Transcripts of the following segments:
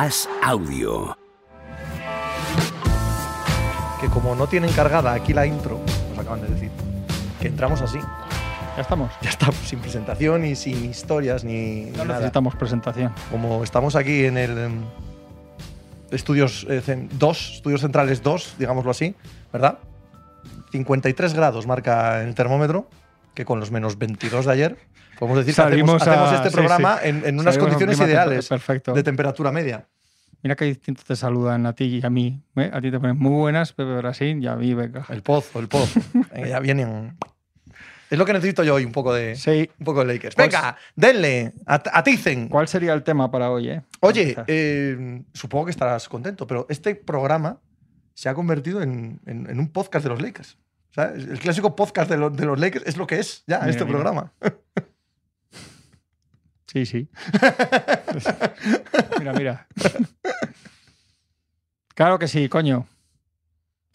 As Audio. Que como no tienen cargada aquí la intro, nos acaban de decir, que entramos así. Ya estamos. Ya estamos, sin presentación y sin historias ni, ni No nada. necesitamos presentación. Como estamos aquí en el em, estudios 2, estudios centrales 2, digámoslo así, ¿verdad? 53 grados marca el termómetro, que con los menos 22 de ayer, podemos decir que Salimos hacemos, hacemos a- este sí, programa sí. En, en unas Salimos condiciones ideales Perfecto. de temperatura media. Mira que distinto te saludan a ti y a mí. ¿eh? A ti te ponen muy buenas, Pepe Brasil, y a mí, venga. El pozo, el pozo. Venga, ya vienen. Es lo que necesito yo hoy, un poco de, Sí. un poco de Lakers. Pues- Venga, denle, at- aticen. ¿Cuál sería el tema para hoy, eh? Oye, eh, supongo que estarás contento, pero este programa se ha convertido en, en- en un podcast de los Lakers. Sea, el clásico podcast de, lo- de los Lakers es lo que es ya Mira, este mira. programa. Sí, sí. mira, mira. Claro que sí, coño.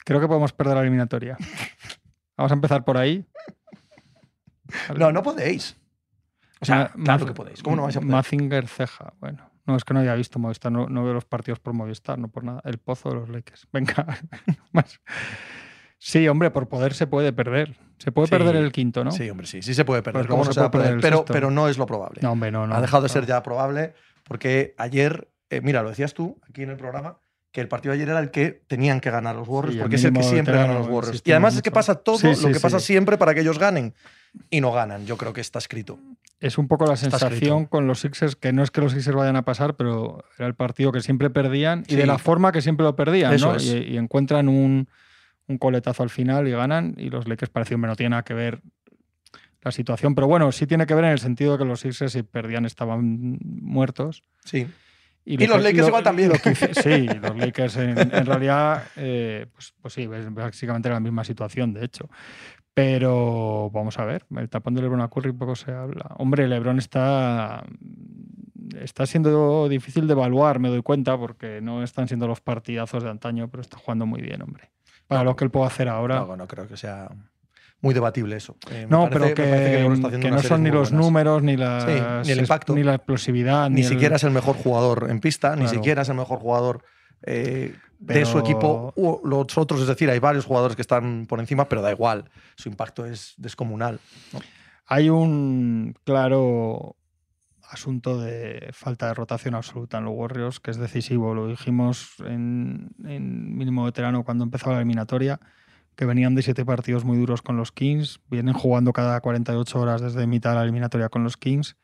Creo que podemos perder la eliminatoria. Vamos a empezar por ahí. No, no podéis. O sea, Ma- claro que podéis. ¿Cómo no vais a poder? Mazinger Ceja. Bueno, no, es que no había visto Movistar. No, no veo los partidos por Movistar, no por nada. El pozo de los Lakers. Venga. más. Sí, hombre, por poder se puede perder. Se puede Sí. perder el quinto, ¿no? Sí, hombre, sí. Sí se puede perder. Pues ¿Cómo ¿cómo no se se puede perder? Pero, pero no es lo probable. No, hombre, no, no. ha dejado de ser ya probable porque ayer, eh, mira, lo decías tú aquí en el programa, que el partido de ayer era el que tenían que ganar los Warriors Sí, porque es el que siempre ganan los Warriors. Y además es que mucho. pasa todo Sí, lo que pasa siempre para que ellos ganen y no ganan. Yo creo que está escrito. Es un poco la Está sensación escrito. con los Sixers, que no es que los Sixers vayan a pasar, pero era el partido que siempre perdían y de la forma que siempre lo perdían, Eso ¿no? es. Y, y encuentran un, un coletazo al final y ganan. Y los Lakers parecían que no tiene nada que ver la situación. Pero bueno, sí tiene que ver en el sentido de que los Sixers, si perdían, estaban muertos. Sí. Y, Y lo los Lakers igual también. lo que hice- sí, los Lakers en, en realidad, eh, pues, pues sí, básicamente la misma situación, de hecho. Pero vamos a ver, el tapón de LeBron a Curry poco se habla. Hombre, LeBron está, está siendo difícil de evaluar, me doy cuenta, porque no están siendo los partidazos de antaño, pero está jugando muy bien, hombre. Para lo que él puede hacer ahora. No, no creo que sea muy debatible eso. Eh, No, parece- pero que, que no son ni los buenas. números, ni, las, ni el impacto. ni la explosividad, Ni el- siquiera es el mejor jugador en pista, ni siquiera es el mejor jugador eh, de su equipo. Los otros, es decir, hay varios jugadores que están por encima, pero da igual. Su impacto es descomunal. ¿no? Hay un claro asunto de falta de rotación absoluta en los Warriors, que es decisivo. Lo dijimos en, en mínimo veterano cuando empezaba la eliminatoria, que venían de siete partidos muy duros con los Kings, vienen jugando cada 48 horas desde mitad de la eliminatoria con los Kings,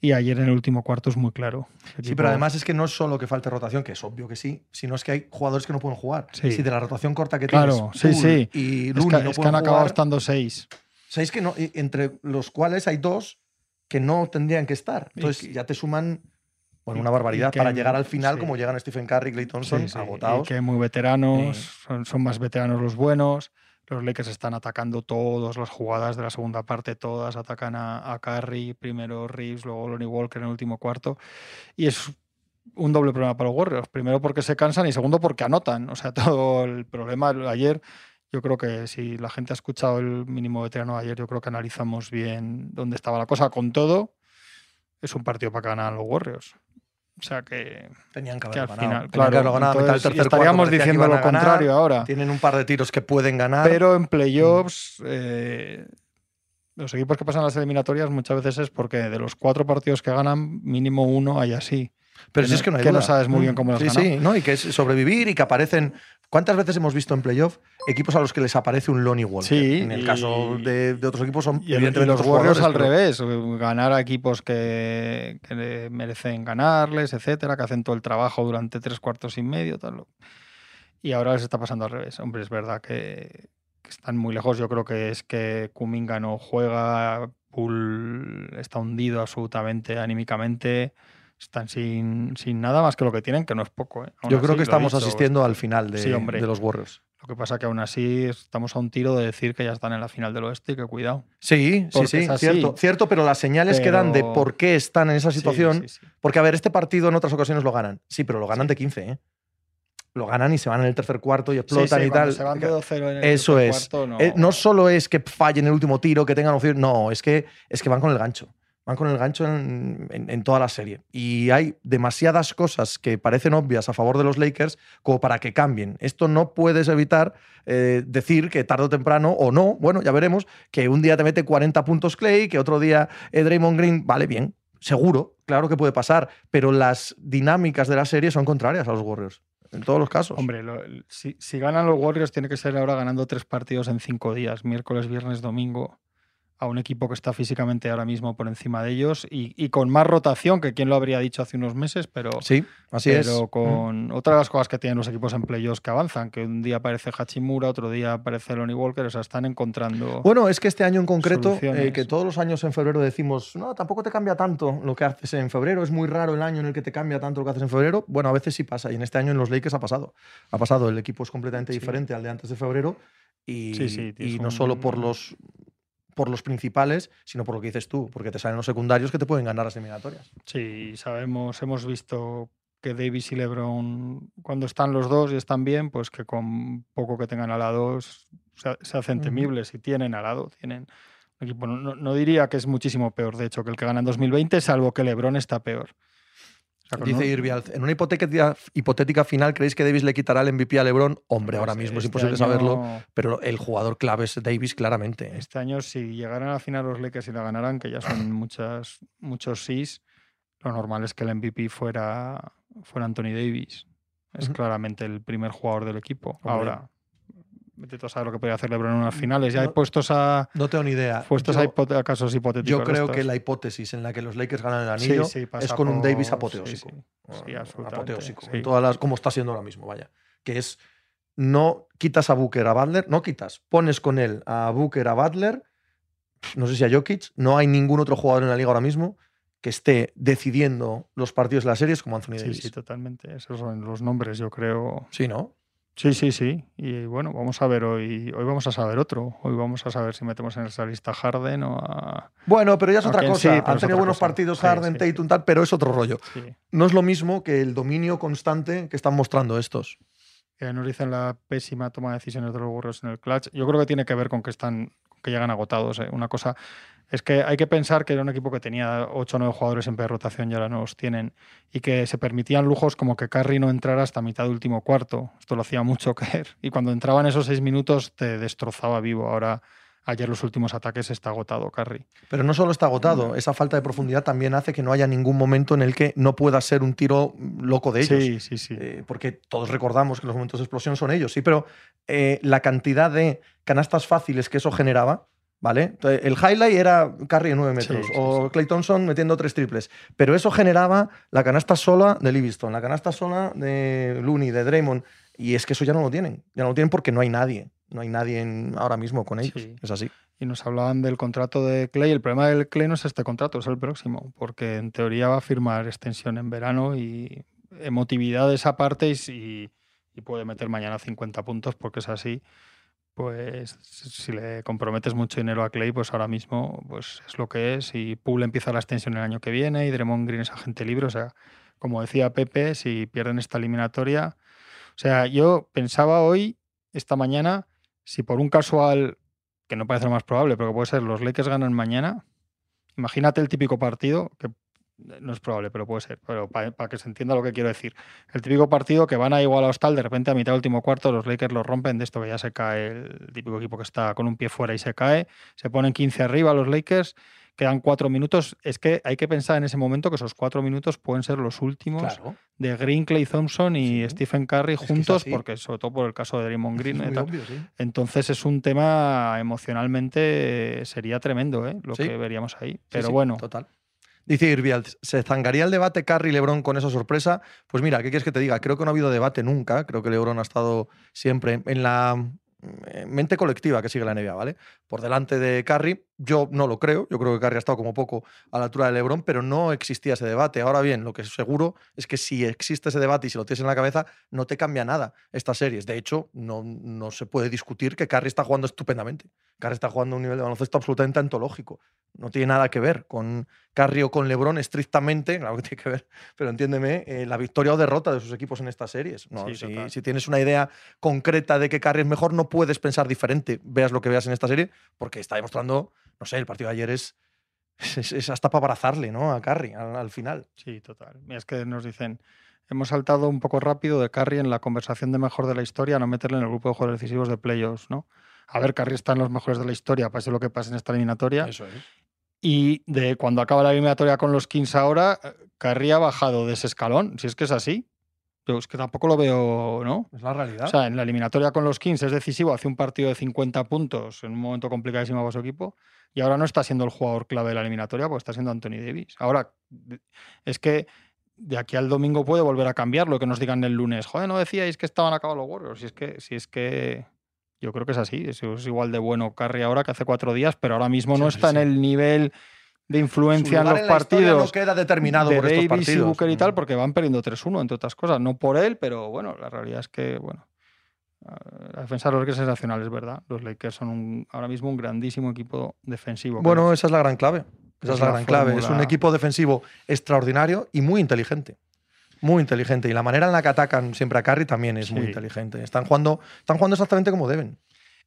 y ayer en el último cuarto es muy claro. Sí, pero además es que no es solo que falte rotación, que es obvio que sí, sino es que hay jugadores que no pueden jugar. Sí. Si de la rotación corta que Claro, tienes, sí, sí. y es Looney que, no es que han acabado estando seis. ¿sabéis que no? Entre los cuales hay dos que no tendrían que estar. Entonces que- ya te suman bueno, una barbaridad para llegar al final sí. como llegan Stephen Curry y Clay Thompson Sí, sí, y agotados. que muy veteranos, son más veteranos los buenos. Los Lakers están atacando todas las jugadas de la segunda parte, todas atacan a, a Curry, primero Reeves, luego Lonnie Walker en el último cuarto. Y es un doble problema para los Warriors. Primero porque se cansan y segundo porque anotan. O sea, todo el problema ayer, yo creo que si la gente ha escuchado el mínimo veterano de ayer, yo creo que analizamos bien dónde estaba la cosa. Con todo, es un partido para que ganan los Warriors. O sea que, Tenían que que haberlo al ganado. final, que claro, haberlo ganado entonces, tercer estaríamos que diciendo lo ganar. contrario ahora. Tienen un par de tiros que pueden ganar. Pero en playoffs, eh, los equipos que pasan las eliminatorias muchas veces es porque de los cuatro partidos que ganan, mínimo uno hay así. Pero que si no- es que no hay que no duda. sabes muy bien cómo lo has Sí, ganado. sí, ¿no? y que es sobrevivir y que aparecen. ¿Cuántas veces hemos visto en playoff equipos a los que les aparece un Lonnie Walker? Sí, En el y- caso de, de otros equipos son Y, el- y evidentemente los Warriors al pero- revés, ganar a equipos que, que merecen ganarles, etcétera, que hacen todo el trabajo durante tres cuartos y medio. Tal. Y ahora les está pasando al revés. Hombre, es verdad que, que están muy lejos. Yo creo que es que Kuminga no juega, Poole está hundido absolutamente anímicamente. Están sin, sin nada más que lo que tienen, que no es poco. ¿eh? Yo creo así, que estamos dicho, asistiendo al final de, Sí, hombre. de los Warriors. Lo que pasa que aún así estamos a un tiro de decir que ya están en la final del oeste y que cuidado. Sí, sí, Porque sí, cierto, cierto, pero las señales que dan de Pero- por qué están en esa situación. sí, sí. Porque, a ver, este partido en otras ocasiones lo ganan. Sí, pero lo ganan de 15, ¿eh? Lo ganan y se van en el tercer cuarto y explotan y tal. Se van de 2-0 en el Eso tercer es. cuarto, no. Eh, no solo es que fallen el último tiro, que tengan opción, no, es que, es que van con el gancho. Van con el gancho en, toda la serie. Y hay demasiadas cosas que parecen obvias a favor de los Lakers como para que cambien. Esto no puedes evitar eh, decir que tarde o temprano, o no, bueno, ya veremos, que un día te mete 40 puntos Clay, que otro día eh, Draymond Green, vale, bien, seguro, claro que puede pasar, pero las dinámicas de la serie son contrarias a los Warriors, en todos los casos. Hombre, si, si ganan los Warriors, tiene que ser ahora ganando tres partidos en cinco días, miércoles, viernes, domingo, a un equipo que está físicamente ahora mismo por encima de ellos y, y con más rotación que quien lo habría dicho hace unos meses, pero, Sí, así es. pero Mm. con otra de las cosas que tienen los equipos en playoffs que avanzan, que un día aparece Hachimura, otro día aparece Lonnie Walker, o sea, están encontrando... Bueno, es que este año en concreto, eh, que todos los años en febrero decimos, no, tampoco te cambia tanto lo que haces en febrero, es muy raro el año en el que te cambia tanto lo que haces en febrero. Bueno, a veces sí pasa, y en este año en los Lakers ha pasado. Ha pasado, el equipo es completamente Sí. diferente al de antes de febrero, y, Sí, sí, y no solo por los, por los principales, sino por lo que dices tú, porque te salen los secundarios que te pueden ganar las eliminatorias. Sí, sabemos, hemos visto que Davis y LeBron, cuando están los dos y están bien, pues que con poco que tengan al lado se, hacen temibles. Y tienen al lado, tienen equipo. No, no- no diría que es muchísimo peor, de hecho, que el que gana en 2020, salvo que LeBron está peor. Dice Irvial, en una hipotética, hipotética final, ¿creéis que Davis le quitará el MVP a LeBron? Hombre, ahora pues mismo es este imposible saberlo, pero el jugador clave es Davis, claramente. Este año, si llegaran a la final los Lakers y la ganaran, que ya son muchas, muchos sís, lo normal es que el MVP fuera, fuera Anthony Davis. Es claramente el primer jugador del equipo. Hombre. Ahora, vete tú a saber lo que podría hacer LeBron en unas finales. Ya hay No- puestos a, No tengo ni idea. puestos Yo- a, hipote- a casos hipotéticos. Yo creo estos. que la hipótesis en la que los Lakers ganan el Sí, anillo sí, es con un Davis sí, apoteósico. sí. Sí, absolutamente, Apoteósico. sí. En todas las, como está siendo ahora mismo, vaya. Que es, no quitas a Booker a Butler, no quitas, pones con él a Booker a Butler, no sé si a Jokic, no hay ningún otro jugador en la liga ahora mismo que esté decidiendo los partidos de las series como Anthony Sí, Davis. sí, totalmente. Esos son los nombres, yo creo. Sí, ¿no? Sí, sí, sí. Y bueno, vamos a ver hoy. Hoy vamos a saber otro. Hoy vamos a saber si metemos en esa lista a Harden o a. Bueno, pero ya es otra cosa. Han tenido buenos cosa. partidos Harden, sí, Tatum, sí. tal, pero es otro rollo. No es lo mismo que el dominio constante que están mostrando estos. nos dicen la pésima toma de decisiones de los Warriors en el clutch. Yo creo que tiene que ver con que están que llegan agotados. ¿eh? Una cosa es que hay que pensar que era un equipo que tenía 8 o 9 jugadores en rotación y ahora no los tienen. Y que se permitían lujos como que Curry no entrara hasta mitad de último cuarto. Esto lo hacía mucho Kerr. Y cuando entraban esos 6 minutos te destrozaba vivo. Ahora, ayer los últimos ataques está agotado Curry. Pero no solo está agotado, No. esa falta de profundidad también hace que no haya ningún momento en el que no pueda ser un tiro loco de ellos. Sí, sí, sí. Eh, porque todos recordamos que los momentos de explosión son ellos, sí, pero eh, la cantidad de canastas fáciles que eso generaba, ¿vale? Entonces, el highlight era Curry de 9 metros Sí, sí, o. Clay Thompson metiendo tres triples, pero eso generaba la canasta sola de Livingston, la canasta sola de Looney, de Draymond, y es que eso ya no lo tienen, ya no lo tienen porque no hay nadie, no hay nadie en- ahora mismo con ellos, Sí. es así. y nos hablaban del contrato de Clay. El problema del Clay no es este contrato, es el próximo, porque en teoría va a firmar extensión en verano y emotividad de esa parte y, puede meter mañana 50 puntos porque es así. Pues si le comprometes mucho dinero a Clay, pues ahora mismo pues es lo que es. Y Poole empieza la extensión el año que viene y Draymond Green es agente libre. O sea, como decía Pepe, si pierden esta eliminatoria. O sea, yo pensaba hoy, esta mañana, si por un casual que no parece lo más probable, pero que puede ser, los Lakers ganan mañana. Imagínate el típico partido, que no es probable, pero puede ser, pero para que se entienda lo que quiero decir. El típico partido que van a igualados tal, de repente a mitad del último cuarto los Lakers los rompen de esto que ya se cae el típico equipo que está con un pie fuera y se cae, se ponen 15 arriba los Lakers, quedan cuatro minutos. Es que hay que pensar en ese momento que esos cuatro minutos pueden ser los últimos Claro. de Green, Clay Thompson y Sí. Stephen Curry es juntos, porque sobre todo por el caso de Draymond Green. Es y muy tal. obvio, sí. Entonces es un tema emocionalmente eh, sería tremendo ¿eh? lo Sí. que veríamos ahí. Pero bueno, Total. Dice Irvial, ¿se zangaría el debate Curry-Lebron con esa sorpresa? Pues mira, ¿qué quieres que te diga? Creo que no ha habido debate nunca. Creo que Lebron ha estado siempre en la eh, mente colectiva que sigue la NBA, ¿vale? Por delante de Curry, yo no lo creo. Yo creo que Curry ha estado como poco a la altura de Lebron, pero no existía ese debate. Ahora bien, lo que es seguro es que si existe ese debate y si lo tienes en la cabeza, no te cambia nada estas series. De hecho, no, no se puede discutir que Curry está jugando estupendamente. Curry está jugando a un nivel de baloncesto absolutamente antológico. No tiene nada que ver con Curry o con LeBron estrictamente, claro que tiene que ver, pero entiéndeme, eh, la victoria o derrota de sus equipos en estas series. No, Sí, si, si tienes una idea concreta de que Curry es mejor, no puedes pensar diferente, veas lo que veas en esta serie, porque está demostrando, no sé, el partido de ayer es es, es hasta para abrazarle, ¿no? A Carry al, al final. Sí, total. Mira, es que nos dicen, hemos saltado un poco rápido de Carry en la conversación de mejor de la historia a no meterle en el grupo de jugadores decisivos de playoffs, ¿no? A ver, Carry está en los mejores de la historia, pase lo que pase en esta eliminatoria. Eso es. Y de cuando acaba la eliminatoria con los Kings ahora, eh, Carry ha bajado de ese escalón, si es que es así. Yo es que tampoco lo veo, ¿no? Es la realidad. O sea, en la eliminatoria con los Kings es decisivo, hace un partido de 50 puntos en un momento complicadísimo para su equipo y ahora no está siendo el jugador clave de la eliminatoria porque está siendo Anthony Davis. Ahora, es que de aquí al domingo puede volver a cambiar lo que nos digan el lunes. Joder, no decíais que estaban acabados los Warriors. Si es que, si es que yo creo que es así. Es, igual de bueno Curry ahora que hace cuatro días, pero ahora mismo no sí, está sí. en el nivel de influencia en los partidos no queda determinado de por estos Davis y partidos. Booker y tal, porque van perdiendo 3-1, entre otras cosas. No por él, pero bueno, la realidad es que, bueno, ah, la defensa de los Lakers es sensacional, es verdad. Los Lakers son un- ahora mismo un grandísimo equipo defensivo. creo. Bueno, esa es la gran clave. Esa Es es la la gran clave. Es un equipo defensivo extraordinario y muy inteligente. Muy inteligente. Y la manera en la que atacan siempre a Curry también es muy inteligente. Están jugando, están jugando exactamente como deben.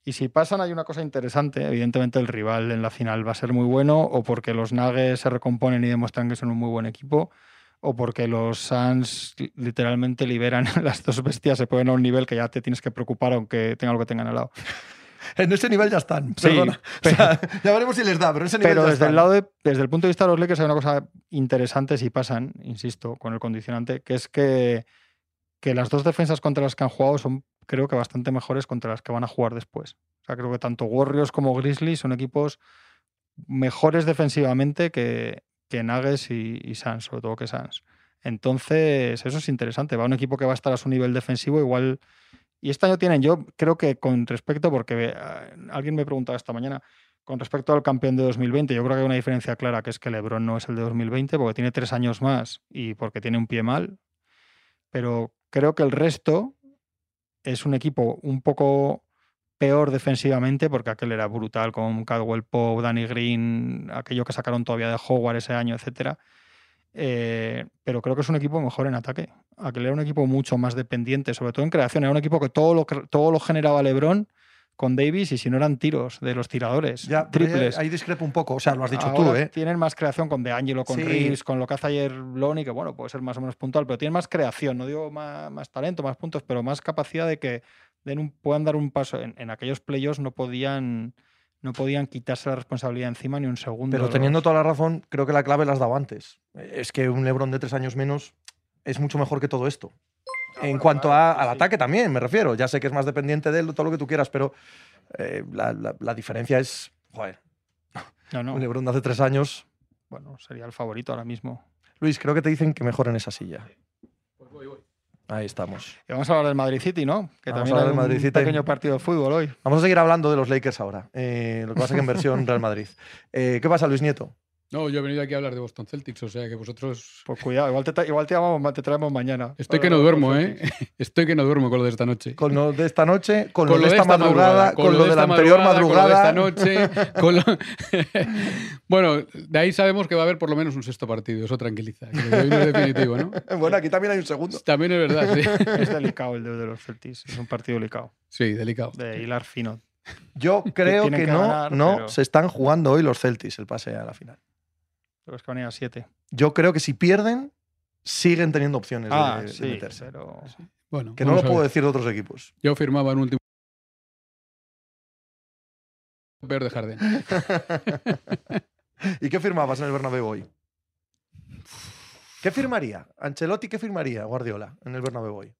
Y si pasan, hay una cosa interesante. Evidentemente, el rival en la final va a ser muy bueno, o porque los Nuggets se recomponen y demuestran que son un muy buen equipo, o porque los Suns li- literalmente liberan las dos bestias, se ponen a un nivel que ya te tienes que preocupar, aunque tenga lo que tengan al lado. En ese nivel ya están. Sí, perdona. O sea, ya veremos si les da, pero en ese nivel Pero ya desde el, están. lado de- desde el punto de vista de los Lakers hay una cosa interesante si pasan, insisto, con el condicionante, que es que, que las dos defensas contra las que han jugado son creo que bastante mejores contra las que van a jugar después. O sea, creo que tanto Warriors como Grizzlies son equipos mejores defensivamente que, que Nuggets y, y Suns, sobre todo que Suns. Entonces, eso es interesante. Va un equipo que va a estar a su nivel defensivo igual... Y este año tienen, yo creo que con respecto, porque eh, alguien me preguntaba esta mañana, con respecto al campeón de 2020, yo creo que hay una diferencia clara, que es que LeBron no es el de 2020 porque tiene tres años más y porque tiene un pie mal. Pero creo que el resto es un equipo un poco peor defensivamente porque aquel era brutal con Caldwell Pope, Danny Green, aquello que sacaron todavía de Howard ese año, etcétera. Eh, pero creo que es un equipo mejor en ataque. Aquel era un equipo mucho más dependiente, sobre todo en creación. Era un equipo que todo lo, todo lo generaba LeBron con Davis y si no eran tiros de los tiradores, Ya, pero ahí- triples. Ahí discrepo un poco. O sea, lo has dicho tú, ¿eh? Tienen más creación con DeAngelo, con Sí. Reeves, con lo que hace ayer Lonnie, que bueno, puede ser más o menos puntual, pero tienen más creación, no digo más, más talento, más puntos, pero más capacidad de que den un- puedan dar un paso. En, en aquellos playoffs no podían, no podían quitarse la responsabilidad encima ni un segundo. Pero teniendo los- toda la razón, creo que la clave la has dado antes. Es que un Lebron de tres años menos es mucho mejor que todo esto. En cuanto a- al ataque también, me refiero. Ya sé que es más dependiente de él, todo lo que tú quieras, pero eh, la, la- la diferencia es. Joder, No, no, un Lebron de hace tres años. bueno, sería el favorito ahora mismo. Luis, creo que te dicen que mejor en esa silla. Ahí estamos. Y vamos a hablar del Madrid City, ¿no? Que Vamos también a hablar hay del Madrid un City. pequeño partido de fútbol hoy. Vamos a seguir hablando de los Lakers ahora. eh, lo que pasa que en versión Real Madrid. Eh, ¿Qué pasa, Luis Nieto? No, yo he venido aquí a hablar de Boston Celtics, o sea que vosotros. Pues cuidado, igual te, igual te, llamamos- te traemos mañana. Estoy que no duermo, ¿eh? Estoy que no duermo con lo de esta noche. Con lo de esta noche, con, lo de de esta madrugada, con, lo de la anterior madrugada. Con lo de esta noche. con lo- bueno, de ahí sabemos que va a haber por lo menos un sexto partido. Eso tranquiliza. que lo de hoy no es definitivo, ¿no? Bueno, aquí también hay un segundo. También es verdad, sí. Es delicado el de los Celtics. Es un partido delicado. Sí, delicado. De hilar fino. Yo creo que, que no, ganar, no pero- se están jugando hoy los Celtics el pase a la final. Los que van a ir a 7. Yo creo que si pierden, siguen teniendo opciones de- Ah, de, sí. meterse. Pero... Bueno, Que no lo puedo decir de otros equipos. Yo firmaba en último. Peor de Harden. ¿Y qué firmabas en el Bernabéu hoy? ¿Qué firmaría? Ancelotti, ¿qué firmaría Guardiola en el Bernabéu hoy?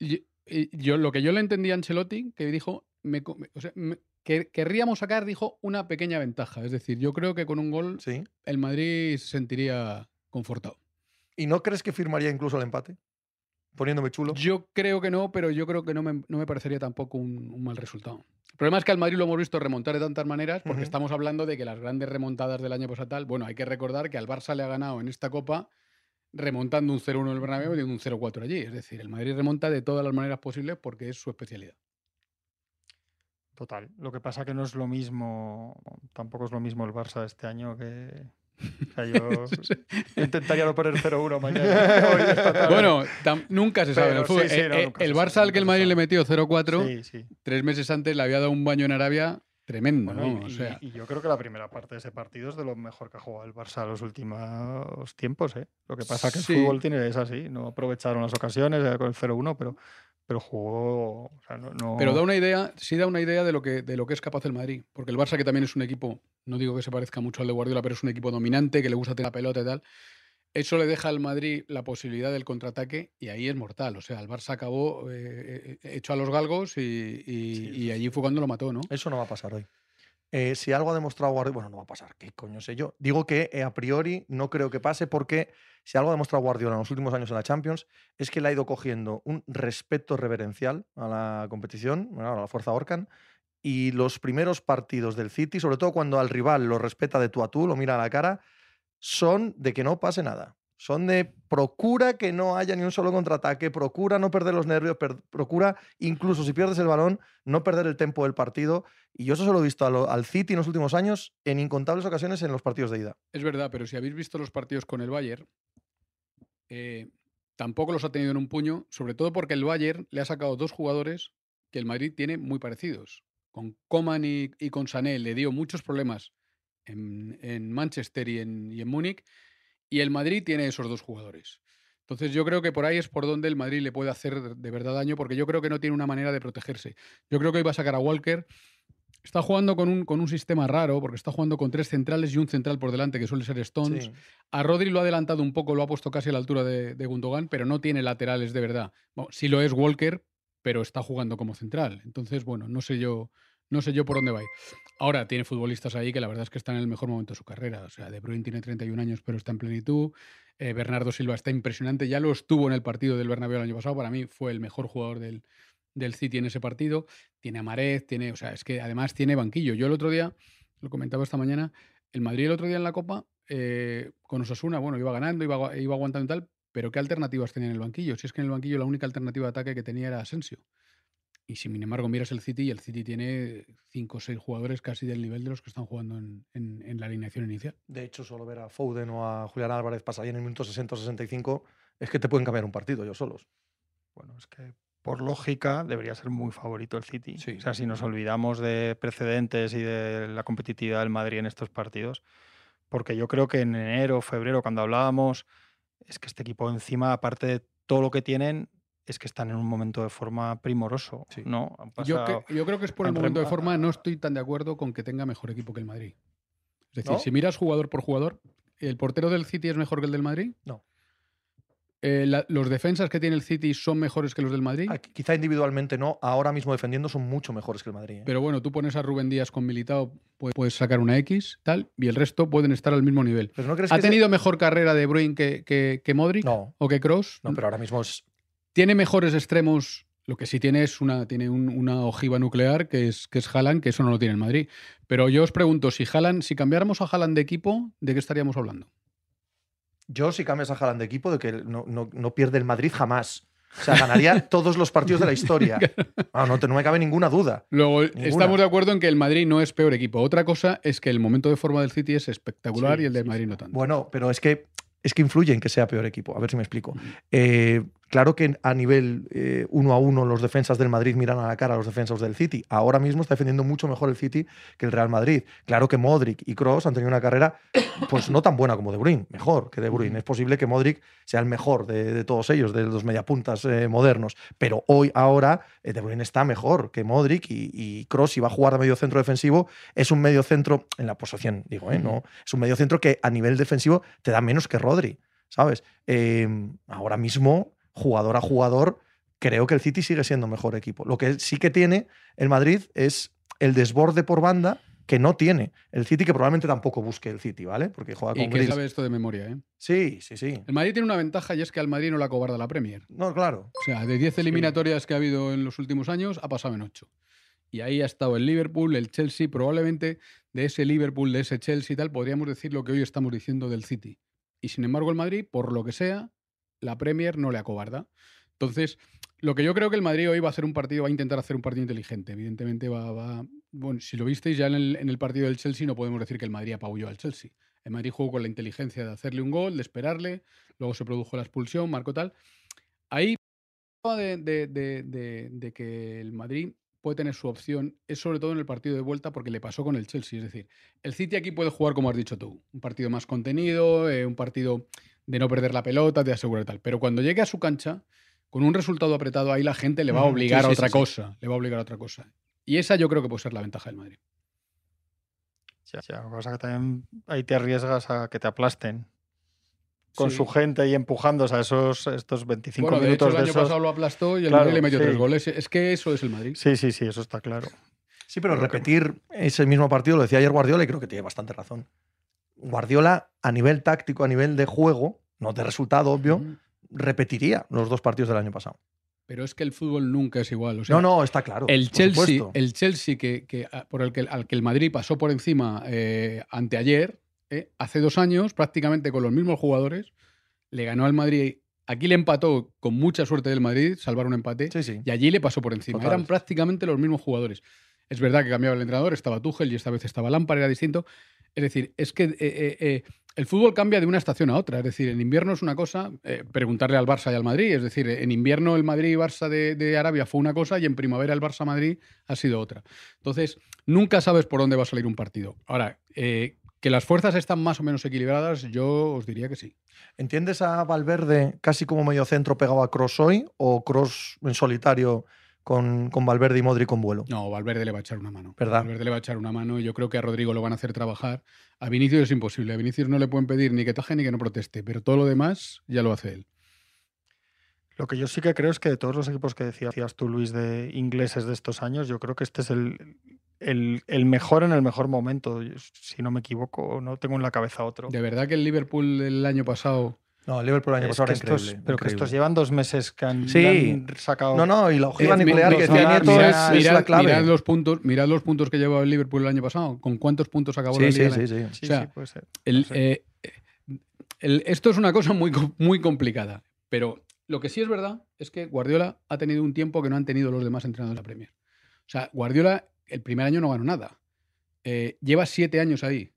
Yo, lo que yo le entendí a Ancelotti, que dijo, me co- o sea, me- que querríamos sacar, dijo, una pequeña ventaja. Es decir, yo creo que con un gol Sí. el Madrid se sentiría confortado. ¿Y no crees que firmaría incluso el empate? Poniéndome chulo. Yo creo que no, pero yo creo que no me, no me parecería tampoco un, un mal resultado. El problema es que al Madrid lo hemos visto remontar de tantas maneras porque estamos hablando de que las grandes remontadas del año pasado tal, bueno, hay que recordar que al Barça le ha ganado en esta Copa remontando un 0-1 en el Bernabéu y un 0-4 allí. Es decir, el Madrid remonta de todas las maneras posibles porque es su especialidad. Total. Lo que pasa que no es lo mismo, tampoco es lo mismo el Barça de este año que... o sea, yo intentaría no poner 0-1 mañana. Bueno, nunca se sabe en el Pero fútbol. sí, sí, Eh, no, eh, nunca el se Barça al que el Madrid le metió 0-4, Sí, sí. tres meses antes le había dado un baño en Arabia tremendo, Bueno, ¿no? y, O sea, y yo creo que la primera parte de ese partido es de lo mejor que ha jugado el Barça los últimos tiempos. ¿eh? Lo que pasa es que Sí. el fútbol tiene, es así. No aprovecharon las ocasiones eh, con el 0-1, pero, pero jugó. o sea, no, no- Pero da una idea, sí da una idea de lo que de lo que es capaz el Madrid, porque el Barça que también es un equipo, no digo que se parezca mucho al de Guardiola, pero es un equipo dominante que le gusta tener la pelota y tal. Eso le deja al Madrid la posibilidad del contraataque y ahí es mortal. O sea, el Barça acabó eh, eh, hecho a los galgos y, y- Sí, y sí, allí fue cuando lo mató, ¿no? Eso no va a pasar hoy. Eh, si algo ha demostrado Guardiola, bueno, no va a pasar, ¿qué coño sé yo? Digo que eh, a priori no creo que pase porque si algo ha demostrado Guardiola en los últimos años en la Champions es que le ha ido cogiendo un respeto reverencial a la competición, bueno, a la fuerza Orcan, y los primeros partidos del City, sobre todo cuando al rival lo respeta de tú a tú, lo mira a la cara, son de que no pase nada. Son de procura que no haya ni un solo contraataque, procura no perder los nervios, procura incluso si pierdes el balón, no perder el tempo del partido. Y yo eso se lo he visto al City en los últimos años en incontables ocasiones en los partidos de ida. Es verdad, pero si habéis visto los partidos con el Bayern, eh, tampoco los ha tenido en un puño, sobre todo porque el Bayern le ha sacado dos jugadores que el Madrid tiene muy parecidos. Con Coman y con Sané le dio muchos problemas en, en Manchester y en, y en Múnich, y el Madrid tiene esos dos jugadores. Entonces yo creo que por ahí es por donde el Madrid le puede hacer de verdad daño, porque yo creo que no tiene una manera de protegerse. Yo creo que hoy va a sacar a Walker. Está jugando con un, con un sistema raro, porque está jugando con tres centrales y un central por delante, que suele ser Stones. Sí. A Rodri lo ha adelantado un poco, lo ha puesto casi a la altura de, de Gundogan, pero no tiene laterales de verdad. Bueno, sí lo es Walker, pero está jugando como central. Entonces, bueno, no sé yo, no sé yo por dónde va. Ahora tiene futbolistas ahí que la verdad es que están en el mejor momento de su carrera. O sea, De Bruyne tiene 31 años, pero está en plenitud. Eh, Bernardo Silva está impresionante. Ya lo estuvo en el partido del Bernabéu el año pasado. Para mí fue el mejor jugador del, del City en ese partido. Tiene a Marez, tiene, o sea, es que además tiene banquillo. Yo el otro día, lo comentaba esta mañana, el Madrid el otro día en la Copa, eh, con Osasuna, bueno, iba ganando, iba, iba aguantando y tal, pero ¿qué alternativas tenía en el banquillo? Si es que en el banquillo la única alternativa de ataque que tenía era Asensio. Y sin embargo miras el City y el City tiene cinco o seis jugadores casi del nivel de los que están jugando en, en- en la alineación inicial. De hecho, solo ver a Foden o a Julián Álvarez pasar ahí en el minuto 60 o 65 es que te pueden cambiar un partido ellos solos. Bueno, es que por lógica debería ser muy favorito el City. Sí. O sea, si nos olvidamos de precedentes y de la competitividad del Madrid en estos partidos, porque yo creo que en enero, febrero, cuando hablábamos, es que este equipo encima, aparte de todo lo que tienen, es que están en un momento de forma primoroso, Sí. ¿no? Yo, pasado- que- yo creo que es por el momento de forma, no estoy tan de acuerdo con que tenga mejor equipo que el Madrid. Es decir, ¿No? si miras jugador por jugador, ¿el portero del City es mejor que el del Madrid? No. Eh, la- ¿Los defensas que tiene el City son mejores que los del Madrid? Ah, Quizá individualmente no, ahora mismo defendiendo son mucho mejores que el Madrid. ¿eh? Pero bueno, tú pones a Rubén Díaz con Militao, pu- puedes sacar una X, tal, y el resto pueden estar al mismo nivel. Pero ¿no crees ¿Ha que ese- tenido mejor carrera de Bruyne que, que, que Modric No, o que Kroos? no, pero ahora mismo es. Tiene mejores extremos. Lo que sí tiene es una, tiene un- una ojiva nuclear que es, que es Haaland, que eso no lo tiene el Madrid. Pero yo os pregunto, si Haaland, si cambiáramos a Haaland de equipo, ¿de qué estaríamos hablando? Yo, si cambias a Haaland de equipo, de que no, no- no pierde el Madrid jamás. O sea, ganaría todos los partidos de la historia. No, no, te- no me cabe ninguna duda. Luego, Ninguna. estamos de acuerdo en que el Madrid no es peor equipo. Otra cosa es que el momento de forma del City es espectacular Sí, y el del Madrid no tanto. Bueno, pero es que, es que influye en que sea peor equipo. A ver si me explico. Eh, claro que a nivel eh, uno a uno los defensas del Madrid miran a la cara a los defensas del City. Ahora mismo está defendiendo mucho mejor el City que el Real Madrid. Claro que Modric y Kroos han tenido una carrera pues no tan buena como De Bruyne, mejor que De Bruyne. Es posible que Modric sea el mejor de, de todos ellos, de los mediapuntas eh, modernos. Pero hoy, ahora, eh, De Bruyne está mejor que Modric y, y Kroos, si va a jugar de medio centro defensivo, es un medio centro, en la posesión, digo, no, es un medio centro que a nivel defensivo te da menos que Rodri, ¿sabes? Ahora mismo, jugador a jugador, creo que el City sigue siendo mejor equipo. Lo que sí que tiene el Madrid es el desborde por banda que no tiene el City, que probablemente tampoco busque el City, ¿vale? Porque juega y con que Grealish. sabe esto de memoria, ¿eh? Sí, sí, sí. El Madrid tiene una ventaja y es que al Madrid no la cobarda la Premier. No, claro. O sea, de 10 eliminatorias que ha habido en los últimos años, ha pasado en 8. Y ahí ha estado el Liverpool, el Chelsea, probablemente de ese Liverpool, de ese Chelsea y tal, podríamos decir lo que hoy estamos diciendo del City. Y sin embargo, el Madrid, por lo que sea, la Premier no le acobarda. Entonces, lo que yo creo que el Madrid hoy va a hacer un partido, va a intentar hacer un partido inteligente. Evidentemente va, va- bueno, si lo visteis ya en el, partido del Chelsea, no podemos decir que el Madrid apabulló al Chelsea. El Madrid jugó con la inteligencia de hacerle un gol, de esperarle, luego se produjo la expulsión, marcó tal. Ahí de que el Madrid puede tener su opción es sobre todo en el partido de vuelta porque le pasó con el Chelsea. Es decir, el City aquí puede jugar como has dicho tú, un partido más contenido, eh, un partido de no perder la pelota, de asegurar tal. Pero cuando llegue a su cancha, con un resultado apretado ahí la gente le va a obligar sí, a otra sí, sí. cosa, le va a obligar a otra cosa. Y esa yo creo que puede ser la ventaja del Madrid. Ya, ya, lo que pasa es que también ahí te arriesgas a que te aplasten con Sí. su gente y empujando, o sea, esos estos 25 Bueno, de hecho minutos el de, año esos. pasado lo aplastó y el Claro, Madrid le metió sí. tres goles. Es que eso es el Madrid. Sí, sí, sí, eso está claro. Sí, pero Creo que- repetir ese mismo partido, lo decía ayer Guardiola y creo que tiene bastante razón. Guardiola, a nivel táctico, a nivel de juego, no de resultado, obvio, Mm. repetiría los dos partidos del año pasado. Pero es que el fútbol nunca es igual. O sea, no, no, está claro. El Chelsea, supuesto. el Chelsea que, por el que, al que el Madrid pasó por encima eh, anteayer, eh, hace dos años, prácticamente con los mismos jugadores, le ganó al Madrid. Aquí le empató con mucha suerte del Madrid, salvar un empate, Sí, sí. y allí le pasó por encima. Total. Eran prácticamente los mismos jugadores. Es verdad que cambiaba el entrenador, estaba Tuchel y esta vez estaba Lampard, era distinto. Es decir, es que eh, el fútbol cambia de una estación a otra. Es decir, en invierno es una cosa, eh, preguntarle al Barça y al Madrid. Es decir, en invierno el Madrid y Barça de, Arabia fue una cosa y en primavera el Barça Madrid ha sido otra. Entonces, nunca sabes por dónde va a salir un partido. Ahora, eh, que las fuerzas están más o menos equilibradas, yo os diría que sí. ¿Entiendes a Valverde casi como medio centro pegado a Cross hoy o Cross en solitario con, con Valverde y Modric con vuelo? No, Valverde le va a echar una mano. ¿Verdad? Valverde le va a echar una mano y yo creo que a Rodrigo lo van a hacer trabajar. A Vinicius es imposible. A Vinicius no le pueden pedir ni que taje ni que no proteste, pero todo lo demás ya lo hace él. Lo que yo sí que creo es que de todos los equipos que decías tú, Luis, de ingleses de estos años, yo creo que este es el, el, el mejor en el mejor momento. Si no me equivoco, no tengo en la cabeza otro. De verdad que el Liverpool el año pasado. No, el Liverpool el año Es pasado que era estos- increíble. pero que estos llevan dos meses que han, Sí. han sacado. No, no, y la ojiva nuclear que Nieto mirad- es, es mirad- la clave. mirad los puntos, mirad los puntos que llevaba el Liverpool el año pasado. ¿Con cuántos puntos acabó la Sí, liga? sí, sí, sí. Sí, o sea, sí, puede ser. El- No sé. eh, el- esto es una cosa muy, muy complicada, pero lo que sí es verdad es que Guardiola ha tenido un tiempo que no han tenido los demás entrenadores de la Premier. O sea, Guardiola el primer año no ganó nada. Eh, lleva siete años ahí.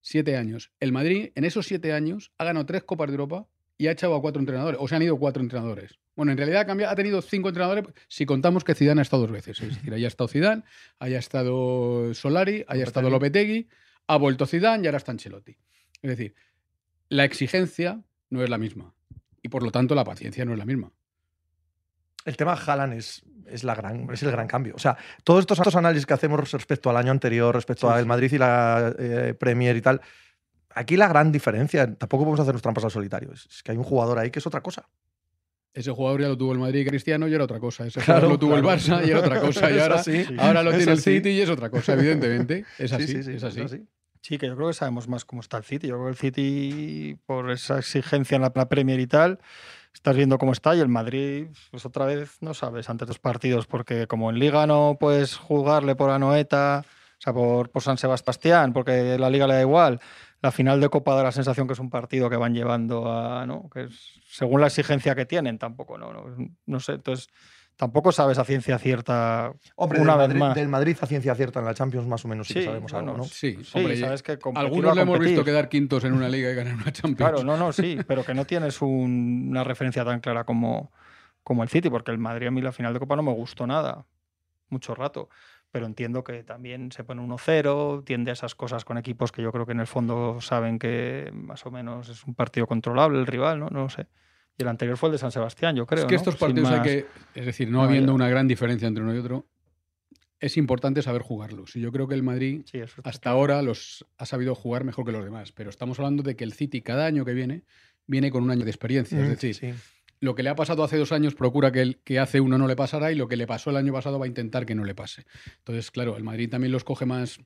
Siete años. El Madrid, en esos siete años, ha ganado tres Copas de Europa y ha echado a cuatro entrenadores. O se han ido cuatro entrenadores. Bueno, en realidad ha, tenido cinco entrenadores si contamos que Zidane ha estado dos veces. Es decir, haya estado Zidane, haya estado Solari, haya estado Lopetegui, ha vuelto Zidane y ahora está Ancelotti. Es decir, la exigencia no es la misma. Y por lo tanto la paciencia no es la misma. El tema Haaland es, es, la gran, es el gran cambio. O sea, todos estos, estos análisis que hacemos respecto al año anterior, respecto Sí, al sí. Madrid y la eh, Premier y tal, aquí la gran diferencia, tampoco podemos hacernos trampas al solitario, es, es que hay un jugador ahí que es otra cosa. Ese jugador ya lo tuvo el Madrid Cristiano y era otra cosa. Ese Claro, jugador lo tuvo el claro. Barça y era otra cosa. Y ahora. Sí. ahora lo tiene el. City y es otra cosa, evidentemente. Es así, Sí, sí, sí, es así. Sí, que yo creo que sabemos más cómo está el City. Yo creo que el City, por esa exigencia en la, Premier y tal, estás viendo cómo está. Y el Madrid, pues otra vez no sabes antes de los partidos, porque como en Liga no puedes jugarle por Anoeta, o sea, por, por San Sebastián, porque la Liga le da igual. La final de Copa da la sensación que es un partido que van llevando a, ¿no? Que es, según la exigencia que tienen, tampoco, ¿no? No, no sé, entonces tampoco sabes a ciencia cierta Hombre, una del, vez Madrid, más. del Madrid a ciencia cierta en la Champions más o menos sí, que sabemos bueno, algo, ¿no? Sí, Sí, hombre, sabes que algunos a le hemos visto quedar quintos en una liga y ganar una Champions. Claro, no, no, sí, pero que no tienes un- una referencia tan clara como, como el City, porque el Madrid a mí la final de Copa no me gustó nada, mucho rato. Pero entiendo que también se pone 1-0, tiende a esas cosas con equipos que yo creo que en el fondo saben que más o menos es un partido controlable el rival, ¿no? No lo sé. Y el anterior fue el de San Sebastián, yo creo. es que ¿no? estos partidos hay que. Es decir, no No, habiendo una gran diferencia entre uno y otro, es importante saber jugarlos. Y yo creo que el Madrid Sí, hasta ahora los ha sabido jugar mejor que los demás. Pero estamos hablando de que el City cada año que viene viene con un año de experiencia. es Mm, decir, sí. lo que le ha pasado hace dos años procura que el que hace uno no le pasará y lo que le pasó el año pasado va a intentar que no le pase. Entonces, claro, el Madrid también los coge más,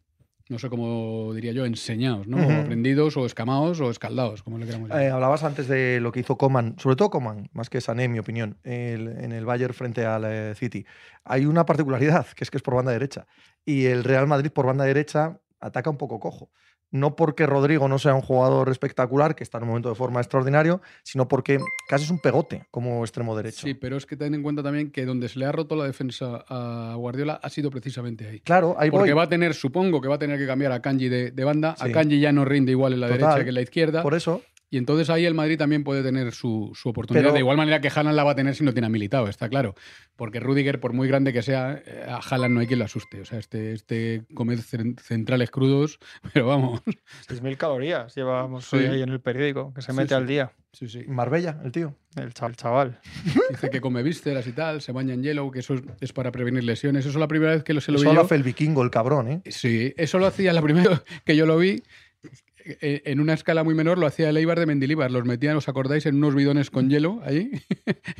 no sé cómo diría yo, enseñados, ¿no? O aprendidos o escamados o escaldados, como le queramos llamar. Eh, hablabas antes de lo que hizo Coman, sobre todo Coman, más que Sané, en mi opinión, el- en el Bayern frente al eh, City. Hay una particularidad, que es que es por banda derecha. Y el Real Madrid por banda derecha ataca un poco cojo. No porque Rodrigo no sea un jugador espectacular, que está en un momento de forma extraordinario, sino porque casi es un pegote como extremo derecho. Sí, pero es que ten en cuenta también que donde se le ha roto la defensa a Guardiola ha sido precisamente ahí. Claro, ahí Porque voy. va a tener, supongo que va a tener que cambiar a Kanji de, de banda. Sí. A Kanji ya no rinde igual en la Total. derecha que en la izquierda. Por eso, Y entonces ahí el Madrid también puede tener su, su oportunidad. Pero- de igual manera que Haaland la va a tener si no tiene militado, está claro. Porque Rudiger, por muy grande que sea, eh, a Haaland no hay quien lo asuste. O sea, este, este come cen- centrales crudos, pero vamos. 6.000 calorías llevábamos Sí. hoy ahí en el periódico, que se Sí, mete sí. al día, Sí, sí. Marbella, el tío. el cha- el chaval. Dice que come vísceras y tal, se baña en hielo, que eso es, para prevenir lesiones. Eso es la primera vez que lo, se lo vi Eso lo hace el vikingo, el cabrón, ¿eh? Sí, eso lo hacía la primera vez que yo lo vi. Eh, En una escala muy menor lo hacía el Eibar de Mendilibar. Los metían, ¿os acordáis? En unos bidones con hielo ahí.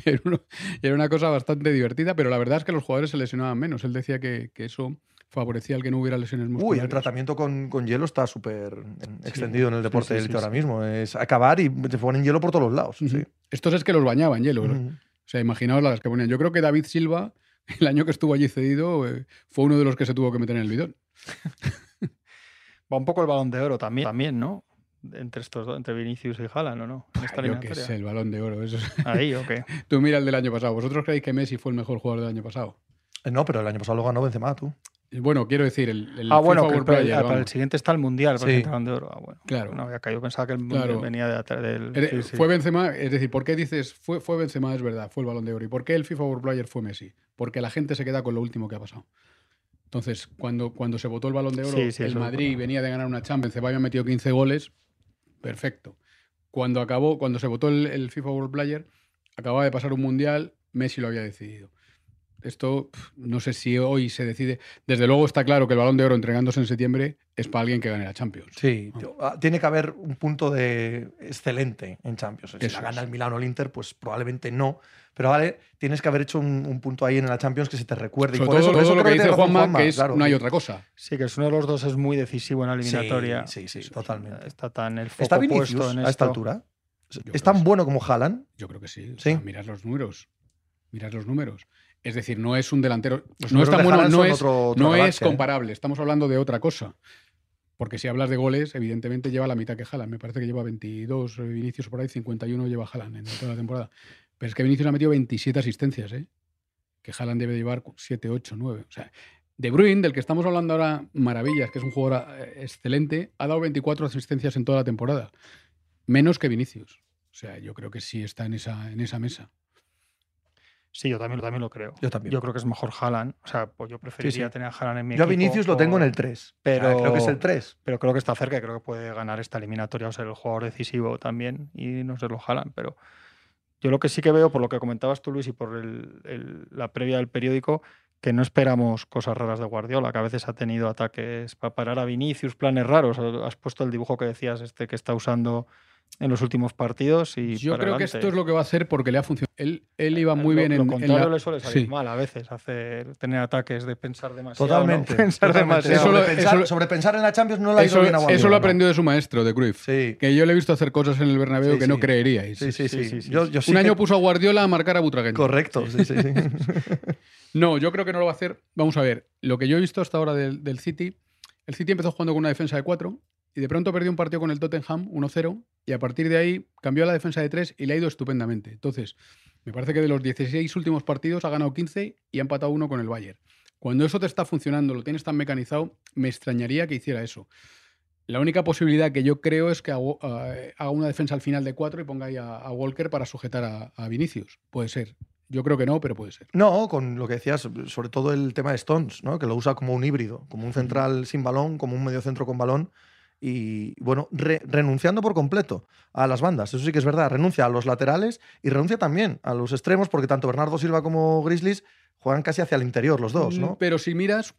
Era una cosa bastante divertida, pero la verdad es que los jugadores se lesionaban menos. Él decía que, que eso favorecía el que no hubiera lesiones Uy, musculares. el tratamiento con, con hielo está súper extendido en el deporte sí, élite ahora mismo. Es acabar y te ponen hielo por todos los lados. Sí. Estos es que los bañaban hielo. O sea, imaginaos las que ponían. Yo creo que David Silva, el año que estuvo allí cedido, eh, fue uno de los que se tuvo que meter en el bidón. Va un poco el balón de oro también, también ¿no? Entre estos dos, entre Vinicius y Haaland, ¿o no? Esta Yo que eliminatoria. sé, el balón de oro. Eso es- Ahí, ¿o qué? Tú mira el del año pasado. ¿Vosotros creéis que Messi fue el mejor jugador del año pasado? Eh, No, pero el año pasado lo ganó Benzema, tú. Bueno, quiero decir, el, el ah, bueno, FIFA que World para, el- Player, ah, para el siguiente está el Mundial, para Sí. el balón de oro. Ah, bueno. Claro. No había caído, pensaba que el Claro. Mundial venía de atrás del... Eh, sí, sí. Fue Benzema, es decir, ¿por qué dices fue, fue Benzema? Es verdad, fue el balón de oro. ¿Y por qué el FIFA World Player fue Messi? Porque la gente se queda con lo último que ha pasado. Entonces, cuando, cuando se votó el balón de oro, Sí, sí, el Madrid venía de ganar una Champions, Benzema había metido 15 goles, perfecto. Cuando acabó, cuando se votó el, el FIFA World Player, acababa de pasar un mundial, Messi lo había decidido. Esto no sé si hoy se decide. Desde luego está claro que el balón de oro entregándose en septiembre es para alguien que gane la Champions. Sí, tío, ah, tiene que haber un punto de excelente en Champions. Si Eso la gana es. el Milano o el Inter, pues probablemente no. Pero vale, tienes que haber hecho un, un punto ahí en la Champions que se te recuerde. Sobre y por todo, eso, por eso todo lo creo que dice razón Juanma, que es claro, no hay sí. otra cosa. Sí, que es uno de los dos es muy decisivo en la eliminatoria. Sí, sí, sí, totalmente. Está tan el foco ¿Está puesto Vinicius en a esta altura? Yo ¿Es tan sí. bueno como Haaland? Yo creo que sí. O Sí. sea, mirad los números. Mirad los números. Es decir, no es un delantero. Los no es bueno, no otro- otra no es ¿eh? comparable. Estamos hablando de otra cosa. Porque si hablas de goles, evidentemente lleva la mitad que Haaland. Me parece que lleva 22 eh, Vinicius por ahí, 51 lleva Haaland en toda la temporada. Pero es que Vinicius ha metido 27 asistencias, ¿eh? Que Haaland debe llevar 7, 8, 9. O sea, De Bruyne, del que estamos hablando ahora, maravillas, que es un jugador eh, excelente, ha dado 24 asistencias en toda la temporada. Menos que Vinicius. O sea, yo creo que sí está en esa, en esa mesa. Sí, yo también, también lo creo. Yo también. Yo creo que es mejor Haaland. O sea, pues yo preferiría sí. tener a Haaland en mi Yo a equipo Vinicius lo tengo en el 3. pero- creo que es el 3. Pero creo que está cerca y creo que puede ganar esta eliminatoria o ser el jugador decisivo también y no serlo Haaland. Pero yo lo que sí que veo, por lo que comentabas tú, Luis, y por el- el- la previa del periódico, que no esperamos cosas raras de Guardiola, que a veces ha tenido ataques para parar a Vinicius, planes raros. Has puesto el dibujo que decías, este que está usando en los últimos partidos. Y Yo para creo que esto es lo que va a hacer porque le ha funcionado. Él, él iba muy Lo- bien lo en, en contrario la- le suele salir Sí. mal a veces, hacer, tener ataques de pensar demasiado. Totalmente. ¿no? Pensar totalmente. demasiado. Eso lo- Sobrepensar, eso- sobrepensar en la Champions no la ha Eso, ido bien a eso lo aprendió de su maestro, de Cruyff. Sí, Que yo le he visto hacer cosas en el Bernabéu Sí, que no creeríais. sí, sí. Sí, sí. sí, sí, Yo, sí. yo sí Un año que- puso a Guardiola a marcar a Butragueño. Correcto, sí, sí, sí. No, yo creo que no lo va a hacer. Vamos a ver, lo que yo he visto hasta ahora del, del City, el City empezó jugando con una defensa de 4 y de pronto perdió un partido con el Tottenham 1-0 y a partir de ahí cambió a la defensa de 3 y le ha ido estupendamente. Entonces, me parece que de los 16 últimos partidos ha ganado 15 y ha empatado uno con el Bayern. Cuando eso te está funcionando, lo tienes tan mecanizado, me extrañaría que hiciera eso. La única posibilidad que yo creo es que eh, haga una defensa al final de 4 y ponga ahí a, a Walker para sujetar a, a Vinicius. Puede ser. Yo creo que no, pero puede ser. No, con lo que decías, sobre todo el tema de Stones, ¿no? que lo usa como un híbrido, como un central sin balón, como un mediocentro con balón. Y bueno, re- renunciando por completo a las bandas. Eso sí que es verdad. Renuncia a los laterales y renuncia también a los extremos, porque tanto Bernardo Silva como Grizzlies juegan casi hacia el interior los dos, Mm, ¿no? Pero si miras,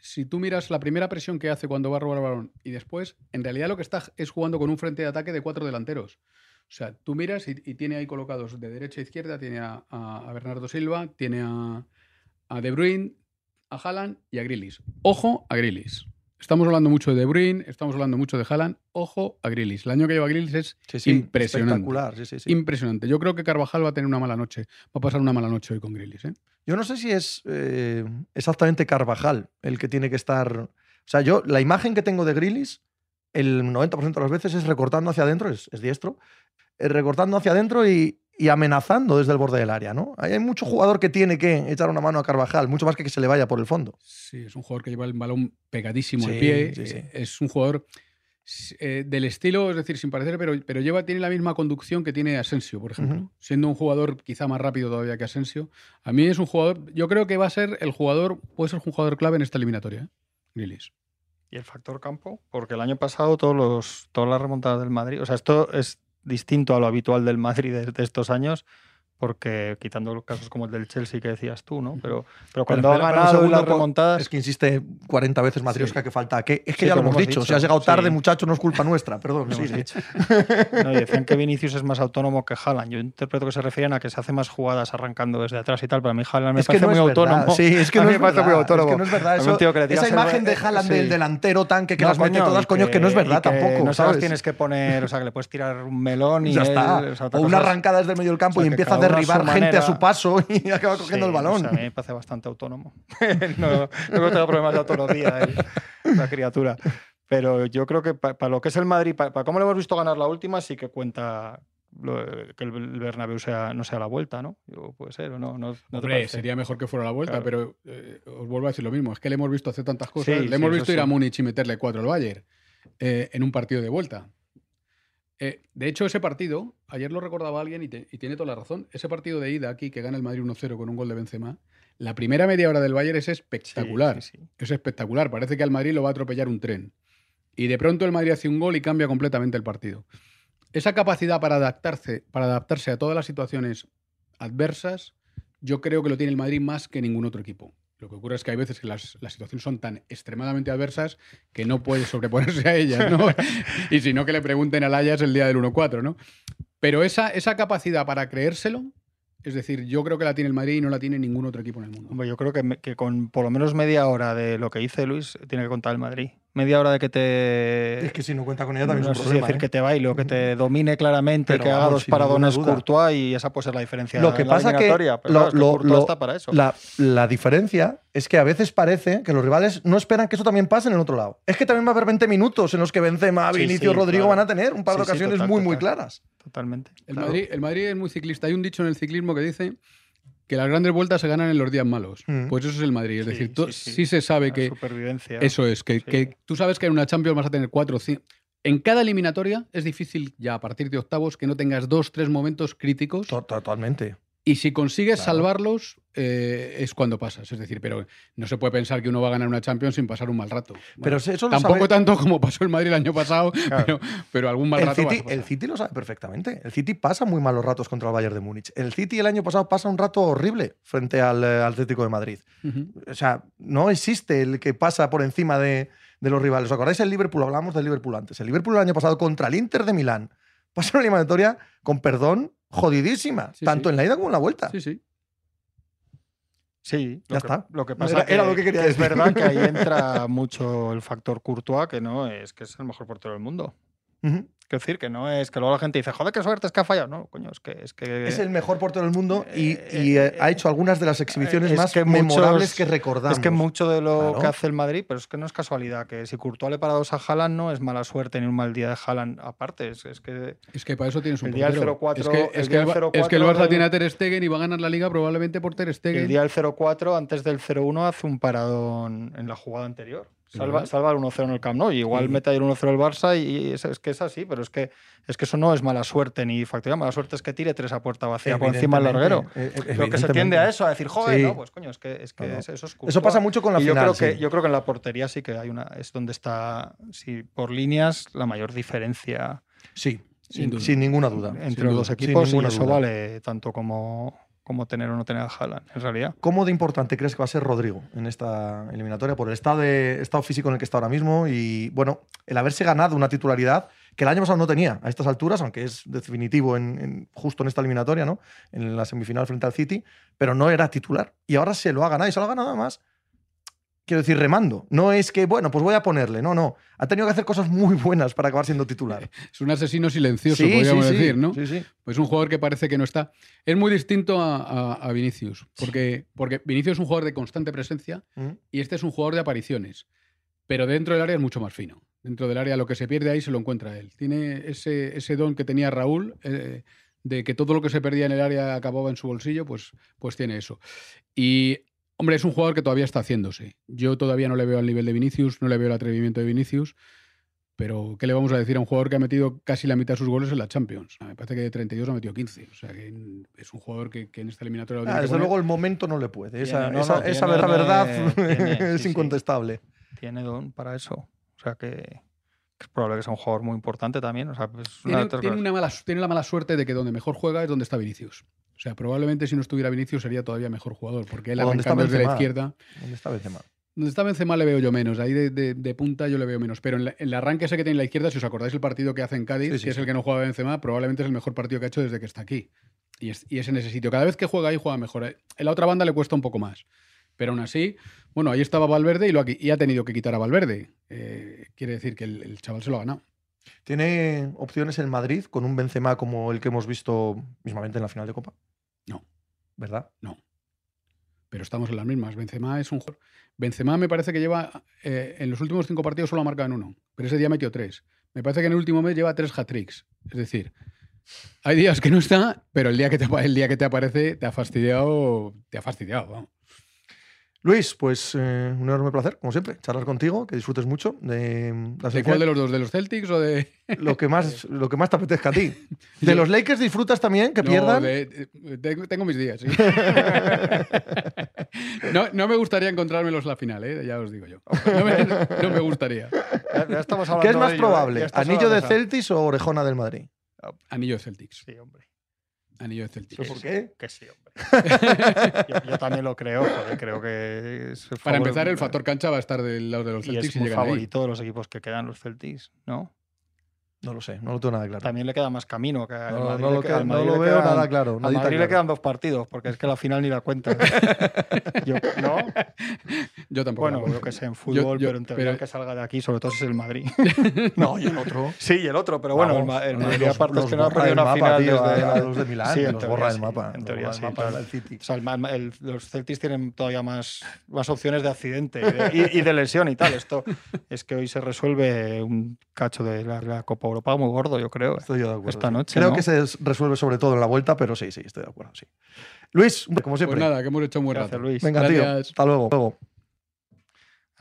si tú miras la primera presión que hace cuando va a robar el balón y después, en realidad lo que está es jugando con un frente de ataque de cuatro delanteros. O sea, tú miras y, y tiene ahí colocados de derecha a izquierda, tiene a, a- a Bernardo Silva, tiene a, a De Bruyne, a Haaland y a Grilis. Ojo a Grilis. Estamos hablando mucho de De Bruyne, estamos hablando mucho de Haaland. Ojo a Grilis. El año que lleva Grilis es Sí, sí, impresionante. Espectacular, sí, sí, sí. impresionante. Yo creo que Carvajal va a tener una mala noche. Va a pasar una mala noche hoy con Grilis. ¿eh? Yo no sé si es eh, exactamente Carvajal el que tiene que estar. O sea, yo, la imagen que tengo de Grillis, el 90% de las veces es recortando hacia adentro, es, es diestro, recortando hacia adentro y, y amenazando desde el borde del área, ¿no? Hay mucho jugador que tiene que echar una mano a Carvajal, mucho más que que se le vaya por el fondo. Sí, es un jugador que lleva el balón pegadísimo Sí, al pie. sí, sí. eh, Es un jugador eh, del estilo, es decir, sin parecer, pero, pero lleva, tiene la misma conducción que tiene Asensio, por ejemplo. Siendo un jugador quizá más rápido todavía que Asensio. A mí es un jugador, yo creo que va a ser el jugador, puede ser un jugador clave en esta eliminatoria. ¿eh? ¿Y el factor campo? Porque el año pasado todos los, todas las remontadas del Madrid, o sea, esto es distinto a lo habitual del Madrid de, estos años, porque quitando los casos como el del Chelsea que decías tú, ¿no? Pero, pero cuando espera, ha espera un ganado las remontadas... Es que insiste 40 veces Matrioska que falta. que Es que Sí, ya lo pero hemos lo hemos dicho. Si dicho, has llegado tarde, sí. muchacho, no es culpa nuestra. Perdón. sí, sí. dicho. No, y decían que Vinicius es más autónomo que Haaland. Yo interpreto que se referían a que se hace más jugadas arrancando desde atrás y tal. Para mí Haaland me Es parece no muy autónomo. Sí, es que A no mí es me parece muy autónomo. Es que no es verdad. Eso- tío que le tiras esa imagen de Haaland sí. del delantero tanque que las mete todas, coño, que no es verdad tampoco. No ¿sabes? tienes que poner, o sea, que le puedes tirar un melón y ya está. o una arrancada desde el medio del campo y empieza a cada uno a derribar gente a su paso y acaba cogiendo el Sí, o balón. sea, a mí me parece bastante autónomo. no, no creo que tenga problemas de autonomía él, la criatura. Pero yo creo que para lo que es el Madrid, para cómo lo hemos visto ganar la última, sí que cuenta lo- que el el Bernabéu sea, no sea la vuelta, ¿no? Digo, puede ser o no. no, ¿no Hombre, sería mejor que fuera la vuelta, Claro. pero eh, os vuelvo a decir lo mismo. Es que le hemos visto hacer tantas cosas. Sí, le sí, hemos visto ir a. Múnich y meterle cuatro al Bayern eh, en un partido de vuelta. Eh, de hecho, ese partido, ayer lo recordaba alguien y, te- y tiene toda la razón. Ese partido de ida aquí, que gana el Madrid 1-0 con un gol de Benzema, la primera media hora del Bayern es Sí, espectacular. sí, sí. Es espectacular. Parece que al Madrid lo va a atropellar un tren. Y de pronto el Madrid hace un gol y cambia completamente el partido. Esa capacidad para adaptarse, para adaptarse a todas las situaciones adversas, yo creo que lo tiene el Madrid más que ningún otro equipo. Lo que ocurre es que hay veces que las, las situaciones son tan extremadamente adversas que no puede sobreponerse a ellas, ¿no? y si no, que le pregunten al Ayas el día del 1-4, ¿no? Pero esa, esa capacidad para creérselo, es decir, yo creo que la tiene el Madrid y no la tiene ningún otro equipo en el mundo. Yo creo que, que con por lo menos media hora de lo que dice Luis, tiene que contar el Madrid. Media hora de que te. Es que si no cuenta con ella también no es un problema. decir ¿eh? que te baile o que te domine claramente, Pero que haga dos paradones. Courtois y esa puede ser la diferencia. Lo que en la pasa que pero lo- claro, es que lo- lo- está para eso. La, la diferencia es que a veces parece que los rivales no esperan que eso también pase en el otro lado. Es que también va a haber 20 minutos en los que Benzema, Sí, Vinicius, sí, Rodrigo claro. van a tener un par de Sí, sí, ocasiones total, muy, muy claras. Totalmente. El, Claro. Madrid, el Madrid es muy ciclista. Hay un dicho en el ciclismo que dice que las grandes vueltas se ganan en los días malos. Mm. Pues eso es el Madrid. Es Sí, decir, sí, sí, sí. se sabe La que supervivencia. eso es, que, Sí. que tú sabes que en una Champions vas a tener cuatro cinco. En cada eliminatoria es difícil ya a partir de octavos que no tengas dos, tres momentos críticos. To- Totalmente. Y si consigues Claro. salvarlos, eh, es cuando pasas. Es decir, pero no se puede pensar que uno va a ganar una Champions sin pasar un mal rato. Bueno, Pero eso lo tampoco sabe- tanto como pasó el Madrid el año pasado, Claro. pero, pero algún mal el rato City, el City lo sabe perfectamente. El City pasa muy malos ratos contra el Bayern de Múnich. El City el año pasado pasa un rato horrible frente al eh, Atlético de Madrid. O sea, no existe el que pasa por encima de, de los rivales. ¿Os acordáis el Liverpool? Hablábamos del Liverpool antes. El Liverpool el año pasado contra el Inter de Milán pasa una eliminatoria con perdón jodidísima, Sí, tanto sí. en la ida como en la vuelta. Sí, sí. Sí, Ya lo que, está. Lo que pasa Era- que, era lo que quería es decir. verdad que ahí entra mucho el factor Courtois, que no es que es el mejor portero del mundo. Ujú. Quiero decir que no es que luego la gente dice, joder, qué suerte es que ha fallado. No, coño, es que. Es, que, Es el mejor portero del mundo y, eh, y, eh, eh, ha hecho algunas de las exhibiciones es más que memorables muchos- que recordamos. Es que mucho de lo Claro. que hace el Madrid, pero es que no es casualidad, que si Courtois le para dos a Haaland no es mala suerte ni un mal día de Haaland aparte, es, es que Es que para eso tienes un El día del portero. 0-4, es que, el es que día el, del Ba- es que el 0-4 Barça del- tiene a Ter Stegen y va a ganar la Liga probablemente por Ter Stegen. el día del 0-4 antes del 0-1 hace un paradón en la jugada anterior. ¿Es Salva, el 1-0 en el Camp Nou. Y igual Sí. mete ahí el 1-0 el Barça y es, es que es así, pero es que, es que eso no es mala suerte ni factoría. Mala suerte es que tire tres a puerta vacía por encima del larguero. Evidentemente, eh, Creo que se tiende a eso, a decir, joder, Sí. no, pues coño, es que, es que No, no. es- eso es Eso Courtois. pasa mucho con la Y yo creo, que, yo creo que en la portería sí que hay una. Es donde está, sí, por líneas, la mayor diferencia Sí, Sin ninguna duda. entre sin los duda, dos equipos y eso duda. vale tanto como, como tener o no tener a Haaland, en realidad. ¿Cómo de importante crees que va a ser Rodrigo en esta eliminatoria por el estado, estado físico en el que está ahora mismo y, bueno, el haberse ganado una titularidad que el año pasado no tenía a estas alturas, aunque es definitivo en, justo en esta eliminatoria, ¿no? En la semifinal frente al City, pero no era titular. Y ahora se lo ha ganado y se lo ha ganado además, quiero decir, remando. No es que, bueno, pues voy a ponerle, no, no. Ha tenido que hacer cosas muy buenas para acabar siendo titular. Es un asesino silencioso, Sí, podríamos sí, sí, decir, ¿no? Sí, sí. Pues un jugador que parece que no está. Es muy distinto a, a- a Vinicius, porque, porque Vinicius es un jugador de constante presencia Mm. y este es un jugador de apariciones. Pero dentro del área es mucho más fino. Dentro del área lo que se pierde ahí se lo encuentra él. Tiene ese, ese don que tenía Raúl, eh, de que todo lo que se perdía en el área acababa en su bolsillo, pues, pues tiene eso. Y, hombre, es un jugador que todavía está haciéndose. Yo todavía no le veo al nivel de Vinicius, no le veo el atrevimiento de Vinicius, Pero, ¿qué le vamos a decir a un jugador que ha metido casi la mitad de sus goles en la Champions? Me parece que de 32 ha metido 15. O sea, que es un jugador que, en esta eliminatoria... Ah, desde luego el momento no le puede. Esa, tiene, esa, esa verdad es incontestable. Tiene don para eso. O sea, que, es probable que sea un jugador muy importante también. O sea, tiene, tiene, una mala, tiene la mala suerte de que donde mejor juega es donde está Vinicius. O sea, probablemente si no estuviera Vinicius sería todavía mejor jugador, porque él arrancando desde la izquierda... ¿Dónde está Benzema? Donde está Benzema le veo yo menos, ahí de, punta yo le veo menos. Pero en, el arranque ese que tiene en la izquierda, si os acordáis el partido que hace en Cádiz, que es el que no juega Benzema, probablemente es el mejor partido que ha hecho desde que está aquí. Y es, y es en ese sitio. Cada vez que juega ahí juega mejor. En la otra banda le cuesta un poco más. Pero aún así, bueno, ahí estaba Valverde y, lo y ha tenido que quitar a Valverde. Eh, quiere decir que el, chaval se lo ha ganado. ¿Tiene opciones en Madrid con un Benzema como el que hemos visto mismamente en la final de Copa? No. ¿Verdad? No. Pero estamos en las mismas. Benzema es un jugador Benzema me parece que lleva, eh, en los últimos cinco partidos solo ha marcado en uno, pero ese día metió tres. Me parece que en el último mes lleva tres hat-tricks. Es decir, hay días que no está, pero el día que te, el día que te aparece te ha fastidiado, te ha fastidiado. Vamos. Luis, pues eh, un enorme placer, como siempre, charlar contigo, que disfrutes mucho de ¿De cuál de los dos? ¿De los Celtics o de.? Lo que más, lo que más te apetezca a ti. ¿De los Lakers disfrutas también que pierdan? tengo mis días, sí. no, me gustaría encontrármelos la final, ¿eh? ya os digo yo. No me, gustaría. ¿Qué es más probable? ¿Anillo de Celtics o orejona del Madrid? Anillo de Celtics. Sí, hombre. Anillo de Celtics. ¿Por qué? Que sí, hombre. yo, también lo creo, creo que Para empezar, el factor cancha va a estar del lado de los Celtics. Y es muy favorito de los equipos que quedan los Celtics, ¿no? No lo sé, no lo tengo nada claro. También le queda más camino que al Madrid. No, lo, que, no lo veo nada claro. Al Madrid le quedan dos partidos, porque es que la final ni la cuenta. yo, ¿No? Yo tampoco. Bueno, yo que sé, en fútbol, pero en teoría que salga de aquí, sobre todo es el Madrid. no, y el otro. Sí, y el otro, pero bueno, el, Madrid aparte es que no ha perdido una final desde... los de Milán, sí, los borra el mapa. En teoría sí. El City. O sea, los Celtics tienen todavía más, más opciones de accidente y de, lesión y tal. Esto es que hoy se resuelve un cacho de la, la Copa Europa muy gordo, yo creo. Estoy de acuerdo. Esta noche. Creo que se resuelve sobre todo en la vuelta, pero sí, sí, estoy de acuerdo. Sí. Luis, como siempre. Pues nada, que hemos hecho muy rato. Luis. Venga, tío. Hasta luego. luego.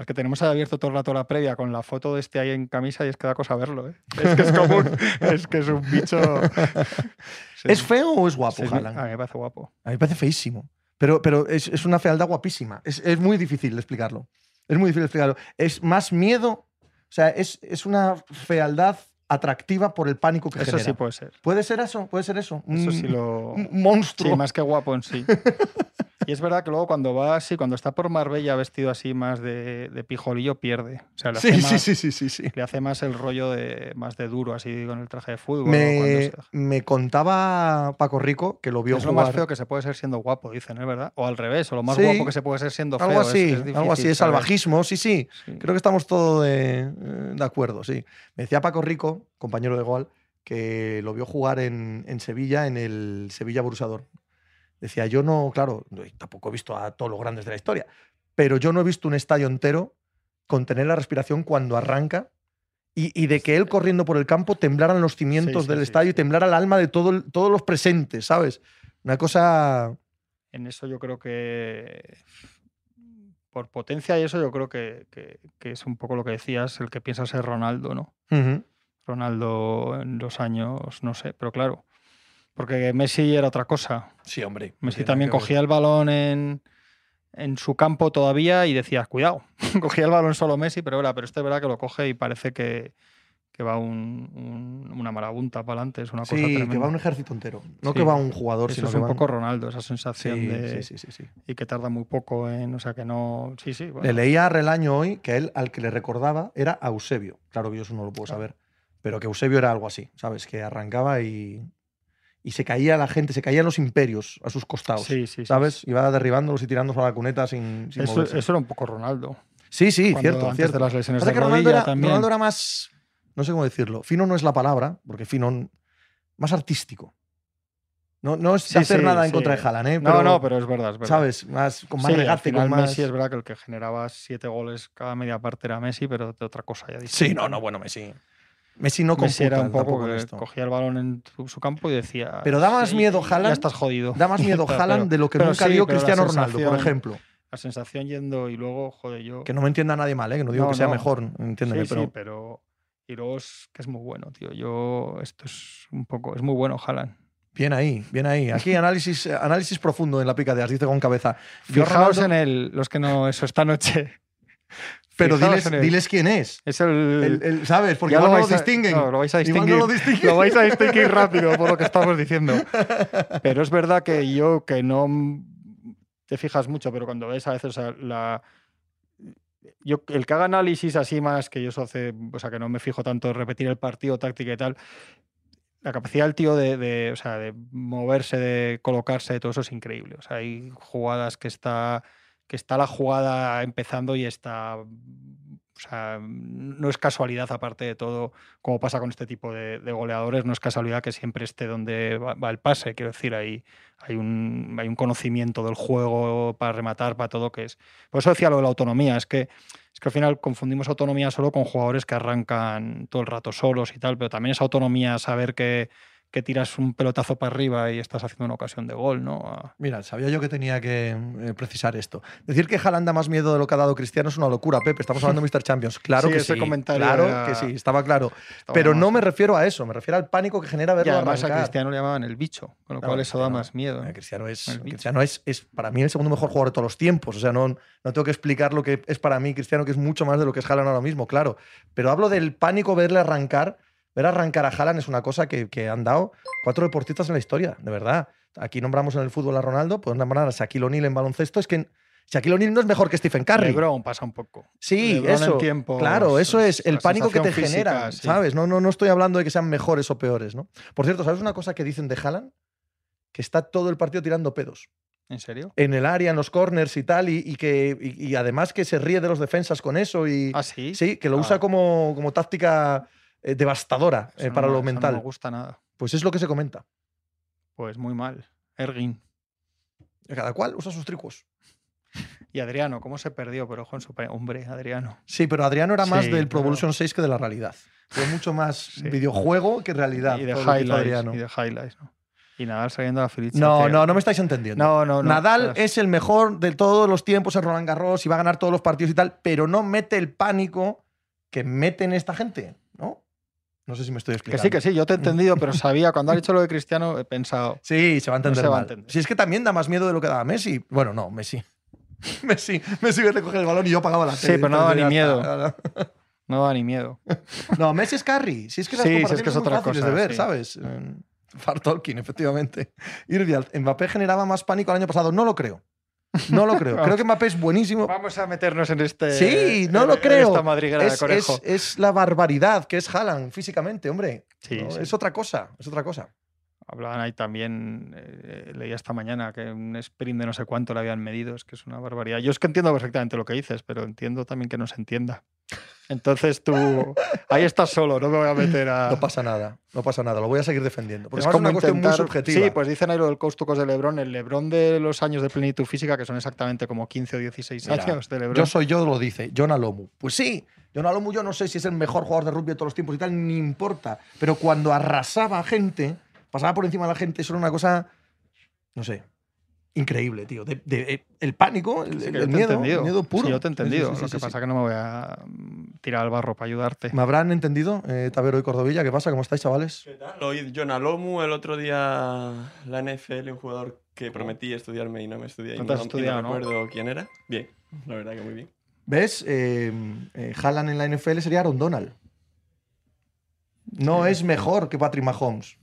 Es que tenemos abierto todo el rato la previa con la foto de este ahí en camisa y es que da cosa verlo. ¿eh? Es que es como un, es que es un bicho. ¿Es feo o es guapo, sí, A mí me parece guapo. A mí me parece feísimo. Pero, pero es, es una fealdad guapísima. Es, es, muy difícil de explicarlo. Es muy difícil de explicarlo. Es más miedo. O sea, es, es una fealdad atractiva por el pánico que eso genera. Eso sí puede ser. Puede ser eso, puede ser eso. Eso sí lo. Un monstruo. Sí, más que guapo en sí. Y es verdad que luego cuando va así, cuando está por Marbella vestido así más de, de pijolillo, pierde. O sea, le hace sí, más, sí, sí, sí, sí, Le hace más el rollo de más de duro, así con el traje de fútbol. Me, me contaba Paco Rico que lo vio es jugar. lo más feo que se puede ser siendo guapo, dicen, ¿es verdad? O al revés, o lo más guapo que se puede ser siendo feo. Algo así, es, es algo así, es salvajismo, sí, sí, Creo que estamos todos de, de, acuerdo, sí. Me decía Paco Rico, compañero de Goal, que lo vio jugar en, en Sevilla, en el Sevilla Brusador. Decía, yo no, claro, tampoco he visto a todos los grandes de la historia, pero yo no he visto un estadio entero contener la respiración cuando arranca y, de que él corriendo por el campo temblaran los cimientos del estadio y temblara el alma de todo, todos los presentes, ¿sabes? Una cosa... En eso yo creo que por potencia y eso yo creo que, que, es un poco lo que decías, el que piensa ser Ronaldo, ¿no? Ronaldo en los años, no sé, pero claro, porque Messi era otra cosa. Sí, hombre. Messi también cogía el balón en, en, su campo todavía y decías, cuidado, cogía el balón solo Messi, pero era, pero este es verdad que lo coge y parece que, que va un, una marabunta para adelante. Es una cosa sí, que va un ejército entero. No que va un jugador, Eso es un poco Ronaldo, esa sensación sí, de. Sí, sí, sí, Y que tarda muy poco en. O sea, que no. Sí, sí. Le leía a Relaño hoy que él al que le recordaba era a Eusebio. Claro que yo eso no lo puedo saber. Pero que Eusebio era algo así, ¿sabes? Que arrancaba y, y se caía la gente, se caían los imperios a sus costados. Sí, sí, ¿Sabes? Iba derribándolos y tirándolos a la cuneta sin, sin eso, eso, era un poco Ronaldo. Sí, sí, cierto, cierto. De las lesiones de Ronaldo, era, Ronaldo era más. No sé cómo decirlo. Fino no es la palabra, porque fino. Más artístico. No, no es hacer nada en contra de Haaland, ¿eh? no, no, pero es verdad, es verdad. ¿Sabes? Más, con más regate, con más. Messi es verdad que el que generaba siete goles cada media parte era Messi, pero de otra cosa ya Sí, no, no, bueno, Messi. Messi no Messi era un poco que cogía el balón en su campo y decía. Pero da más miedo Haaland. Ya estás jodido. Da más miedo Haaland de lo que nunca dio Cristiano Ronaldo, por ejemplo. La sensación yendo y luego, joder, yo. Que no me entienda nadie mal, ¿eh? que no digo que sea mejor, entiéndeme, sí, pero... Sí, pero. Y luego es que es muy bueno, tío. Yo, esto es un poco, es muy bueno, Haaland. Bien ahí, bien ahí. Aquí análisis, análisis profundo en la pica de As, dice con cabeza. Fijaos Ronaldo- en el, los que no, eso esta noche. Pero diles, el- diles quién es. Es el, El- el- ¿Sabes? Porque igual no lo vais a- distinguen. no, lo vais a distinguir. no lo distinguen. Lo vais a distinguir rápido por lo que estamos diciendo. Pero es verdad que yo, que no te fijas mucho, pero cuando ves a veces o sea, la. Yo, el que haga análisis así más, que yo eso hace, o sea, que no me fijo tanto repetir el partido, táctica y tal, la capacidad del tío de, de, o sea, de moverse, de colocarse, todo eso es increíble. O sea, hay jugadas que está, que está la jugada empezando y está. O sea, no es casualidad, aparte de todo, como pasa con este tipo de, goleadores, no es casualidad que siempre esté donde va, el pase. Quiero decir, hay, hay, un, hay un conocimiento del juego para rematar, para todo, que es. Por eso decía lo de la autonomía, es que, es que al final confundimos autonomía solo con jugadores que arrancan todo el rato solos y tal, pero también es autonomía saber que, que tiras un pelotazo para arriba y estás haciendo una ocasión de gol, ¿no? A- Mira, sabía yo que tenía que eh, precisar esto. Decir que Haaland da más miedo de lo que ha dado Cristiano es una locura, Pepe. Estamos hablando de Mr. Champions. Claro Sí, que ese sí. comentario claro era- que sí, estaba claro. estaba Pero no más- me refiero a eso, me refiero al pánico que genera Y verlo además a arrancar. Cristiano le llamaban el bicho, con lo No, cual eso da más miedo. Eh, Cristiano es. Cristiano es, es para mí el segundo mejor jugador de todos los tiempos. O sea, no, no tengo que explicar lo que es para mí Cristiano, que es mucho más de lo que es Haaland ahora mismo, claro. Pero hablo del pánico verle arrancar. Ver arrancar a Haaland es una cosa que, que han dado cuatro deportistas en la historia, de verdad. Aquí nombramos en el fútbol a Ronaldo, podemos nombrar a Shaquille O'Neal en baloncesto. Es que Shaquille O'Neal no es mejor que Stephen Curry. LeBron pasa un poco. Sí, LeBron eso. tiempos, claro, eso es el pánico que te física, genera, sí. ¿sabes? No, no, no estoy hablando de que sean mejores o peores, ¿no? Por cierto, ¿sabes una cosa que dicen de Haaland? Que está todo el partido tirando pedos. ¿En serio? En el área, en los corners y tal, y, y que, y, y además que se ríe de los defensas con eso. Y, ¿Ah, sí? Sí, que lo Ah. usa como, como táctica eh, devastadora eh, para no- lo mental. No me gusta nada. Pues es lo que se comenta. Pues muy mal. Ergin. Cada cual usa sus trucos. Y Adriano, ¿cómo se perdió? Pero ojo en su Hombre, Adriano. Sí, pero Adriano era más Sí, del Pro pero- Evolution 6 que de la realidad. Fue mucho más Sí. videojuego que realidad. Y de highlights. Adriano. Y de highlights, ¿no? Y Nadal saliendo a la Feliz. No, no, no me estáis entendiendo. No, no, no. Nadal es el mejor de todos los tiempos en Roland Garros y va a ganar todos los partidos y tal, pero no mete el pánico que meten esta gente, ¿no? Sé si me estoy Que explicando. sí, que sí, yo te he entendido, pero sabía, cuando has dicho lo de Cristiano, he pensado. Sí, se va a entender se va a entender. Si es que también da más miedo de lo que daba Messi. Bueno, no, Messi. Messi, Messi ve recoger el balón y yo pagaba la Sí, pero no daba ni miedo. No da ni miedo. No, Messi es Curry. Si es que las Sí, sí, es que es otra cosa, de ver, sí. ¿sabes? Eh, Far Tolkien, efectivamente. Irvial, Mbappé generaba más pánico el año pasado. No lo creo. No lo creo. creo que Mbappé es buenísimo. Vamos a meternos en este. Sí, no en- lo creo. Esta madriguera de Es, conejo. es- es la barbaridad que es Haaland físicamente, hombre. Sí, ¿no? sí. Es otra cosa, es otra cosa. Hablaban ahí también, eh, leía esta mañana que un sprint de no sé cuánto le habían medido, es que es una barbaridad. Yo es que entiendo perfectamente lo que dices, pero entiendo también que no se entienda. Entonces tú, ahí estás solo, no me voy a meter a... No pasa nada, no pasa nada. Lo voy a seguir defendiendo. Porque Es como una cuestión muy intentar- subjetiva. Sí, pues dicen ahí lo del coast de Lebron, el Lebron de los años de plenitud física, que son exactamente como 15 o 16 Mira, años de Lebron. Yo soy yo, lo dice, John Alomu. Pues sí, John Alomu yo no sé si es el mejor jugador de rugby de todos los tiempos y tal, ni importa. Pero cuando arrasaba a gente, pasaba por encima de la gente, eso era una cosa, no sé, increíble, tío. De- de- eh, el pánico, el, Sí, miedo, el miedo puro. Sí, yo te he entendido. sí, sí, lo que sí. pasa que no me voy a tirar al barro para ayudarte. ¿Me habrán entendido, eh, Tabero y Cordovilla? ¿Qué pasa? ¿Cómo estáis, chavales? ¿Qué tal? Hoy John Alomu, el otro día la NFL, un jugador que prometí estudiarme y no me estudié y No no, te has y no estudiado, ¿no? recuerdo quién era. Bien, la verdad que muy bien. ¿Ves? Eh, eh, Haaland en la NFL sería Aaron Donald. No Sí. es mejor que Patrick Mahomes.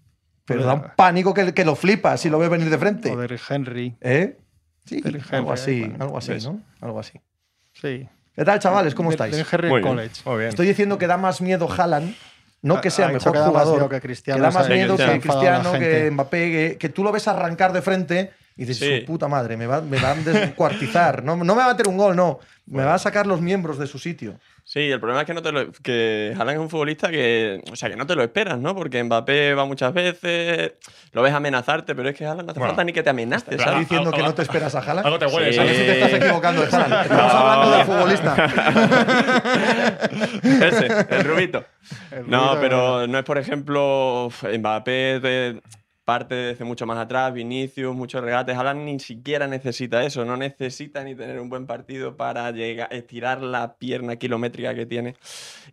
Pero da un pánico que, que lo flipa si lo ve venir de frente. O Derrick Henry. ¿Eh? Sí, Derrick algo Henry, así, bueno, algo así, ¿ves? ¿no? Algo así. Sí. ¿Qué tal, chavales? ¿Cómo estáis? Derrick Henry Muy bien. college. Muy bien. Estoy diciendo que da más miedo Haaland, no que sea ha mejor que da más jugador, miedo que que Cristiano. da más o sea, miedo que que Cristiano, que. Mbappé, que, que tú lo ves arrancar de frente y dices, Sí. su puta madre, me va, me va a descuartizar. No, no me va a meter un gol, no. Me va a sacar los miembros de su sitio. Sí, el problema es que no te lo, que Haaland es un futbolista que, o sea, que no te lo esperas, ¿no? Porque Mbappé va muchas veces, lo ves amenazarte, pero es que Haaland no hace Bueno, falta ni que te amenace, Claro. ¿Estás ¿sabes? diciendo que no te esperas a Haaland? Algo te huele, Sí. A ver si te estás equivocando de Haaland. Estamos No. hablando del futbolista. Ese, el rubito. El No, pero no es, por ejemplo, Mbappé, de- parte desde mucho más atrás, Vinicius, muchos regates. Haaland ni siquiera necesita eso, no necesita ni tener un buen partido para llegar, estirar la pierna kilométrica que tiene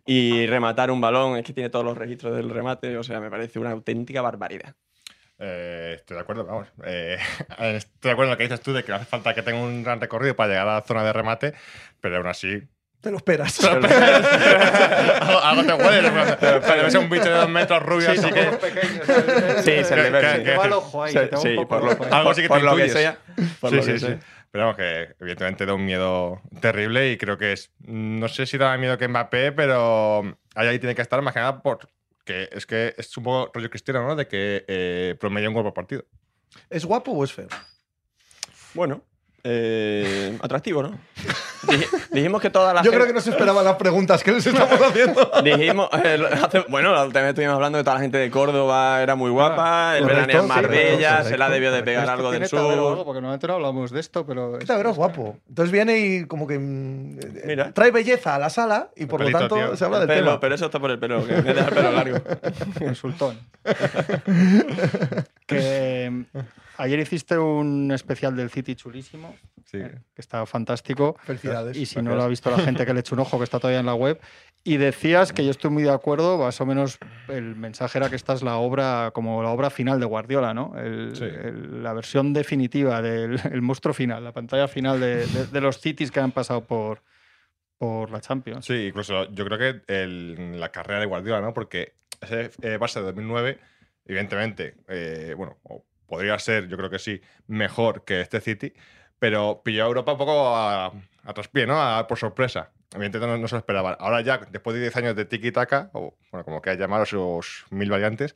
y rematar un balón. Es que tiene todos los registros del remate, o sea, me parece una auténtica barbaridad. Eh, estoy de acuerdo, vamos. Eh, estoy de acuerdo en lo que dices tú de que no hace falta que tenga un gran recorrido para llegar a la zona de remate, pero aún así. Te lo esperas. algo, algo te huele. Pero, pero debe ser un bicho de dos metros rubio, así que. Sí, se le ve, que- sí. el ojo ahí, Sí, te va un sí, poco por el lo, ojo ahí. Algo sí que por te lo que sea. por Sí, lo sí, que sí. sea. Pero vamos, que evidentemente da un miedo terrible y creo que es. No sé si da más miedo que Mbappé, pero ahí, ahí tiene que estar más que nada porque es que es un poco rollo cristiano, ¿no? De que eh, promedia un gol por partido. ¿Es guapo o es feo? Bueno, eh, atractivo, ¿no? Dij- dijimos que toda la Yo gente- creo que no se esperaban las preguntas que les estamos haciendo. Dijimos, eh, hace- bueno, vez estuvimos hablando de toda la gente de Córdoba, era muy guapa, el correcto, veraneo en sí, Marbella, correcto, se la debió de pegar algo del algo, sur. porque normalmente no hablamos de esto, pero. Este verano es guapo. Entonces viene y como que mm, eh, Mira. trae belleza a la sala y por lo tanto tío. se habla El del pelo, tema. pero eso está por el pelo, que me deja el pelo largo. Insultón. que ayer hiciste un especial del City chulísimo, Sí. eh, que está fantástico. Felicidades. Y si no lo ha visto la gente, que le eche un ojo, que está todavía en la web. Y decías que yo estoy muy de acuerdo, más o menos el mensaje era que esta es la obra, como la obra final de Guardiola, ¿no? El- Sí. el- la versión definitiva del el monstruo final, la pantalla final de, de- de los cities que han pasado por, por la Champions. Sí, incluso yo creo que el- la carrera de Guardiola, ¿no? Porque ese eh, Barça de 2009, evidentemente, eh, bueno, podría ser, yo creo que sí, mejor que este City, pero pilló a Europa un poco a, traspié, ¿no? A- por sorpresa. Evidentemente no, no se lo esperaban. Ahora ya, después de 10 años de tiki-taka, o bueno, como quieras llamar a sus mil variantes,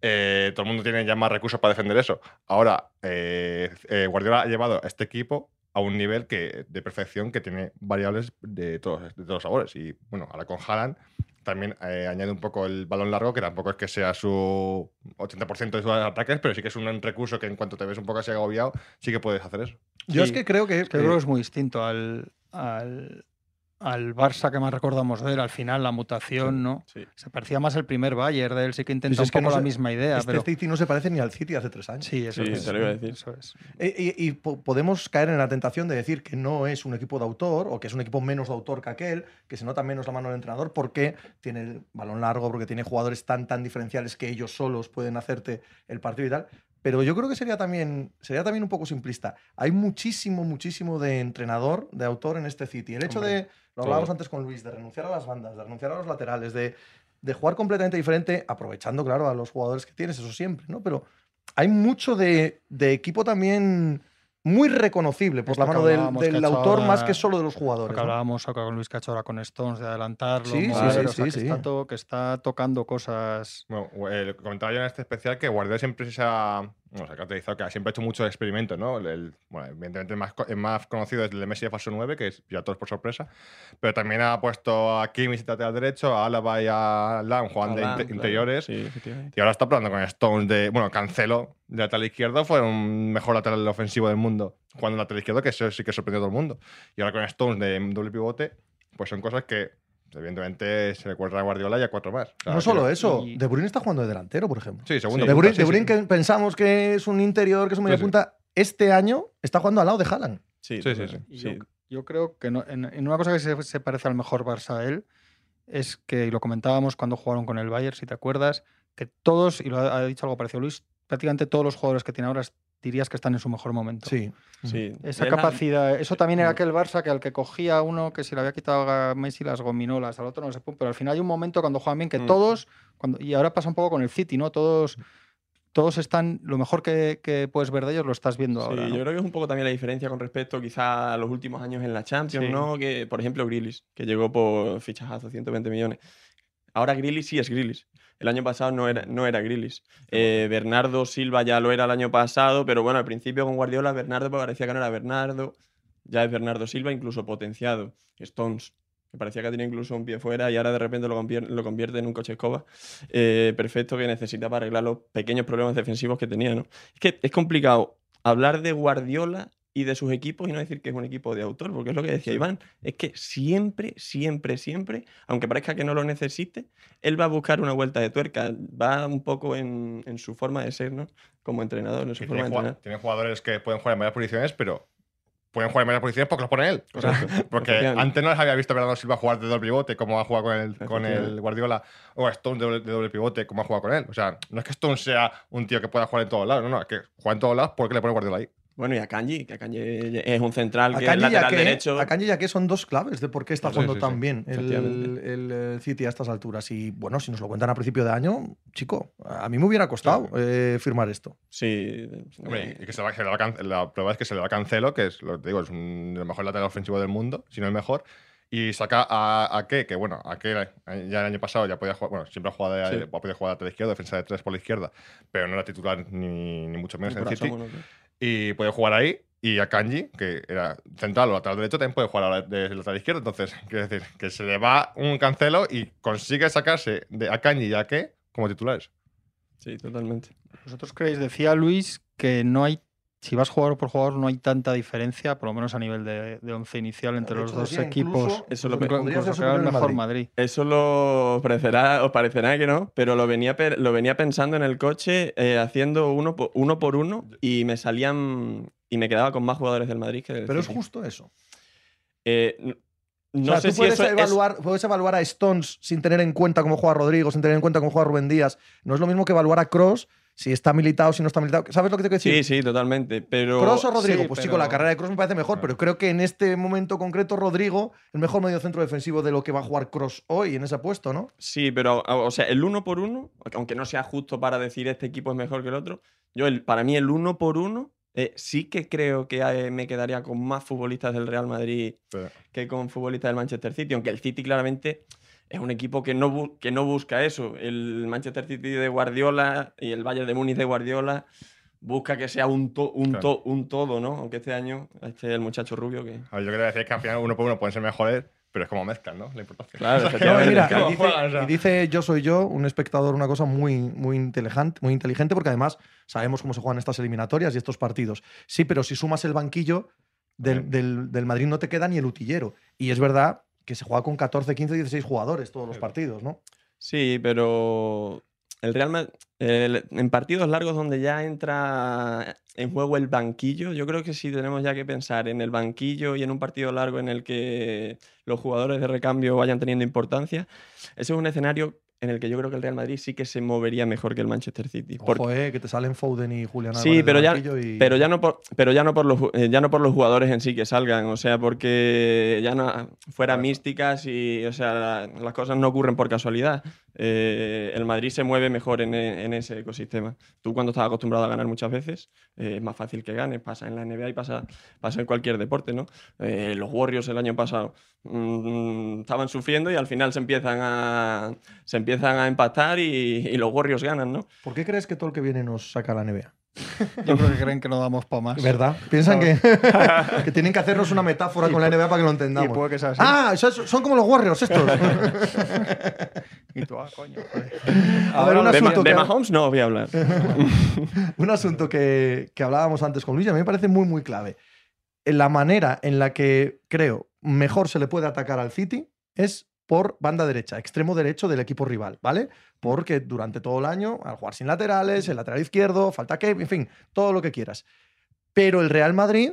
eh, todo el mundo tiene ya más recursos para defender eso. Ahora, eh, eh, Guardiola ha llevado a este equipo a un nivel que, de perfección que tiene variables de todos, de los sabores. Y bueno, ahora con Haaland también eh, añade un poco el balón largo, que tampoco es que sea su 80% de sus ataques, pero sí que es un recurso que en cuanto te ves un poco así agobiado, sí que puedes hacer eso. Yo Sí. es que creo que, creo que es muy distinto al, al, al Barça que más recordamos de él, al final, la mutación, ¿no? Sí. Se parecía más el primer Bayern de él, sí que intenta Pues es un que poco no la misma idea, este pero... City no se parece ni al City hace tres años. Sí, eso Sí, es. te lo iba a decir. Eso es. Eh, Y, y po- podemos caer en la tentación de decir que no es un equipo de autor o que es un equipo menos de autor que aquel, que se nota menos la mano del entrenador porque tiene el balón largo, porque tiene jugadores tan tan diferenciales que ellos solos pueden hacerte el partido y tal. Pero yo creo que sería también, sería también un poco simplista. Hay muchísimo, muchísimo de entrenador, de autor en este City. El hecho Hombre, de, lo hablábamos todo. antes con Luis, de renunciar a las bandas, de renunciar a los laterales, de, de jugar completamente diferente, aprovechando, claro, a los jugadores que tienes, eso siempre, ¿no? Pero hay mucho de, de equipo también muy reconocible por Esto la mano del, autor más que solo de los Lo jugadores. que ¿no? hablábamos acá con Luis Cachora con Stones, de adelantarlo, Sí, sí, mover, sí, o sea, sí, que, sí. Está to- que está tocando cosas... Bueno, eh, comentaba yo en este especial que Guardiola siempre se ha, bueno, se ha caracterizado que siempre ha hecho muchos experimentos, ¿no? El, el- bueno, evidentemente el más, el más conocido es el de Messi de Falso 9, que es ya todos por sorpresa, pero también ha puesto a Kimmich lateral derecho, a Álava y a Lam jugando de Haaland, inte- claro. interiores, Sí, y ahora está probando con Stones de, bueno, Cancelo de lateral izquierdo, fue un mejor lateral ofensivo del mundo jugando de lateral izquierdo, que eso sí que sorprendió a todo el mundo. Y ahora con Stones de doble pivote, pues son cosas que evidentemente se le cuesta a Guardiola y a cuatro más. O sea, No solo que- eso, y- De Bruyne está jugando de delantero, por ejemplo. Sí, segundo de Bruyne, sí, De sí. Bruyne que pensamos que es un interior, que es un media Sí, sí. punta, este año está jugando al lado de Haaland. Sí, Sí, sí. Yo, yo creo que no- en, en una cosa que se, se parece al mejor Barça a él es que, y lo comentábamos cuando jugaron con el Bayern, si te acuerdas, que todos, y lo ha, ha dicho algo parecido Luis, prácticamente todos los jugadores que tiene ahora dirías que están en su mejor momento. Sí. Sí. Esa ha- capacidad, eso también era Mm. aquel Barça que al que cogía uno que si le había quitado a Messi las gominolas, al otro no sé, pero al final hay un momento cuando juegan bien que Mm. todos, cuando, y ahora pasa un poco con el City, ¿no? Todos, todos están, lo mejor que, que puedes ver de ellos lo estás viendo Sí, ahora. ¿no? yo creo que es un poco también la diferencia con respecto quizá a los últimos años en la Champions, Sí. ¿no? Que, por ejemplo, Grilis, que llegó por fichajazo, 120 millones. Ahora Grilis sí es Grilis. El año pasado no era, no era Grilis. Eh, Bernardo Silva ya lo era el año pasado, pero bueno, al principio con Guardiola Bernardo parecía que no era Bernardo. Ya es Bernardo Silva, incluso potenciado. Stones, que parecía que tenía incluso un pie fuera y ahora de repente lo convierte, lo convierte en un coche escoba eh, perfecto que necesita para arreglar los pequeños problemas defensivos que tenía, ¿no? Es que es complicado hablar de Guardiola y de sus equipos y no decir que es un equipo de autor, porque es lo que decía Iván, es que siempre, siempre, siempre, aunque parezca que no lo necesite, él va a buscar una vuelta de tuerca, va un poco en, en su forma de ser, ¿no? Como entrenador, en su forma de entrenar. tiene jugadores que pueden jugar en varias posiciones, pero pueden jugar en varias posiciones porque los pone él. O sea, porque antes no les había visto a Bernardo Silva jugar de doble pivote como ha jugado con el, con el. Guardiola, o a Stone de doble, de doble pivote como ha jugado con él. O sea, no es que Stone sea un tío que pueda jugar en todos lados, no, no, es que juega en todos lados porque le pone Guardiola ahí. Bueno, y a Kanji, que a Kanji es un central que es Akanji y lateral Ake- derecho. Akanji y Ake son dos claves de por qué está jugando sí, tan sí. bien el, eh, City a estas alturas. Y bueno, si nos lo cuentan a principio de año, chico, a mí me hubiera costado eh, firmar esto. Sí. Hombre, y que se le va- se le va a can- la prueba es que se le va a Cancelo, que es lo que te digo, es un, el mejor lateral ofensivo del mundo, si no el mejor. Y saca a, a qué, que bueno, a qué ya el año pasado ya podía jugar, bueno, siempre ha jugado de, Sí. ha podido jugar lateral izquierdo, defensa de tres por la izquierda, pero no era titular ni, ni mucho menos en el City. asomo, ¿no? Y puede jugar ahí. Y a Kanji, que era central o lateral derecho, también puede jugar ahora de lateral izquierdo. Entonces, quiero decir, que se le va un cancelo y consigue sacarse de a Kanji y a qué como titulares. Sí, totalmente. ¿Vosotros creéis, decía Luis, que no hay, si vas jugador por jugador, no hay tanta diferencia, por lo menos a nivel de, de once inicial entre De los hecho, dos decía equipos? incluso- Eso lo el mejor Madrid. Madrid. Eso lo parecerá, os parecerá que no, pero lo venía, pe- lo venía pensando en el coche eh, haciendo uno por, uno por uno y me salían y me quedaba con más jugadores del Madrid que del Pero es justo eso. Eh, O sea, sé tú si puedes eso es- evaluar, puedes evaluar a Stones sin tener en cuenta cómo juega Rodrigo, sin tener en cuenta cómo juega Rubén Díaz. No es lo mismo que evaluar a Cross si está militado, si no está militado. ¿Sabes lo que te quiero Sí, decir? sí, totalmente. Pero Cross o Rodrigo, sí, pues pero- chico, la carrera de Cross me parece mejor, Claro. pero creo que en este momento concreto Rodrigo, el mejor medio centro defensivo de lo que va a jugar Cross hoy en ese puesto, ¿no? Sí, pero, o o sea, el uno por uno, aunque no sea justo para decir este equipo es mejor que el otro, yo, el, para mí, el uno por uno, eh, sí que creo que eh, me quedaría con más futbolistas del Real Madrid Pero- que con futbolistas del Manchester City, aunque el City claramente es un equipo que no, bu- que no busca eso. El Manchester City de Guardiola y el Bayern de Múnich de Guardiola busca que sea un, to- un, Claro. to- un todo, ¿no? Aunque este año, este el muchacho rubio que... A ver, yo quería decir que al final uno por uno pueden ser mejores, pero es como mezclan, ¿no? La importancia. Claro, No, efectivamente. mira, ¿Cómo y dice, y yo soy yo, un espectador, una cosa muy, muy inteligente, muy inteligente, porque además sabemos cómo se juegan estas eliminatorias y estos partidos. Sí, pero si sumas el banquillo del, del- del Madrid no te queda ni el utillero. Y es verdad que se juega con 14, 15, 16 jugadores todos los partidos, ¿no? Sí, pero el Real Madrid, en partidos largos donde ya entra en juego el banquillo, yo creo que sí tenemos ya que pensar en el banquillo y en un partido largo en el que los jugadores de recambio vayan teniendo importancia. Ese es un escenario en el que yo creo que el Real Madrid sí que se movería mejor que el Manchester City. porque- Ojo, eh, que te salen Foden y Julián Sí, pero ya- y- Pero ya no por, pero ya no por los eh, ya no por los jugadores en sí que salgan, o sea, porque ya no fuera místicas y o sea, la- las cosas no ocurren por casualidad. Eh, el Madrid se mueve mejor en, e- en ese ecosistema. Tú cuando estás acostumbrado a ganar muchas veces, eh, es más fácil que ganes, pasa en la NBA y pasa, pasa en cualquier deporte, ¿no? Eh, los Warriors el año pasado mm, estaban sufriendo y al final se empiezan a se empiezan a empatar y, y los Warriors ganan, ¿no? ¿Por qué crees que todo el que viene nos saca la NBA? Yo creo que creen que no damos para más. ¿Verdad? Piensan que, que tienen que hacernos una metáfora Y con la NBA para que lo Y entendamos. puede que sea así. Ah, son, son como los Warriors estos. Y tú, ah, coño. joder. A ver, un de, asunto de que- Mahomes no voy a hablar. un asunto que, que hablábamos antes con Luis y a mí me parece muy, muy clave. En la manera en la que creo mejor se le puede atacar al City es por banda derecha, extremo derecho del equipo rival, ¿vale? Porque durante todo el año, al jugar sin laterales, el lateral izquierdo, falta que, en fin, todo lo que quieras. Pero el Real Madrid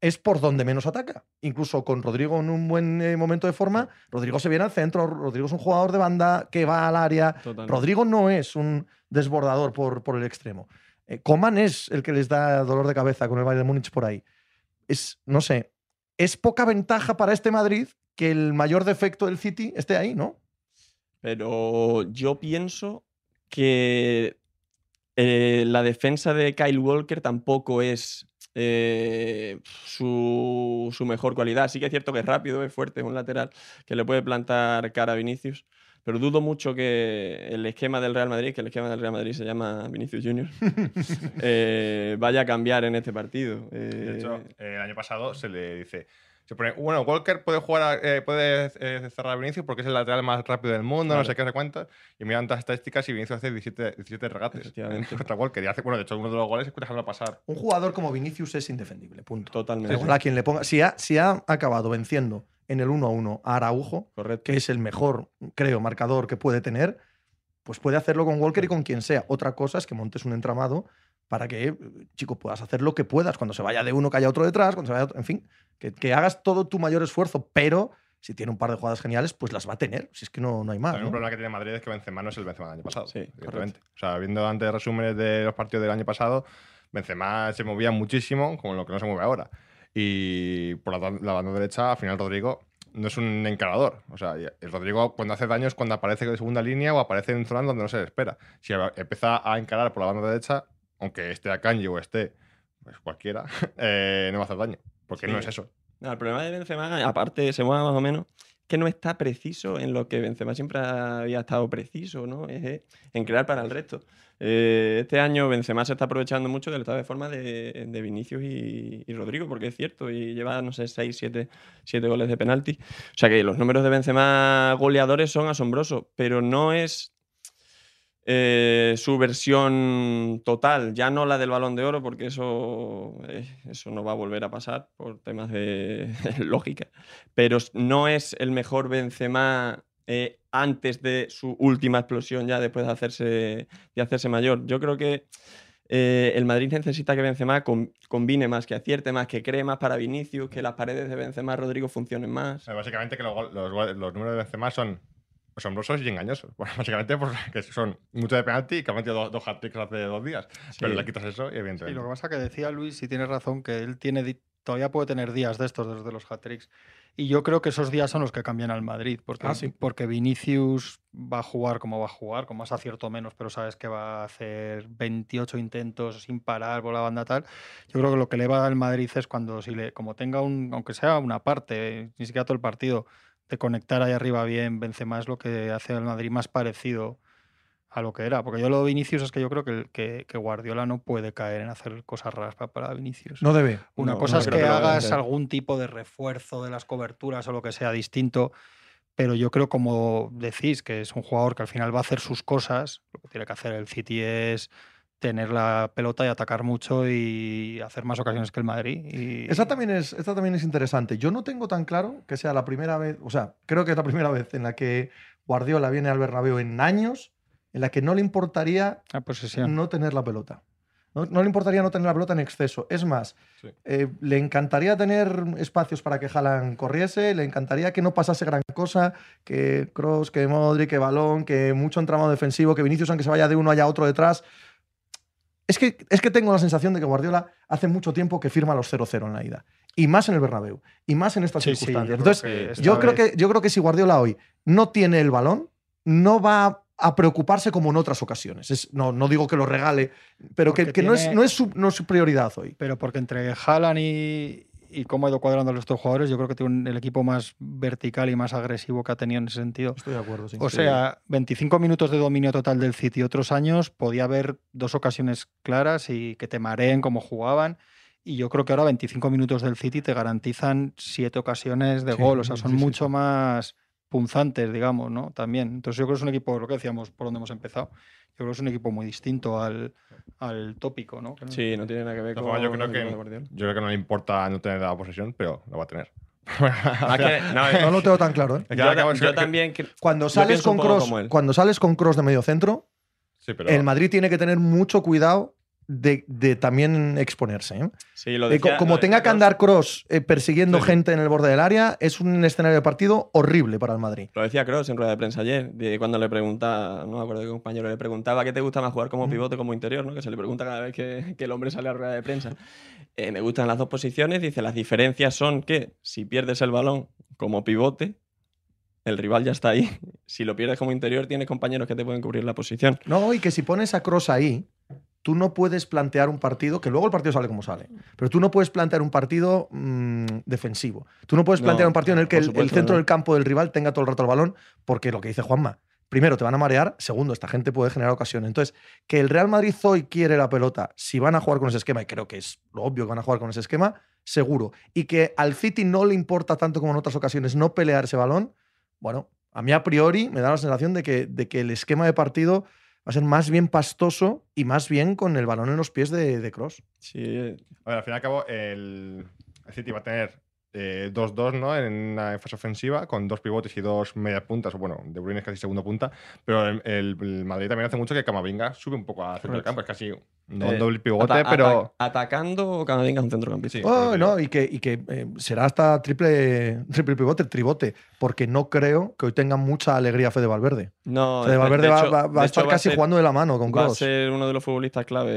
es por donde menos ataca. Incluso con Rodrigo en un buen eh, momento de forma, Rodrigo se viene al centro, Rodrigo es un jugador de banda que va al área. Rodrigo no es un desbordador por, por el extremo. Eh, Coman es el que les da dolor de cabeza con el Bayern de Múnich por ahí. Es, no sé, es poca ventaja para este Madrid que el mayor defecto del City esté ahí, ¿no? Pero yo pienso que eh, la defensa de Kyle Walker tampoco es eh, su, su mejor cualidad. Sí que es cierto que es rápido, es fuerte, es un lateral que le puede plantar cara a Vinicius. Pero dudo mucho que el esquema del Real Madrid, que el esquema del Real Madrid se llama Vinicius Junior, eh, vaya a cambiar en este partido. De hecho, el año pasado se le dice, Se pone, bueno, Walker puede jugar, a- eh, puede eh, cerrar a Vinicius porque es el lateral más rápido del mundo, no sé qué, no sé cuántas. Y miran las estadísticas y Vinicius hace 17, 17 regates contra Walker. Y hace, bueno, de hecho, uno de los goles es dejarlo pasar. Un jugador como Vinicius es indefendible, punto. Totalmente. Según a quien le ponga. Si ha, si ha acabado venciendo en el 1 a 1 a Araujo, Correcto. que es el mejor, creo, marcador que puede tener, pues puede hacerlo con Walker y con quien sea. Otra cosa es que montes un entramado para que, eh, chico, puedas hacer lo que puedas. Cuando se vaya de uno, que haya otro detrás, cuando se vaya otro- en fin, que, que hagas todo tu mayor esfuerzo, pero si tiene un par de jugadas geniales, pues las va a tener. Si es que no, no hay más. Un problema que tiene Madrid es que Benzema no es el Benzema del año pasado. Sí, evidentemente. O sea, viendo antes resúmenes de los partidos del año pasado, Benzema se movía muchísimo, como lo que no se mueve ahora. Y por la, la banda derecha, al final Rodrigo no es un encarador. O sea, el Rodrigo cuando hace daño es cuando aparece de segunda línea o aparece en zonas donde no se le espera. Si empieza a encarar por la banda derecha, aunque esté a Kanji o esté pues, cualquiera, eh, no va a hacer daño. Porque Sí. no es eso. No, el problema de Benzema, aparte, se mueve más o menos, que no está preciso en lo que Benzema siempre había estado preciso, ¿no? Es eh, en crear para el resto. Eh, este año Benzema se está aprovechando mucho del estado de forma de, de Vinicius y, y Rodrigo, porque es cierto, y lleva, no sé, 6, 7, goles de penalti. O sea que los números de Benzema goleadores son asombrosos, pero no es eh, su versión total, ya no la del balón de oro, porque eso, eh, eso no va a volver a pasar por temas de lógica, pero no es el mejor Benzema eh, antes de su última explosión, ya después de hacerse, de hacerse mayor. Yo creo que eh, el Madrid necesita que Benzema com- combine más, que acierte más, que cree más para Vinicius, que las paredes de Benzema Rodrigo funcionen más. Básicamente que los, los números de Benzema son asombrosos y engañosos. Bueno, básicamente porque son mucho de penalti y que ha metido dos, dos hat-tricks hace dos días. Pero Sí. le quitas eso y Sí, evidentemente. lo que pasa que decía Luis, y tienes razón, que él tiene todavía puede tener días de estos, desde los hat-tricks. Y yo creo que esos días son los que cambian al Madrid, porque, Ah, sí. porque Vinicius va a jugar como va a jugar, con más acierto o menos, pero sabes que va a hacer 28 intentos sin parar por la banda tal. Yo creo que lo que le va al Madrid es cuando, si le, como tenga un, aunque sea una parte, ni siquiera todo el partido, de conectar ahí arriba bien, Benzema es lo que hace al Madrid más parecido a lo que era. Porque yo lo de Vinicius es que yo creo que, que, que Guardiola no puede caer en hacer cosas raras pa- para Vinicius. No debe. Una no, cosa no es que hagas algún tipo de refuerzo de las coberturas o lo que sea distinto, pero yo creo, como decís, que es un jugador que al final va a hacer sus cosas. Lo que tiene que hacer el City es tener la pelota y atacar mucho y hacer más ocasiones que el Madrid. Y... Esa también, es, esta también es interesante. Yo no tengo tan claro que sea la primera vez, o sea, creo que es la primera vez en la que Guardiola viene al Bernabéu en años, en la que no le importaría La posesión. no tener la pelota. No, no le importaría no tener la pelota en exceso. Es más, Sí. eh, le encantaría tener espacios para que Haaland corriese, le encantaría que no pasase gran cosa, que Cross, que Modric, que Balón, que mucho entramado defensivo, que Vinicius, aunque se vaya de uno, haya otro detrás. Es que, es que tengo la sensación de que Guardiola hace mucho tiempo que firma los 0-0 en la ida. Y más en el Bernabéu. Y más en estas Sí, sí, yo circunstancias. creo Entonces, que esta yo creo, que, yo creo que si Guardiola hoy no tiene el balón, no va a preocuparse como en otras ocasiones. Es- no, no digo que lo regale, pero que, no, es, no, es su, no es su prioridad hoy. Pero porque entre Haaland y, y cómo ha ido cuadrando a estos jugadores, yo creo que tiene un- el equipo más vertical y más agresivo que ha tenido en ese sentido. Estoy de acuerdo, sí. O sea, 25 minutos de dominio total del City. Otros años podía haber dos ocasiones claras y que te mareen como jugaban. Y yo creo que ahora 25 minutos del City te garantizan siete ocasiones de Sí, gol. O sea, son sí, mucho sí. más punzantes, digamos, ¿no? También. Entonces yo creo que es un equipo, lo que decíamos, por donde hemos empezado. Yo creo que es un equipo muy distinto al, al tópico, ¿no? Sí, no tiene nada que ver con formas, yo creo el que-. Yo creo que no le importa no tener la posesión, pero lo va a tener. Ah, no, No lo tengo tan claro. ¿eh? Yo, yo que- también Cuando Yo sales, con cross, cuando sales con cross de medio centro, Sí, pero el Madrid tiene que tener mucho cuidado de, de también exponerse. ¿eh? Sí, lo Eh, como lo tenga decía que andar cross eh, persiguiendo Sí, gente en el borde del área, es un escenario de partido horrible para el Madrid. Lo decía Cross en rueda de prensa ayer, de cuando le pregunta, no me acuerdo qué compañero le preguntaba qué te gusta más jugar como pivote o como interior, ¿no? que se le pregunta cada vez que, que el hombre sale a rueda de prensa. Eh, me gustan las dos posiciones, dice, las diferencias son que si pierdes el balón como pivote, el rival ya está ahí. Si lo pierdes como interior, tienes compañeros que te pueden cubrir la posición. No, y que si pones a Cross ahí, tú no puedes plantear un partido, que luego el partido sale como sale, pero tú no puedes plantear un partido mm, defensivo. Tú no puedes No, plantear un partido en el que el, centro no. del campo del rival tenga todo el rato el balón, porque lo que dice Juanma, primero, te van a marear. Segundo, esta gente puede generar ocasiones. Entonces, que el Real Madrid hoy quiere la pelota, si van a jugar con ese esquema, y creo que es lo obvio que van a jugar con ese esquema, seguro. Y que al City no le importa tanto como en otras ocasiones no pelear ese balón, bueno, a mí a priori me da la sensación de que, de que el esquema de partido va a ser más bien pastoso y más bien con el balón en los pies de, de Cross. Sí, A ver, al fin y al cabo, el, el City va a tener eh, 2-2 ¿no? en una fase ofensiva con dos pivotes y dos medias puntas, o bueno, De Bruyne es casi segunda punta, pero el, el- Madrid también hace mucho que Camavinga sube un poco al centro del campo, es casi no un Eh, doble pivote, ata- pero... ata- atacando, Camavinga es un centrocampista. Sí. Oh, no, y que, y que eh, será hasta triple, triple pivote, tribote, porque no creo que hoy tenga mucha alegría Fede Valverde. No, Fede de- Valverde de va, hecho- va- va a estar casi ser- jugando de la mano con Va a ser uno de los futbolistas clave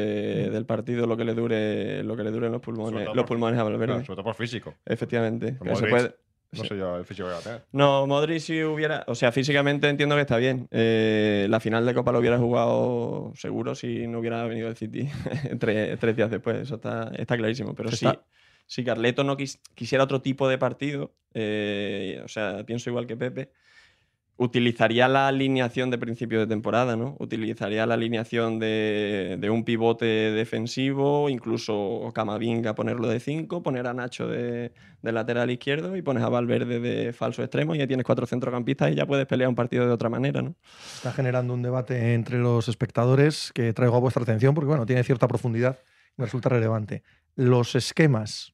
del partido lo que le dure, lo que le duren los pulmones, los pulmones a Valverde. no, sobre todo por físico. Efectivamente. Se puede- No Sí. sé yo el físico que va a tener. No, Modric si hubiera, o sea, físicamente entiendo que está bien. Eh, la final de Copa lo hubiera jugado seguro si no hubiera venido el City tres, tres días después. Eso está, está clarísimo. Pero sí, está- si Carleto no quis- quisiera otro tipo de partido, eh, o sea, pienso igual que Pepe, utilizaría la alineación de principio de temporada, ¿no? Utilizaría la alineación de, de un pivote defensivo, incluso Camavinga ponerlo de 5, poner a Nacho de, de lateral izquierdo y pones a Valverde de falso extremo y ya tienes cuatro centrocampistas y ya puedes pelear un partido de otra manera, ¿no? Está generando un debate entre los espectadores que traigo a vuestra atención porque, bueno, tiene cierta profundidad y me resulta relevante. Los esquemas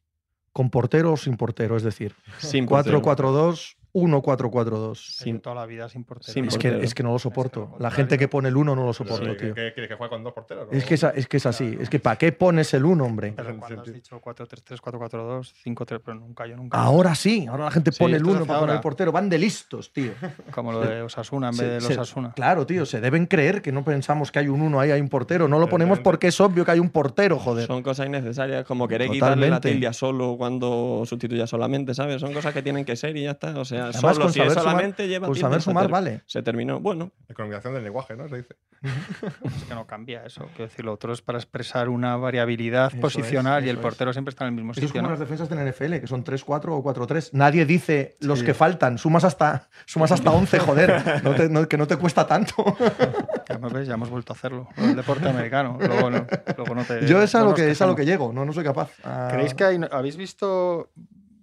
con portero o sin portero, es decir, Sin portero. 4-4-2, 1-4-4-2. Sin toda la vida sin portero. Sin Es que, portero. es que no lo Es que soporto. lo La gente que pone el 1 no lo Pero, soporto, ¿qué- tío. ¿Qué quieres que juegue con dos porteros? Es que, es, es que es así. Es que ¿para qué pones el 1, hombre? Pero cuando has dicho 4-3-3, 4-4-2, 5-3, pero nunca yo nunca. Ahora sí, ahora la gente Sí, pone el esto se 1 hace para poner el portero. Van de listos, tío. Como lo de Osasuna en vez de los Se- se- Osasuna. Claro, tío, se deben creer que no pensamos que hay un 1 ahí, hay un portero. No lo ponemos Evidentemente. porque es obvio que hay un portero, joder. Son cosas innecesarias, como querer quitarle la tilde solo cuando sustituya solamente, ¿sabes? Son cosas que tienen que ser y ya está. O sea, Además, solo, con si es saber sumar- solamente lleva Con saber se sumar, ter- vale. Se terminó. Bueno, Economización del lenguaje, ¿no? Se dice. Es que no cambia eso. Quiero decir, lo otro es para expresar una variabilidad Eso posicional es, y el portero siempre está en el mismo Eso es sitio. como ¿no? las defensas del NFL, que son 3-4 o 4-3. Nadie dice los Sí. que faltan. Sumas hasta, sumas hasta 11, joder. No te- no- que no te cuesta tanto. Ya, me ves, ya hemos vuelto a hacerlo. Lo del deporte americano. Luego no, luego no te. Yo es a no lo que, es a lo que llego. No, no soy capaz. Ah, ¿Creéis que hay, habéis visto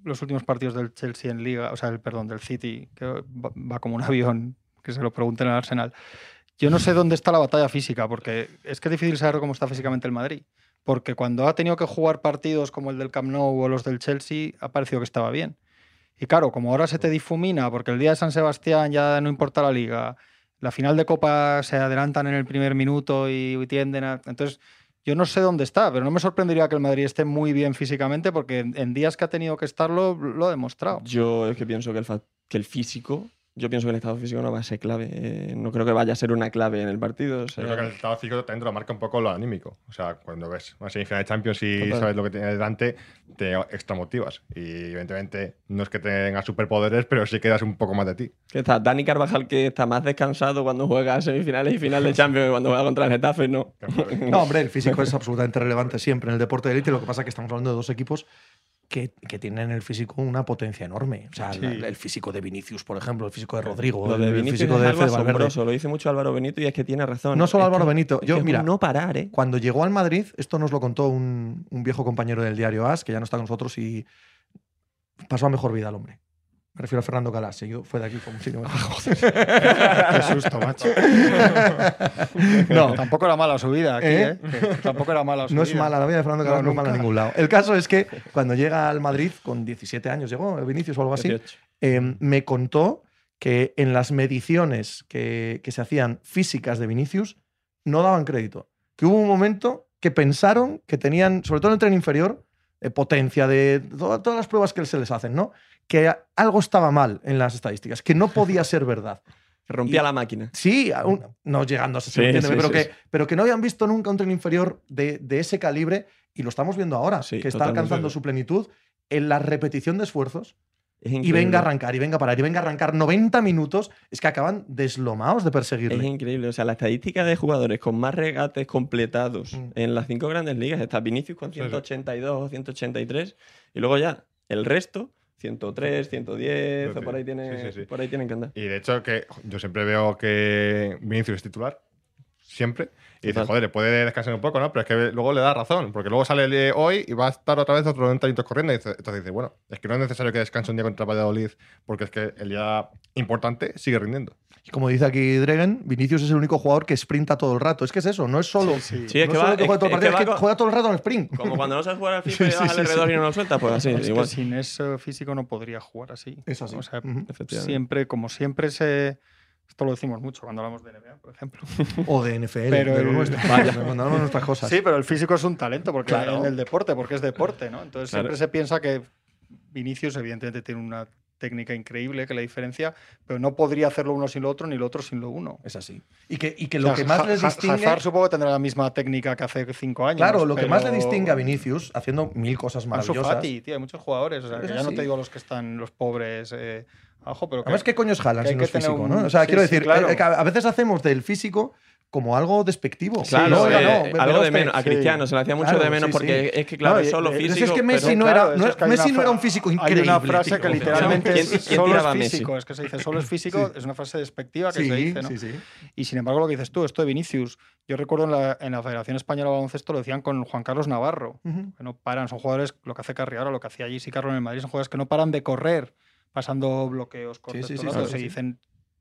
los últimos partidos del Chelsea en Liga? O sea, el perdón, del City, que va, como un avión, que se lo pregunten al Arsenal. Yo no sé dónde está la batalla física, porque es que es difícil saber cómo está físicamente el Madrid. Porque cuando ha tenido que jugar partidos como el del Camp Nou o los del Chelsea, ha parecido que estaba bien. Y claro, como ahora se te difumina, porque el día de San Sebastián ya no importa la liga, la final de Copa se adelantan en el primer minuto y tienden a... Entonces, yo no sé dónde está, pero no me sorprendería que el Madrid esté muy bien físicamente, porque en, días que ha tenido que estarlo, lo ha demostrado. yo es que pienso que el, que el físico, yo pienso que el estado físico no va a ser clave. Eh, no creo que vaya a ser una clave en el partido. o sea, Yo creo que el estado físico también te lo marca un poco lo anímico. O sea, cuando ves una semifinal de Champions y Total. sabes lo que tienes delante, te extramotivas. Y evidentemente no es que tengas superpoderes, pero sí quedas un poco más de ti. que está Dani Carvajal, que está más descansado cuando juega semifinales y final de Champions que cuando juega contra el Getafe, no. No, hombre, el físico es absolutamente relevante siempre en el deporte de élite. Lo que pasa es que estamos hablando de dos equipos que, que tienen en el físico una potencia enorme. O sea, Sí. la- el físico de Vinicius, por ejemplo, el físico de Rodrigo, Lo de el Vinicius físico es de Fede Valverde. lo dice mucho Álvaro Benito y es que tiene razón. No solo Es Álvaro que- Benito, yo, mira, no parar, ¿eh? Cuando llegó al Madrid, esto nos lo contó un, un viejo compañero del diario AS, que ya no está con nosotros y pasó a mejor vida el hombre. Me refiero a Fernando Calas, seguido- fue de aquí como si no. Qué susto, macho. No. Tampoco era mala su vida aquí, ¿Eh? ¿eh? Tampoco era mala su No vida. es mala, la vida de Fernando Calas No, no, es mala en nunca. ningún lado. El caso es que cuando llega al Madrid, con 17 años llegó, Vinicius o algo así, 18. eh, me contó que en las mediciones que, que se hacían físicas de Vinicius no daban crédito. Que hubo un momento que pensaron que tenían, sobre todo en el tren inferior, eh, potencia de to- todas las pruebas que se les hacen, ¿no? Que algo estaba mal en las estadísticas, que no podía ser verdad. Rompía Y- la máquina. Sí, aún- no llegando a ese Sí, entiéndeme, sí, pero, sí, que, pero que no habían visto nunca un tren inferior de, de ese calibre y lo estamos viendo ahora, Sí, que está alcanzando su plenitud en la repetición de esfuerzos Es y venga a arrancar, y venga a parar, y venga a arrancar 90 minutos, es que acaban deslomados de Es perseguirle. increíble. O sea, la estadística de jugadores con más regates completados Mm. en las cinco grandes ligas está Vinicius con sí. 182 o 183 y luego ya el resto 103, 110, o por ahí, tiene, Sí, sí, sí. por ahí tienen que andar. Y de hecho, que yo siempre veo que Vinicius es titular. Siempre. Y dices, joder, le puede descansar un poco, ¿no? Pero es que luego le da razón. Porque luego sale hoy y va a estar otra vez otros 90 minutos corriendo. Y dice- entonces dice, bueno, es que no es necesario que descanse un día contra Valladolid. Porque es que el día importante sigue rindiendo. Como dice aquí Dregen, Vinicius es el único jugador que sprinta todo el rato. Es que es eso, no es solo. Sí, sí. Sí, es no que es juega todo el es partido, es que juega todo el rato en sprint. Como cuando no sabes jugar al FIFA y Sí, vas sí, al sí, alrededor sí. y no lo sueltas, pues así, Es que igual. sin eso físico no podría jugar así. Es así. O sea. Efectivamente. siempre, como siempre se. Esto lo decimos mucho cuando hablamos de NBA, por ejemplo. O de NFL, Pero de lo nuestro. Cuando hablamos de nuestras cosas. Sí, pero el físico es un talento porque Claro. en el deporte, porque es deporte, ¿no? Entonces Claro. siempre se piensa que Vinicius, evidentemente, tiene una técnica increíble que la diferencia, pero no podría hacerlo uno sin lo otro ni lo otro sin lo uno. Es así. Y que, y que O lo sea, que más Ha- les distingue. Hazard supongo que tendrá la misma técnica que hace cinco años. Claro, lo que más le distingue a Vinicius, haciendo mil cosas Ansu maravillosas. Fati, tío, hay muchos jugadores. O sea, que ya no te digo los que están los pobres eh, abajo, pero que, Además, ¿qué coño es Haaland que hay si no que es tener físico? un- ¿no? O sea, sí, quiero sí, decir, claro. eh, que a veces hacemos del físico como algo despectivo. Claro, no, eh, no, ve- algo de menos. A sí. Cristiano se le hacía mucho Claro, de menos sí, porque sí. es que, claro, No, solo físico. es que pero- Messi no claro, era, eso no, es que hay Messi no era un físico Hay increíble. una frase tío. que literalmente ¿Quién- es quién solo es físico, es que se dice solo es físico, es una frase despectiva que Sí, se dice, ¿no? sí, sí. Y sin embargo, lo que dices tú, esto de Vinicius, yo recuerdo en la, en la Federación Española de Baloncesto lo decían con Juan Carlos Navarro, que no paran, son jugadores, lo que hace Carriara, lo que hacía allí sí Carlos en el Madrid, son jugadores que no paran de correr, pasando bloqueos, rato. se dicen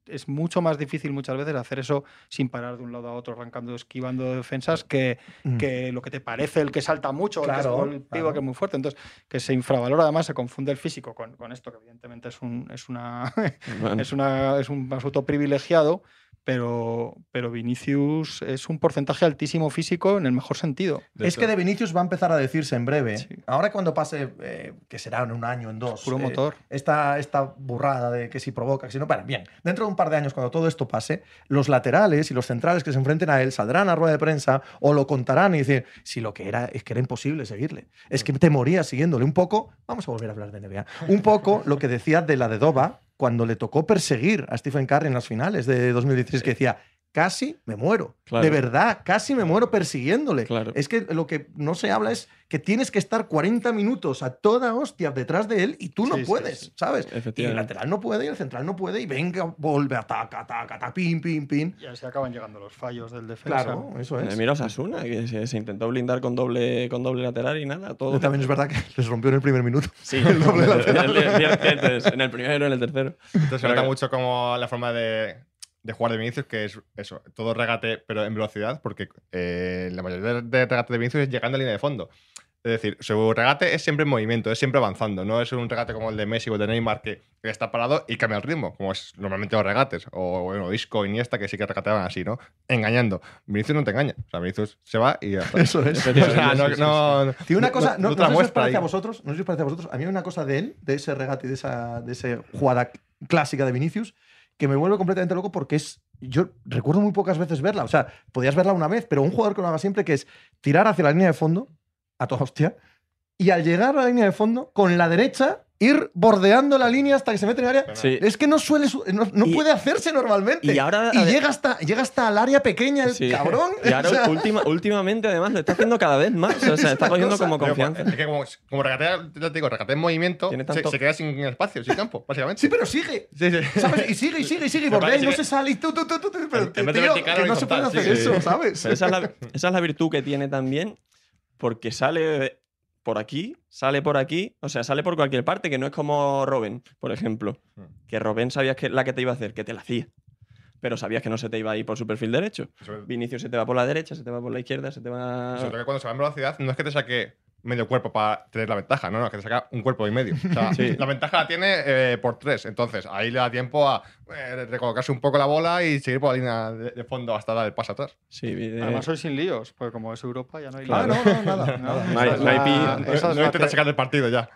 es mucho más difícil muchas veces hacer eso sin parar de un lado a otro, arrancando, esquivando defensas, que, Mm. que lo que te parece el que salta mucho, el que es- Claro, el pivo claro. que es muy fuerte. Entonces, que se infravalora, además se confunde el físico con, con esto, que evidentemente es, un, es, una, Bueno, es, una, es un asunto privilegiado, pero, pero Vinicius es un porcentaje altísimo físico en el mejor sentido. De Es que de Vinicius va a empezar a decirse en breve, Sí. ahora cuando pase, eh, que será en un año, en dos, Puro eh, motor. esta, esta burrada de que si provoca, que si no, para bien, dentro de un par de años, cuando todo esto pase, los laterales y los centrales que se enfrenten a él saldrán a rueda de prensa o lo contarán y decir, si lo que era es que era imposible seguirle, es que te morías siguiéndole un poco, vamos a volver a hablar de NBA, un poco lo que decía de la de Doba cuando le tocó perseguir a Stephen Curry en las finales de 2016, que decía, casi me muero, Claro. de verdad, casi me muero persiguiéndole. Claro. Es que lo que no se habla es que tienes que estar 40 minutos a toda hostia detrás de él y tú no Sí, puedes, sí. ¿sabes? Y el lateral no puede y el central no puede y venga, vuelve, ataca, ataca, ataca, pin, pin, pin. Y así acaban llegando los fallos del defensa. Claro, eso Eh, es. Mira Osasuna, que se, se intentó blindar con doble, con doble lateral y nada. Todo. También es verdad que les rompió en el primer minuto. Sí, el doble lateral. en el primero y en el tercero. Entonces se nota mucho como la forma de, de jugar de Vinicius, que es eso, todo regate, pero en velocidad, porque eh, la mayoría de, regates de Vinicius es llegando a línea de fondo. Es decir, su regate es siempre en movimiento, es siempre avanzando. No es un regate como el de Messi o el de Neymar que, está parado y cambia el ritmo, como es normalmente los regates. O bueno, Isco, Iniesta, que sí que regateaban así, ¿no? Engañando. Vinicius no te engaña. O sea, Vinicius se va y ya está. Eso es. O sea, no, sí. no- no- Tiene una cosa, no, no no sé si os muestra parece a ahí. vosotros, no sé si os parece a vosotros, a mí hay una cosa de él, de ese regate y de esa, de esa jugada clásica de Vinicius, que me vuelve completamente loco porque es, yo recuerdo muy pocas veces verla, o sea, podías verla una vez, pero un jugador que lo haga siempre, que es tirar hacia la línea de fondo, a toda hostia, y al llegar a la línea de fondo, con la derecha, ir bordeando la línea hasta que se mete en el área. Sí. Es que no suele, su- no, no Y- puede hacerse normalmente. y ahora- Y llega hasta, llega hasta el área pequeña el Sí. cabrón. Y ahora O sea, última- últimamente además lo está haciendo cada vez más. O sea, está cogiendo cosa. como Pero, confianza. Es que como, como regatea, te digo, regatea en movimiento, se, se queda sin espacio, sin campo, básicamente. sí, pero sigue. Sí, sí. ¿Sabes? Y sigue, y sigue, y sigue, y bordea y no se sale. Y tú, tú, tú, tú, tú, pero, tío, que no se puede hacer eso, sí. ¿sabes? Pero esa es, la, esa es la virtud que tiene también, porque sale por aquí, sale por aquí, o sea, sale por cualquier parte, que no es como Robin, por ejemplo. Hmm. Que Robin sabías que la que te iba a hacer, que te la hacía. Pero sabías que no se te iba a ir por su perfil derecho. Sobre, Vinicius se te va por la derecha, se te va por la izquierda, se te va. sobre todo que cuando se va en velocidad, no es que te saque medio cuerpo para tener la ventaja, no, no, que te saca un cuerpo y medio. O sea, Sí. La ventaja la tiene eh, por tres, entonces ahí le da tiempo a eh, recolocarse un poco la bola y seguir por la línea de, de fondo hasta dar el paso atrás. Sí, Además, hoy sin líos, porque como es Europa ya no hay Ah, líos. no, no, nada. nada. No hay- no hay la- intenta te- sacar del partido ya.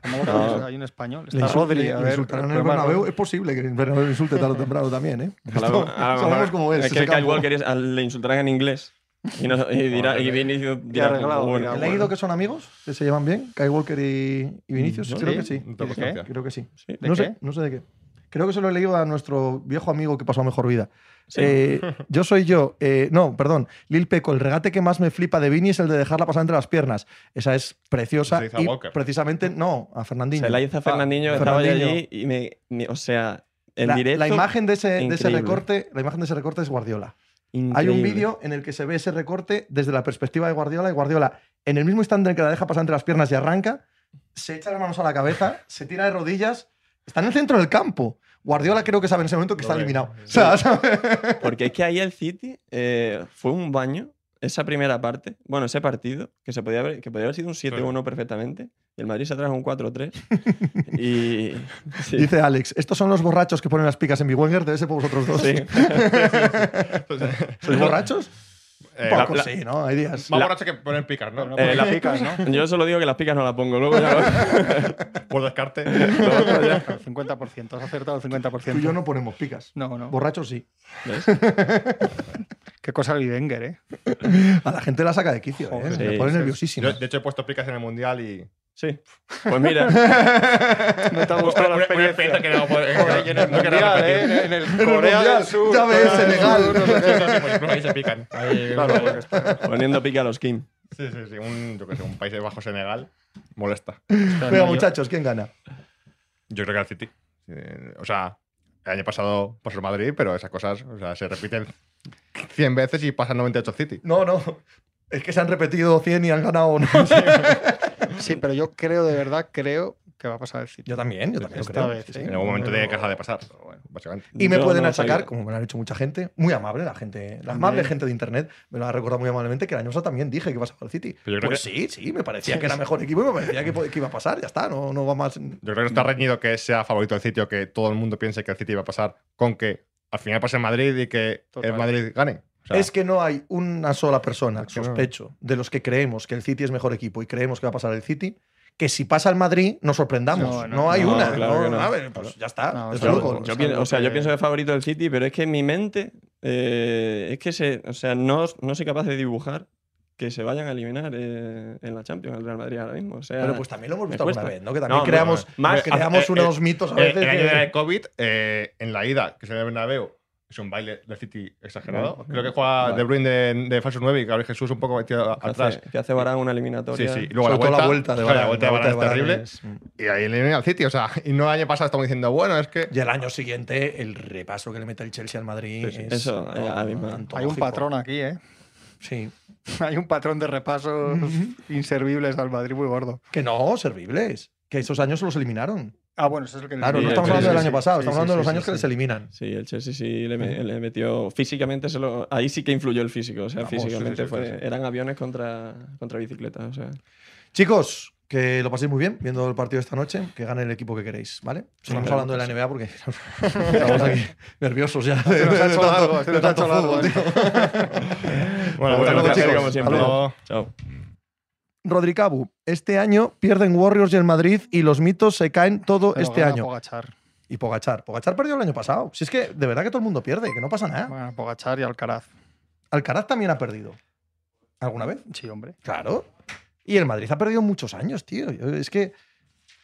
Hay un español. Le Está Rodri. A ver, insultarán en el. Es posible que el Bernabéu insulte tarde o temprano también, ¿eh? la- Esto- a lo sabemos cómo es. Es que Kyle. Walker le insultarán en inglés. Y, no- y dirá, y Vinicius dirá, arreglado, bueno, dirá, ¿He bueno. leído que son amigos? ¿Que se llevan bien? ¿Kyle Walker y, y Vinicius? No, creo sí. que sí. Creo que sí. Sí. ¿De No qué? sé, no sé de qué. Creo que se lo he leído a nuestro viejo amigo que pasó a mejor vida. Sí. Eh, yo soy yo. eh, no, perdón. Lil Peco, el regate que más me flipa de Vini es el de dejarla pasar entre las piernas. Esa es preciosa. Se hizo a y Walker. precisamente, no, a Fernandinho. Se la hizo a Fernandinho, Ah, estaba yo allí y me, me- O sea, en la, directo. la imagen de ese, de ese recorte, la imagen de ese recorte es Guardiola. Hay un vídeo en el que se ve ese recorte desde la perspectiva de Guardiola y Guardiola, en el mismo instante en que la deja pasar entre las piernas y arranca, se echa las manos a la cabeza, se tira de rodillas, está en el centro del campo. Guardiola creo que sabe en ese momento que está eliminado. Sí. O sea. Porque es que ahí el City eh, fue un baño, esa primera parte, bueno, ese partido, que se podía haber, que podía haber sido un 7-1 perfectamente, y el Madrid se trajo un 4-3. y. sí, Dice Alex, estos son los borrachos que ponen las picas en Big Wenger, debe ser por vosotros dos. sí. ¿Sois borrachos? Eh, Un poco la- sí, ¿no? Hay días. Más La- que poner picas, ¿no? No, Eh, la- picas, ¿no? Yo solo digo que las picas no las pongo, luego ya lo- Por descarte. El 50%, has acertado el 50%. Tú y yo no ponemos picas. No, no. Borrachos sí. ¿Ves? Qué cosa el Wenger, ¿eh? A la gente la saca de quicio, ¿eh? Joder, Me sí, pone sí. nerviosísimo. Yo, de hecho, he puesto picas en el mundial y. Sí. Pues mira, No te ha gustado la experiencia. que no y en el no quería mundial, repetir. ¿eh? En el Corea del Sur. ya ves, Senegal. Ahí se pican. Poniendo pica a los Kim. Sí, sí, sí. Un, yo qué sé, un país bajo Senegal molesta. Venga, muchachos, ¿quién gana? Yo creo que el City. Eh, O sea, el año pasado pasó el Madrid, pero esas cosas o sea, se repiten 100 veces y pasan 98 City. No, no. Es que se han repetido 100 y han ganado, ¿no? Sí, pero yo creo, de verdad, creo que va a pasar el City. Yo también, yo también Esta creo. vez, sí, ¿eh? sí. En algún momento tiene que dejar de pasar, pero bueno, básicamente. Y me Yo pueden no achacar, como me lo han hecho mucha gente, muy amable la gente, la amable gente de internet, me lo ha recordado muy amablemente que el año pasado también dije que iba a pasar el City. Pero yo creo Pues que- sí, sí, me parecía que era mejor equipo y me parecía que, iba a pasar, ya está, no, no va más. Yo creo que no está reñido que sea favorito el City o que todo el mundo piense que el City va a pasar con que al final pase el Madrid y que Total. el Madrid gane. O sea, Es que no hay una sola persona, que no. sospecho, de los que creemos que el City es mejor equipo y creemos que va a pasar el City, que si pasa el Madrid nos sorprendamos. No, No, no, hay no, una. claro no, que no. a ver, pues ya está. No, es claro. fútbol. Yo pienso- o sea, yo que- pienso que es favorito del City, pero es que en mi mente eh, es que se, o sea, no, no soy capaz de dibujar que se vayan a eliminar eh, en la Champions el Real Madrid ahora mismo. O sea, Pero pues también lo hemos visto alguna vez, ¿no? Que también No, creamos, más- creamos eh, unos eh, mitos a el, veces. el año que- de COVID, eh, en la ida, que se ve en Bernabéu, es un baile del City exagerado. Vale. Creo que juega Vale. De Bruyne de, de falso 9 y Gabriel Jesús un poco metido que atrás. hace, que hace Varane una Sí, eliminatoria. sí. Y luego la vuelta, la vuelta de claro, Varane. la vuelta de Varane es terrible. es-. Y ahí elimina al City. O sea, y no el año pasado estamos diciendo, bueno, es que. Y el año siguiente, el repaso que le mete el Chelsea al Madrid. Sí, sí. es Eso, a mí me- Hay un patrón aquí, ¿eh? Sí. Hay un patrón de repasos inservibles al Madrid muy gordo. Que no, servibles. Que esos años se los eliminaron. Ah, bueno, eso es el que Claro, no el estamos hablando del año pasado, estamos hablando de los años que les eliminan. Sí, el Chelsea sí le, me- le metió. Físicamente, se lo, ahí sí que influyó el físico. O sea, Vamos, físicamente sí, fue, sí, sí. eran aviones contra, contra bicicletas. O sea. Chicos, que lo paséis muy bien viendo el partido esta noche, que gane el equipo que queréis, ¿vale? Estamos claro, hablando de la. NBA porque estamos aquí nerviosos ya. Se nos ha hecho tanto- largo, se de nos ha tanto hecho largo fútbol, tío. Bueno, Hasta bueno, placer, chicos. como Hasta siempre. luego. Chao. Rodricabu, este año pierden Warriors y el Madrid y los mitos se caen todo Pero este año. Pogachar. Y Pogachar. Pogachar perdió el año pasado. Si es que de verdad que todo el mundo pierde, que no pasa nada. Gana Pogachar y Alcaraz. Alcaraz también ha perdido. ¿Alguna vez? Sí, hombre. Claro. Y el Madrid ha perdido muchos años, tío. Yo- es que,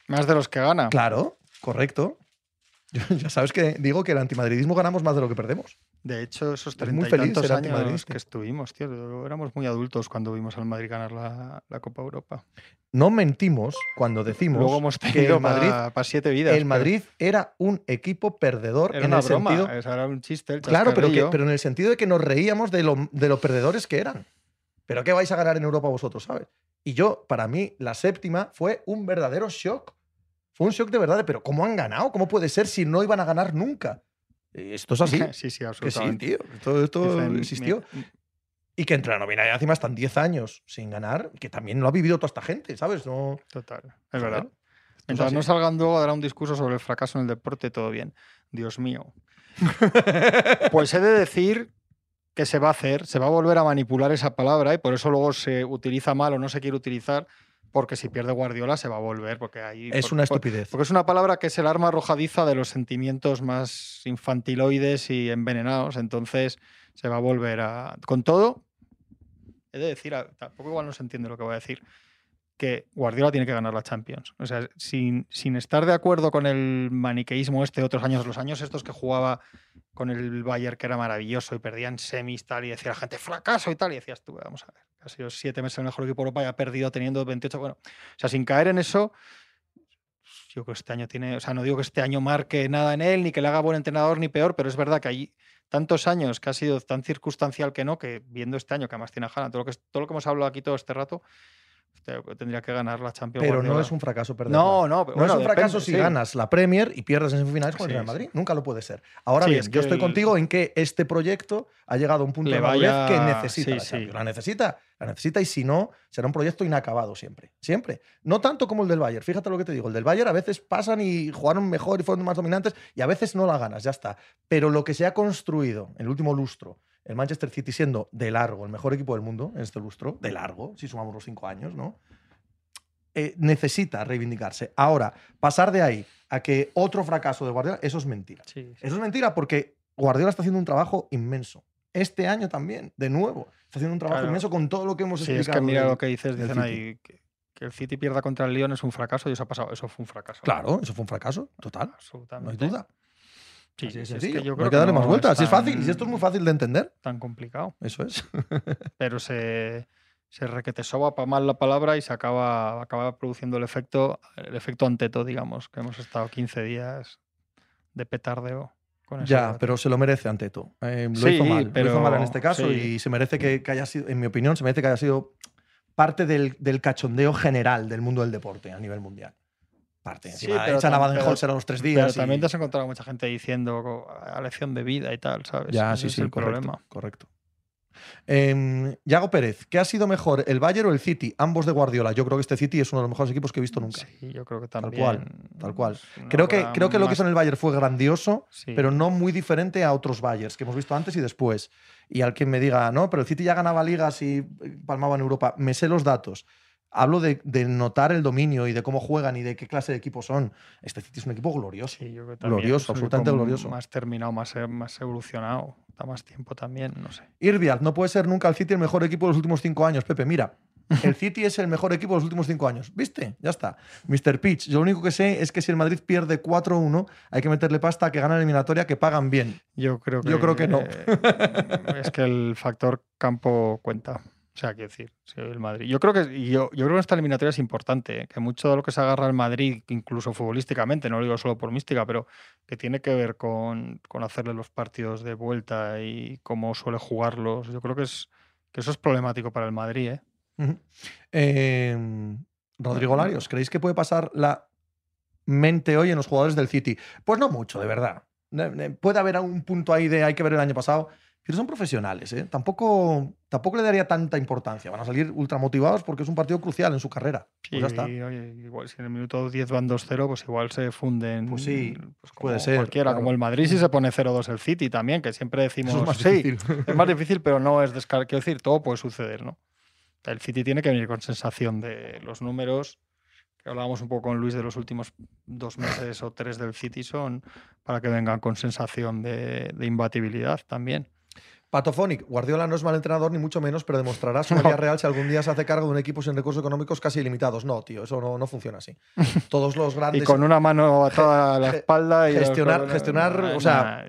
Más de los que gana. claro, correcto. Yo- ya sabes que digo que el antimadridismo ganamos más de lo que perdemos. De hecho, esos treinta y tantos años que estuvimos, tío, éramos muy adultos cuando vimos al Madrid ganar la, la Copa Europa. No mentimos cuando decimos Luego hemos que el Madrid, para siete vidas. el pero Madrid era un equipo perdedor era en una el broma, sentido. era un chiste. el Claro, pero, que, chascarrillo. pero en el sentido de que nos reíamos de lo, de lo perdedores que eran. ¿Pero qué vais a ganar en Europa vosotros, sabes? Y yo, para mí, la séptima fue un verdadero shock. Fue un shock de verdad, pero ¿cómo han ganado? ¿Cómo puede ser si no iban a ganar nunca? Eh, Esto es así. sí, sí, que sí, absolutamente. tío. Esto, esto existió. Y que entre la novena y la décima están 10 años sin ganar, que también lo ha vivido toda esta gente, ¿sabes? No, Total, es verdad. es Mientras no salgan luego a dar un discurso sobre el fracaso en el deporte, todo bien. Dios mío. Pues he de decir que se va a hacer, se va a volver a manipular esa palabra y por eso luego se utiliza mal o no se quiere utilizar, porque si pierde Guardiola se va a volver, porque ahí... es una estupidez. Porque es una palabra que es el arma arrojadiza de los sentimientos más infantiloides y envenenados, entonces se va a volver a... Con todo, he de decir, a- tampoco igual no se entiende lo que voy a decir, que Guardiola tiene que ganar la Champions. O sea, sin, sin estar de acuerdo con el maniqueísmo este de otros años, los años estos que jugaba con el Bayern, que era maravilloso, y perdían semis tal, y decía la gente, fracaso y tal, y decías tú, vamos a ver, ha sido siete meses el mejor equipo de Europa y ha perdido teniendo 28. Bueno, o sea, sin caer en eso, yo creo que este año tiene, o sea, no digo que este año marque nada en él, ni que le haga buen entrenador, ni peor, pero es verdad que hay tantos años que ha sido tan circunstancial que no, que viendo este año que además tiene a Haaland, todo lo que, todo lo que hemos hablado aquí todo este rato, tendría que ganar la Champions. Pero Guardiola. no es un fracaso perder. No, no, pero No es un fracaso depende, si sí. ganas la Premier y pierdes en semifinales con el Real sí. Madrid. Nunca lo puede ser. Ahora bien, es yo estoy el- contigo en que este proyecto ha llegado a un punto Le de madurez vaya- que necesita sí, la sí. Champions. La necesita, la necesita y si no, será un proyecto inacabado siempre. Siempre. No tanto como el del Bayern. Fíjate lo que te digo. El del Bayern a veces pasan y jugaron mejor y fueron más dominantes y a veces no la ganas, ya está. Pero lo que se ha construido en el último lustro, el Manchester City siendo de largo el mejor equipo del mundo en este lustro, de largo, si sumamos los cinco años, ¿no? eh, necesita reivindicarse. Ahora, pasar de ahí a que otro fracaso de Guardiola, eso es mentira. Sí, sí. Eso es mentira porque Guardiola está haciendo un trabajo inmenso. Este año también, de nuevo, está haciendo un trabajo Claro. inmenso con todo lo que hemos Sí, es explicado. que mira lo que dices, dicen ahí que, que el City pierda contra el Lyon es un fracaso y eso ha pasado, eso fue un fracaso. Claro, eso fue un fracaso, total. No hay Absolutamente. duda. Sí, de sí, es sencillo. que yo no creo hay que darle más no vueltas. es Si es fácil, y si esto es muy fácil de entender, Tan complicado. eso es. Pero se, se requete soba para mal la palabra y se acaba, acaba produciendo el efecto, el efecto anteto, digamos, que hemos estado 15 días de petardeo con Ya, pero se lo merece ante todo. Eh, lo Sí, hizo mal. lo pero- hizo mal en este caso sí. y se merece que, que haya sido, en mi opinión, se merece que haya sido parte del, del cachondeo general del mundo del deporte a nivel mundial. Parte. Sí, Encima pero echan a tam- Baden-Holzer a los tres Pero días. y- también te has encontrado mucha gente diciendo a lección de vida y tal, ¿sabes? Ya, Ese sí, es sí, el correcto. problema. correcto. Em, Yago Pérez, ¿qué ha sido mejor, el Bayern o el City? Ambos de Guardiola. Yo creo que este City es uno de los mejores equipos que he visto nunca. Sí, yo creo que Tal también. cual, tal cual. es una Creo que, creo que lo que hizo en el Bayern fue grandioso, sí. pero no muy diferente a otros Bayers que hemos visto antes y después. Y al que me diga, no, pero el City ya ganaba ligas y palmaba en Europa, me sé los datos. Hablo de, de notar el dominio y de cómo juegan y de qué clase de equipo son. Este City es un equipo glorioso. Sí, yo creo que también glorioso, absolutamente glorioso. Más terminado, más, e- más evolucionado. Da más tiempo también, no sé. Irviad, no puede ser nunca el City el mejor equipo de los últimos cinco años. Pepe, mira, el City es el mejor equipo de los últimos cinco años. ¿Viste? Ya está. Mr. Pitch, yo lo único que sé es que si el Madrid pierde 4-1, hay que meterle pasta a que gana la eliminatoria, que pagan bien. Yo creo que, Yo creo que no. eh, es que el factor campo cuenta. O sea, quiero decir, el Madrid. Yo creo que yo, yo creo que esta eliminatoria es importante, ¿eh? que mucho de lo que se agarra el Madrid, incluso futbolísticamente, no lo digo solo por mística, pero que tiene que ver con, con hacerle los partidos de vuelta y cómo suele jugarlos. Yo creo que es que eso es problemático para el Madrid, ¿eh? Eh, Rodrigo Larios, ¿creéis que puede pasar la mente hoy en los jugadores del City? Pues no mucho, de verdad. Puede haber un punto ahí de hay que ver el año pasado, pero son profesionales, ¿eh? Tampoco, tampoco le daría tanta importancia. Van a salir ultra motivados porque es un partido crucial en su carrera. Pues ya está. Y, oye, igual si en el minuto 10 van 2-0, pues igual se funden. Pues sí, pues puede como ser, Cualquiera, claro. como el Madrid si se pone 0-2 el City también, que siempre decimos. Eso es más sí, difícil. es más difícil, pero no es descartado. Quiero decir, todo puede suceder, ¿no? El City tiene que venir con sensación de los números, que hablábamos un poco con Luis de los últimos dos meses o tres del City, son para que vengan con sensación de, de imbatibilidad también. Patofonic, Guardiola no es mal entrenador ni mucho menos, pero demostrará su valía real si algún día se hace cargo de un equipo sin recursos económicos casi ilimitados. No, tío, eso no, no funciona así. Todos los Y grandes con una mano atada a la espalda y gestionar- gestionar, o sea,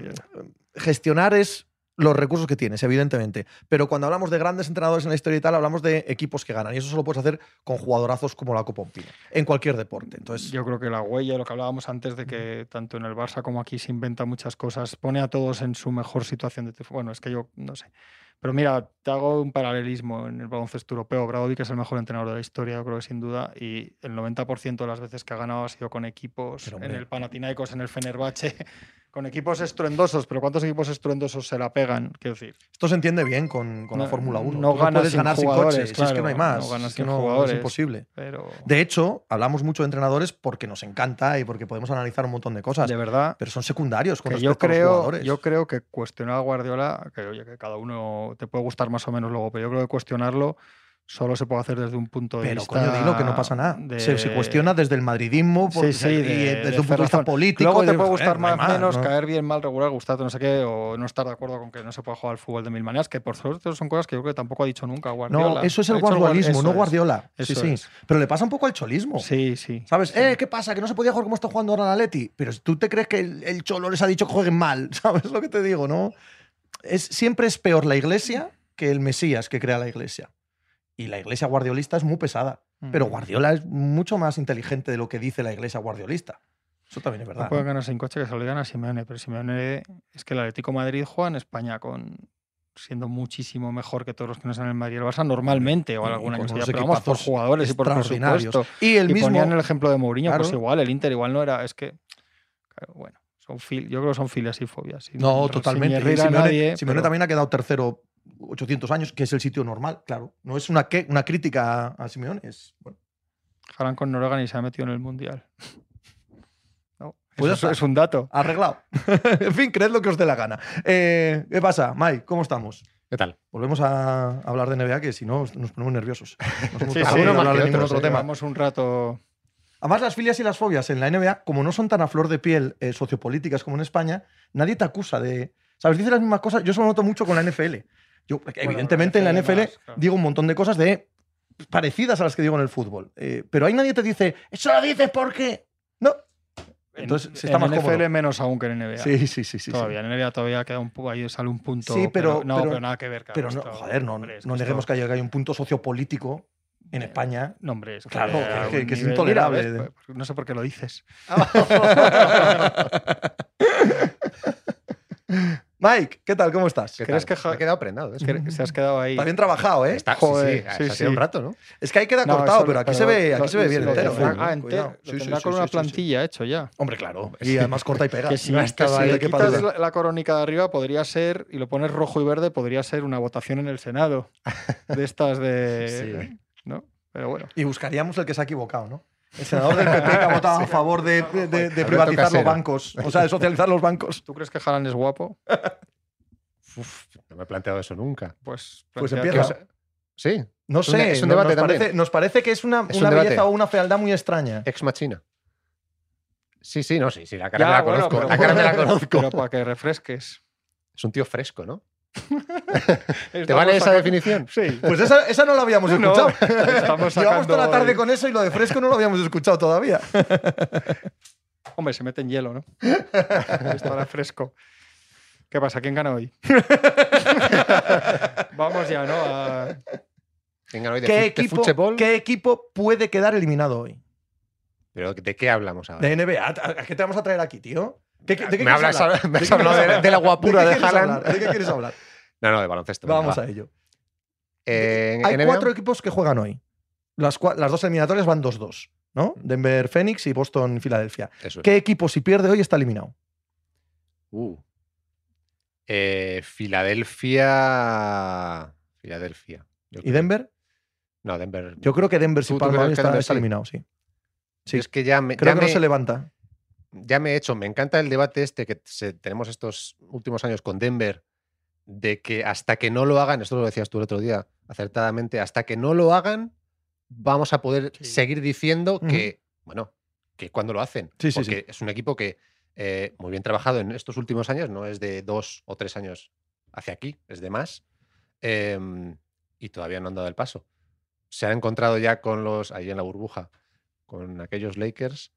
gestionar es los recursos que tienes, evidentemente. Pero cuando hablamos de grandes entrenadores en la historia y tal, hablamos de equipos que ganan. Y eso solo puedes hacer con jugadorazos como la Copompino, en cualquier deporte. Entonces, Yo creo que la huella, lo que hablábamos antes de que tanto en el Barça como aquí se inventa muchas cosas, pone a todos en su mejor situación de. Bueno, es que yo no sé. Pero mira, te hago un paralelismo en el baloncesto europeo. Bradovic es el mejor entrenador de la historia, yo creo que sin duda, y el 90% de las veces que ha ganado ha sido con equipos Pero, en el Panathinaikos, en el Fenerbahce, con equipos estruendosos. Pero ¿cuántos equipos estruendosos se la pegan? Quiero decir, esto se entiende bien con, con la Fórmula 1. no ganas puedes sin ganar sin jugadores, coches, si es que no hay claro, más. no ganas es que sin no, es jugadores. imposible. pero De hecho, hablamos mucho de entrenadores porque nos encanta y porque podemos analizar un montón de cosas. de verdad. pero son secundarios con respecto yo a los creo, jugadores. yo creo que cuestionar a Guardiola, que oye, que cada uno te puede gustar más o menos luego, pero yo creo que cuestionarlo solo se puede hacer desde un punto de Pero vista. coño, dilo que no pasa nada. Se, cuestiona desde el madridismo, por- Sí, sí, y de- desde de un punto de vista político. Luego te de- puede joder, gustar más, menos, ¿no? caer bien, mal, regular, gustarte, no sé qué, o no estar de acuerdo con que no se pueda jugar al fútbol de mil maneras, que por suerte son cosas que yo creo que tampoco ha dicho nunca Guardiola. No, eso es el guardiolismo, no. Guardiola. Sí, Eso sí. es. Pero le pasa un poco al cholismo. Sí, sí. ¿Sabes? Eh, ¿qué pasa? Que no se podía jugar como está jugando ahora el Atleti. Pero si tú te crees que el, el Cholo les ha dicho que jueguen mal, ¿sabes lo que te digo, no? Es, siempre es peor la iglesia que el Mesías que crea la iglesia. Y la iglesia guardiolista es muy pesada. Pero. Guardiola es mucho más inteligente de lo que dice la iglesia guardiolista. Eso también es No verdad. ¿no? ganar sin coche que se lo digan a Simeone, pero Simeone es que el Atlético de Madrid juega en España con siendo muchísimo mejor que todos los que no están en el Madrid y el Barça normalmente, o sí, unos pero vamos por jugadores y por presupuesto. Y el y mismo. ponían el ejemplo de Mourinho, pues igual, el Inter igual no era, es que, claro, bueno, son fil, yo creo que son filias y fobias. sin- No, sin totalmente. Simeone, nadie, Simeone pero- también ha quedado tercero 800 años, que es el sitio normal, claro. No es una, que- una crítica a, a Simeone. Es, bueno, Haaland con Noruega ni se ha metido en el Mundial. No, Pues eso es un dato. arreglado. en fin, creed lo que os dé la gana. Eh, ¿Qué pasa, Mike? ¿Cómo estamos? ¿Qué tal? Volvemos a hablar de NBA, que si no nos ponemos nerviosos. No somos Sí, sí, hablar de ningún otro, otro tema. Un rato. Además, las filias y las fobias en la NBA, como no son tan a flor de piel eh, sociopolíticas como en España, nadie te acusa de. ¿Sabes? Dice las mismas cosas. Yo eso lo noto mucho con la NFL. Yo, evidentemente, en la NFL más, claro. digo un montón de cosas de parecidas a las que digo en el fútbol. Eh, pero ahí nadie te dice, eso lo dices porque. No. Entonces, en, se está en más NFL cómodo. menos aún que en NBA. Sí, sí, sí. sí, sí. todavía. En NBA todavía queda un poco, ahí sale un punto. Sí, pero- no, pero- pero nada que ver. claro, Pero no, esto- joder, no, hombre, no neguemos esto- que haya, un punto sociopolítico en Eh, España. No, hombre, es que, Claro, que- es intolerable. ¿ves? Pues No sé por qué lo dices. Mike, ¿qué tal? ¿Cómo estás? ¿Qué ¿Crees tal? que ja- Me he quedado prendado. Que Se has quedado ahí. Está bien trabajado, ¿eh? Está, Joder, sí, sí, sí, ha sido un rato, ¿no? Es que ahí queda No, cortado, eso- pero aquí se ve, aquí lo- se ve bien entero. ¿eh? Ah, entero. Lo tendrá con una plantilla hecho ya. Hombre, claro. Y además corta y pega. Que si, no que si le quitas la, la crónica de arriba, podría ser, y lo pones rojo y verde, podría ser una votación en el Senado. De estas de. Sí. ¿No? Pero bueno. Y buscaríamos el que se ha equivocado, ¿no? El senador del PP que ha votado a favor de, de- de- de privatizar los bancos. O sea, de socializar los bancos. ¿Tú crees que Haaland es guapo? Uf, no me he planteado eso nunca. Pues. Pues empieza. ¿Qué os- Sí, No un sé, es un debate nos, también. parece, nos parece que es una, Es un una debate. belleza o una fealdad muy extraña. ex machina. Sí, sí, no, sí, sí, la cara Ya, me la bueno, conozco. pero- la cara me la conozco. Pero para que refresques. Es un tío fresco, ¿no? ¿Te vale esa definición? Sí. Pues esa, esa no la habíamos No, escuchado. estamos Llevamos toda la tarde hoy- con eso y lo de fresco no lo habíamos escuchado todavía. Hombre, se mete en hielo, ¿no? Estará fresco. ¿Qué pasa? ¿Quién gana hoy? Vamos ya, ¿no? A- Venga, hoy de, ¿Qué de equipo, fútbol. ¿Qué equipo puede quedar eliminado hoy? ¿Pero de qué hablamos ahora? De NBA. ¿A qué te vamos a traer aquí, tío? ¿Qué- ¿De, qué me quieres hablas, hablar? ahora- me ¿De has hablado de, de la guapura ¿De de, Haaland. ¿De qué quieres hablar? No, no, de baloncesto. venga, Vamos va. a ello. Eh, Hay NBA, cuatro equipos que juegan hoy. Las, las dos eliminatorias van 2-2, ¿no? Denver Phoenix y Boston Filadelfia. Eso es. ¿Qué equipo, si pierde hoy, está eliminado? Uh. Eh, Filadelfia. Filadelfia. ¿Y creo. Denver? No, Denver. Yo creo que Denver, si ¿Tú- tú palma hoy, está, Denver está sí? eliminado, sí. sí. Es que ya me, Creo ya que no se levanta. ya me he hecho. Me encanta el debate este que se- tenemos estos últimos años con Denver, de que hasta que no lo hagan, esto lo decías tú el otro día acertadamente, hasta que no lo hagan, vamos a poder Sí. seguir diciendo que, bueno, que cuando lo hacen. Sí, sí, sí. porque es un equipo que eh, muy bien trabajado en estos últimos años, no es de dos o tres años hacia aquí, es de más. em, y todavía no han dado el paso. Se han encontrado ya con los, ahí en la burbuja, con aquellos Lakers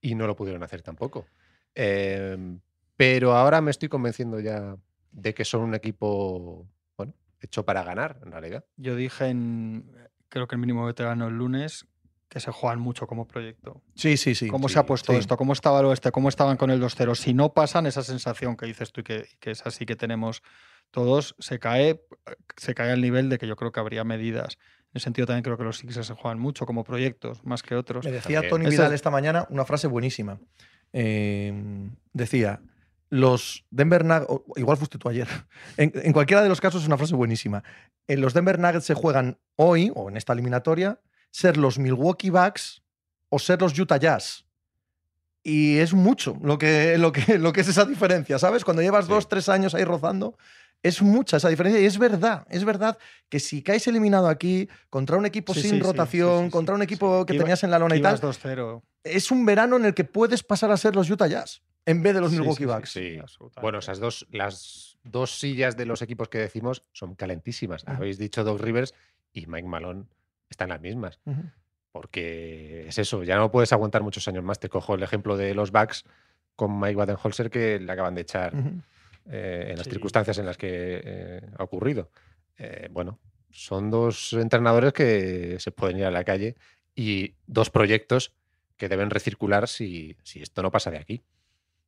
y no lo pudieron hacer tampoco. Em, pero ahora me estoy convenciendo ya de que son un equipo, bueno, hecho para ganar, en realidad. Yo dije en. Creo que el mínimo veterano el lunes que se juegan mucho como proyecto. Sí, sí, sí. ¿Cómo sí, se ha puesto sí. esto? ¿Cómo estaba el oeste? ¿Cómo estaban con el 2-0? Si no pasan esa sensación que dices tú y que, es así que tenemos todos, se cae, se cae al nivel de que yo creo que habría medidas. En ese sentido también creo que los Sixers se juegan mucho como proyectos, más que otros. Me decía. Tony Vidal esta mañana una frase buenísima. Eh, decía, los Denver Nuggets, igual fuiste tú ayer, en, en cualquiera de los casos es una frase buenísima. En los Denver Nuggets se juegan hoy, o en esta eliminatoria, ser los Milwaukee Bucks o ser los Utah Jazz. Y es mucho lo que, lo que, lo que es esa diferencia, ¿sabes? Cuando llevas Sí. dos, tres años ahí rozando, Es mucha esa diferencia y es verdad, es verdad que si caes eliminado aquí contra un equipo Sí, sin sí, rotación, sí, contra un equipo que tenías en la lona y tal, ibas 2-0. es un verano en el que puedes pasar a ser los Utah Jazz en vez de los Sí, Milwaukee sí, sí, Bucks. Sí. Bueno, esas dos, las dos sillas de los equipos que decimos son calentísimas. Ujú. Habéis dicho Doc Rivers y Mike Malone están las mismas. Ujú. Porque es eso, ya no puedes aguantar muchos años más. Te cojo el ejemplo de los Bucks con Mike Badenholzer que le acaban de echar Ujú. eh, en las Sí. circunstancias en las que eh, ha ocurrido. Eh, bueno, son dos entrenadores que se pueden ir a la calle y dos proyectos que deben recircular si, si esto no pasa de aquí.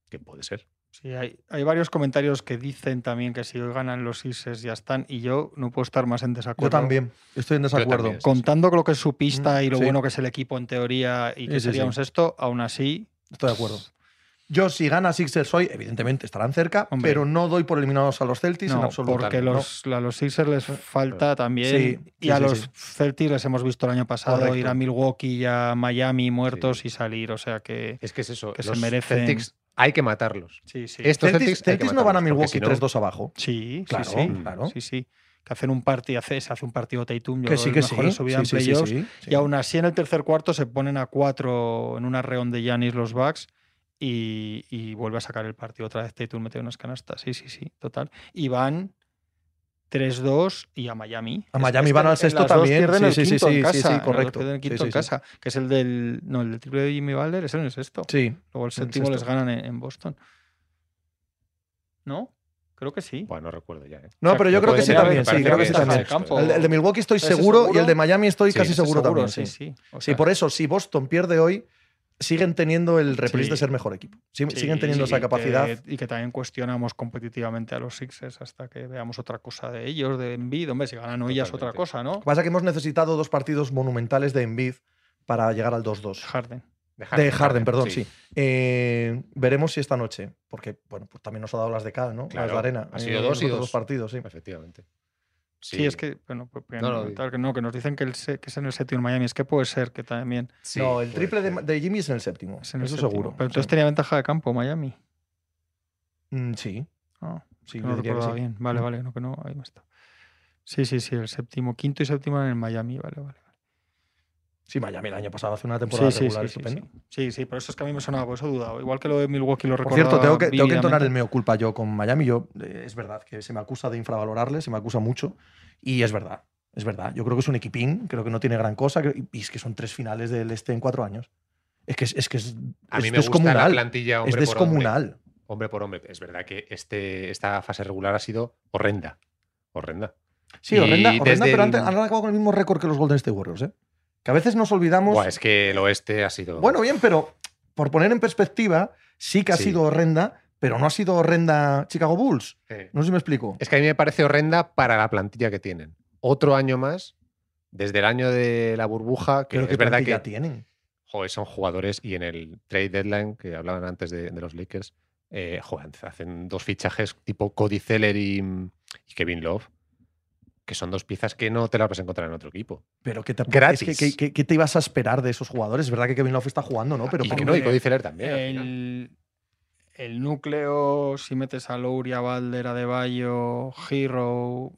Que puede ser. Sí, hay, hay varios comentarios que dicen también que si hoy ganan los Sixers ya están, y yo no puedo estar más en Yo desacuerdo. también, estoy en desacuerdo. también. Contando con lo que es su pista Mm, y lo sí. bueno que es el equipo en teoría y que Sí, sería sí. un sexto, aún así, Estoy de acuerdo. Yo, si gana Sixers hoy, evidentemente estarán cerca, Hombre. pero no doy por eliminados a los Celtics en absoluto. porque No. los, a los Sixers les falta también. Sí, y sí, a sí, los sí. Celtics les hemos visto el año pasado Correcto. ir a Milwaukee y a Miami muertos y salir. O sea que. Es que es eso. Que se los merecen- Celtics hay que matarlos. Sí, sí. Estos Celtics, no van a Milwaukee si no- 3-2 abajo. Sí, Claro, sí, sí. claro. Sí, sí. Que hacen un partido, hace, se hace un partido Tatum, yo Que sí, el que mejor sí. de su vida Sí, en sí, sí, playoffs. sí, sí. Y aún así en el tercer cuarto se ponen a cuatro en una reón de Yanis los Bucks y, y vuelve a sacar el partido otra vez Tatum mete unas canastas. Sí, sí, sí, total. Y van 3-2 y a Miami. A Miami es van al sexto también. pierden Sí, el sí, sí, sí, sí, correcto. pierden el Sí, quinto sí, en sí. casa, que es el del no, el del triple de Jimmy Butler, es en el sexto. Sí. Luego el el séptimo les ganan en, en Boston. ¿No? Creo que sí. Bueno, no recuerdo ya. ¿eh? No, pero yo creo que sí también. Sí, creo que sí también. el de Milwaukee estoy ¿Ese seguro, y el de Miami estoy Sí, casi seguro, Seguro, también. sí, Sí. sí. O Sí, sea, por eso, si Boston pierde hoy, siguen teniendo el reprise Sí. de ser mejor equipo. Sí- sí, siguen teniendo sí, esa que- capacidad. y que también cuestionamos competitivamente a los Sixers hasta que veamos otra cosa de ellos, de Embiid. Hombre, si ganan hoy ya es otra cosa, ¿no? Lo que pasa es que hemos necesitado dos partidos monumentales de Embiid para llegar al 2-2. Harden. De Harden, perdón, sí. Eh, veremos si esta noche, porque bueno, pues también nos ha dado las de cal, ¿no? Claro, las de arena. ha sido eh, dos los y otros dos. partidos, sí. Efectivamente. Sí, es que, bueno, pues, No, no, tal, que no, que nos dicen que, el que es en el séptimo en Miami. Es que puede ser que también sí, no, el triple de, Jimmy es en el séptimo. es en el eso séptimo. seguro. Pero entonces sí. tenía ventaja de campo Miami. Mm, sí, Ah, sí, no recordaba bien. Vale, vale, no, que no, ahí me está. Sí, sí, sí, el séptimo, quinto y séptimo en el Miami, vale, vale. Sí, Miami el año pasado hace una temporada sí, regular sí, sí, estupenda. sí. Sí, sí, por eso es que a mí me sonaba, por eso he dudado. Igual que lo de Milwaukee lo Por recordaba cierto, tengo que, tengo que entonar el meo culpa yo con Miami. Yo, eh, es verdad que se me acusa de infravalorarle, se me acusa mucho. Y es verdad, es verdad. Yo creo que es un equipín, creo que no tiene gran cosa. y es que son tres finales del este en cuatro años. Es que es, es, que es, A mí es me gusta la descomunal. plantilla hombre es por hombre. descomunal. Hombre por hombre. Es verdad que este, esta fase regular ha sido horrenda. Horrenda. Sí, horrenda, horrenda, pero el- han, han acabado con el mismo récord que los Golden State Warriors. ¿eh? Que a veces nos olvidamos. Buah, es que el oeste ha sido. Bueno, bien, pero por poner en perspectiva, sí que ha Sí. sido horrenda, pero no ha sido horrenda Chicago Bulls. No sé si me explico. Es que a mí me parece horrenda para la plantilla que tienen. Otro año más, desde el año de la burbuja, que que es verdad que tienen. joder, son jugadores y en el trade deadline que hablaban antes de, de los Lakers, eh, joder, hacen dos fichajes tipo Cody Zeller y, y Kevin Love, que son dos piezas que no te las vas a encontrar en otro equipo. Pero que te, Gratis. es que- que- que- ¿qué te ibas a esperar de esos jugadores? Es verdad que Kevin Love está jugando, ¿no? Pero y que no, y Cody Zeller también. El, el núcleo, si metes a Lowry, a Balder, a Deballo, Hero,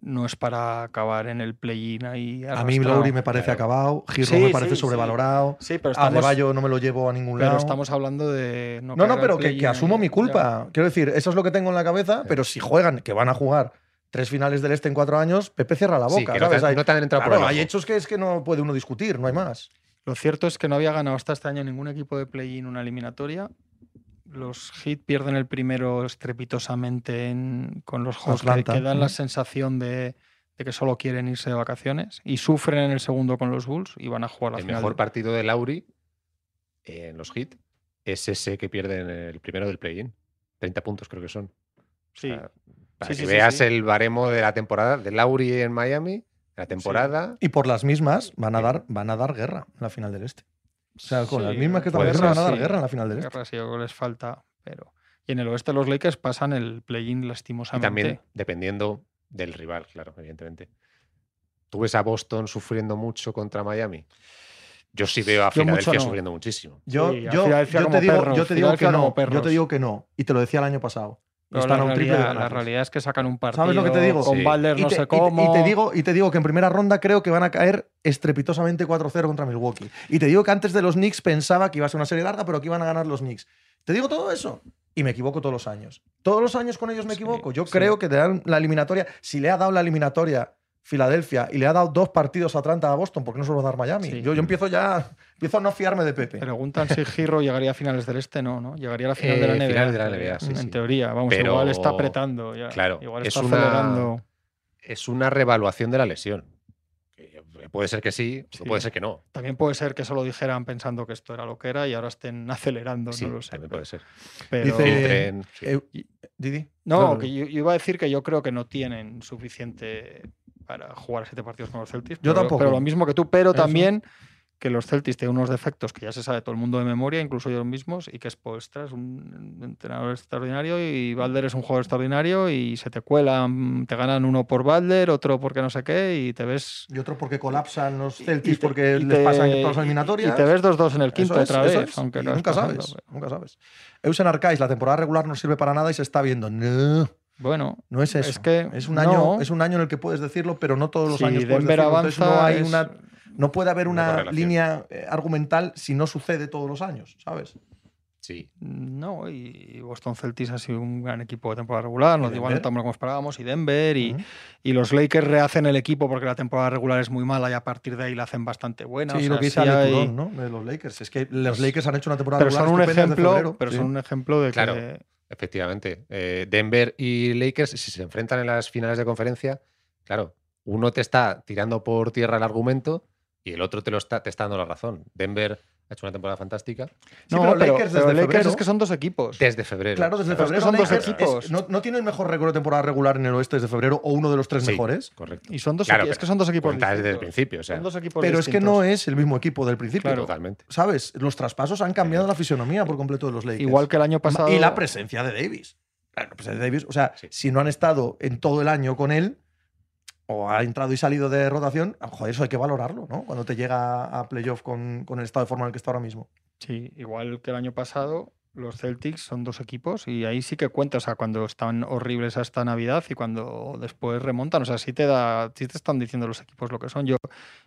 no es para acabar en el play-in ahí. a mí. Lowry me parece claro. acabado, Giro Sí, me parece sí, sobrevalorado, Sí, pero a estamos, Deballo no me lo llevo a ningún pero lado. estamos hablando de. No, No, pero que, asumo ahí, mi ya. culpa. Quiero decir, eso es lo que tengo en la cabeza, pero si juegan, que van a jugar tres finales del Este en cuatro años, Pepe cierra la Sí, boca, no te, Hay- no te han entrado claro, por el hay hechos que es que no puede uno discutir, no hay más. Lo cierto es que no había ganado hasta este año ningún equipo de play-in una eliminatoria. Los Heat pierden el primero estrepitosamente en- con los Hawks, que, dan la sensación de, de que solo quieren irse de vacaciones. Y sufren en el segundo con los Bulls y van a jugar la El final. mejor partido de Lauri en los hits es ese que pierden el primero del play-in. 30 puntos creo que son. O Sí. sea, para Sí, que sí, sí, veas sí. el baremo de la temporada de Lauri en Miami, la temporada. Y por las mismas van a dar, van a dar guerra en la final del Este. O sea, con las mismas que están puede guerra ser, van a dar sí. guerra en la final del Este. Guerra sí, algo les falta, pero... Y en el oeste los Lakers pasan el play-in Y lastimosamente. también dependiendo del rival, claro, evidentemente. ¿Tú ves a Boston sufriendo mucho contra Miami? Yo sí veo a Yo mucho Filadelfia no. sufriendo muchísimo. Yo, Sí, te digo, perros, yo te digo que no, yo te digo que no. Y te lo decía el año pasado. Pero están la, a un triple de realidad, la realidad es que sacan un partido ¿Sabes lo que te digo? con Sí. No te, sé y te- cómo. y te digo, y te digo que en primera ronda creo que van a caer estrepitosamente 4-0 contra Milwaukee. Y te digo que antes de los Knicks pensaba que iba a ser una serie larga, pero que iban a ganar los Knicks. Te digo todo eso. Y me equivoco todos los años. Todos los años con ellos me Sí, equivoco. Yo sí. creo que te dan la eliminatoria. Si le ha dado la eliminatoria Filadelfia y le ha dado dos partidos a Atlanta a Boston, ¿por qué no se lo va a dar Miami? Sí. Yo, yo empiezo ya. Empiezo a no fiarme de Pepe. Preguntan si Giro llegaría a finales del este, no, ¿no? Llegaría a la final de la Eh, NBA. finales de la en teoría. NBA, sí, en sí. teoría, vamos, Pero- igual está apretando ya. Claro, igual es está una- acelerando. Es una revaluación de la lesión. Que Puede ser que sí, Sí. puede ser que no. También puede ser que eso lo dijeran pensando que esto era lo que era y ahora estén acelerando, Sí, no lo sé. también puede ser. Pero- Dice- sí. Eh, Didi. No, que yo, yo iba a decir que yo creo que no tienen suficiente para jugar siete partidos con los Celtics. Yo pero, tampoco. Pero lo mismo que tú, pero Eso. también que los Celtics tienen unos defectos que ya se sabe todo el mundo de memoria, incluso ellos mismos, y que Spoelstra es un entrenador extraordinario y Balder es un jugador extraordinario y se te cuelan, te ganan uno por Balder, otro porque no sé qué y te ves... Y otro porque colapsan los Celtics y te- porque y les pasan todas las eliminatorias. Y te ves 2-2 en el quinto es, otra vez, es. aunque acabes nunca pasando, sabes, pero- nunca sabes. Eusen Arcais, la temporada regular no sirve para nada y se está viendo. No, Bueno, no es eso. es que es un no. año, es un año en el que puedes decirlo, pero no todos los si años puedes Denver avanza, no hay es- una, no puede haber Una línea eh, argumental si no sucede todos los años, ¿sabes? Sí. No, y Boston Celtics ha sido un gran equipo de temporada regular, nos ¿Y igual no estamos como esperábamos, y Denver, y, y los Lakers rehacen el equipo porque la temporada regular es muy mala y a partir de ahí la hacen bastante buena. sí, o sea, lo que dice sí hay- Turón, ¿no? De los Lakers. Es que los Lakers han hecho una temporada Pero regular son un ejemplo, pero Sí. son un ejemplo de Claro. que Efectivamente. Eh, Denver y Lakers, si se enfrentan en las finales de conferencia, claro, uno te está tirando por tierra el argumento y el otro te, lo está, te está dando la razón. Denver ha hecho una temporada fantástica Sí, no, pero pero, Lakers pero desde Lakers febrero- es que son dos equipos. desde febrero. Claro, desde Pero es que febrero. son dos Lakers es- equipos. no, no tiene el mejor récord de temporada regular en el oeste desde febrero o uno de los tres Sí, mejores. Correcto. Y son dos Claro, es pero que son dos equipos desde el principio. O sea, Son dos equipos Pero es que no es el mismo equipo del principio. Claro. totalmente. ¿Sabes? Los traspasos han cambiado la fisionomía por completo de los Lakers. Igual que el año pasado. Y la presencia de Davis. La presencia de Davis, o sea, Sí. si no han estado en todo el año con él, o ha entrado y salido de rotación, ah, joder, eso hay que valorarlo, ¿no? Cuando te llega a playoff con, con el estado de forma en el que está ahora mismo. Sí, igual que el año pasado, los Celtics son dos equipos y ahí sí que cuenta, o sea, cuando están horribles hasta Navidad y cuando después remontan, o sea, sí te da, sí te están diciendo los equipos lo que son. Yo,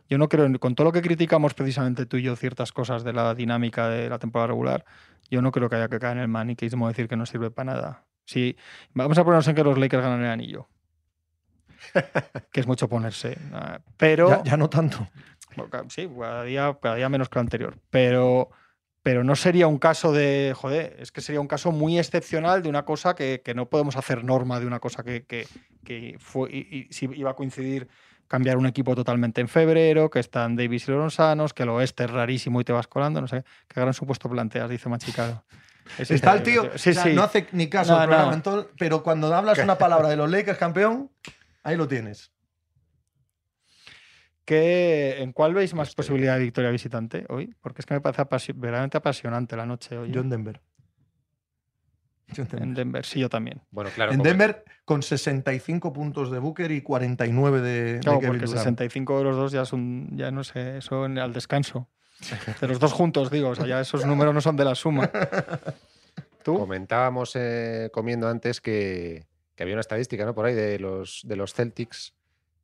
yo no creo, con todo lo que criticamos precisamente tú y yo ciertas cosas de la dinámica de la temporada regular, yo no creo que haya que caer en el maniqueísmo de decir que no sirve para nada. Sí, vamos a ponernos en que los Lakers ganan el anillo. que es mucho ponerse. Pero Ya, ya no tanto. bueno, Sí, cada día, cada día menos que el anterior. Pero, pero no sería un caso de. Joder, es que sería un caso muy excepcional de una cosa que, que no podemos hacer norma de una cosa que, que, que fue. Y, y si iba a coincidir cambiar un equipo totalmente en febrero, que están Davis y Loronsanos, que el oeste es rarísimo y te vas colando, no sé. Qué gran supuesto planteas, dice Machicado. Es Está el tío, Sí, o sea, sí. no hace ni caso No, al programa, no. pero cuando hablas una palabra de los Lakers campeón, ahí lo tienes. ¿Qué- ¿En cuál veis más Este- posibilidad de victoria visitante hoy? Porque es que me parece apasio- verdaderamente apasionante la noche hoy. ¿eh? Yo en Denver. Yo en Denver. En Denver, sí, yo también. Bueno, claro. En Denver con 65 puntos de Booker y 49 de, de Claro, Kevin porque Durant. 65 de los dos ya son, ya no sé, eso en- al descanso. De los dos juntos, digo, o sea, ya esos números no son de la suma. ¿Tú? Comentábamos eh, comiendo antes que, que había una estadística ¿no? por ahí de los, de los Celtics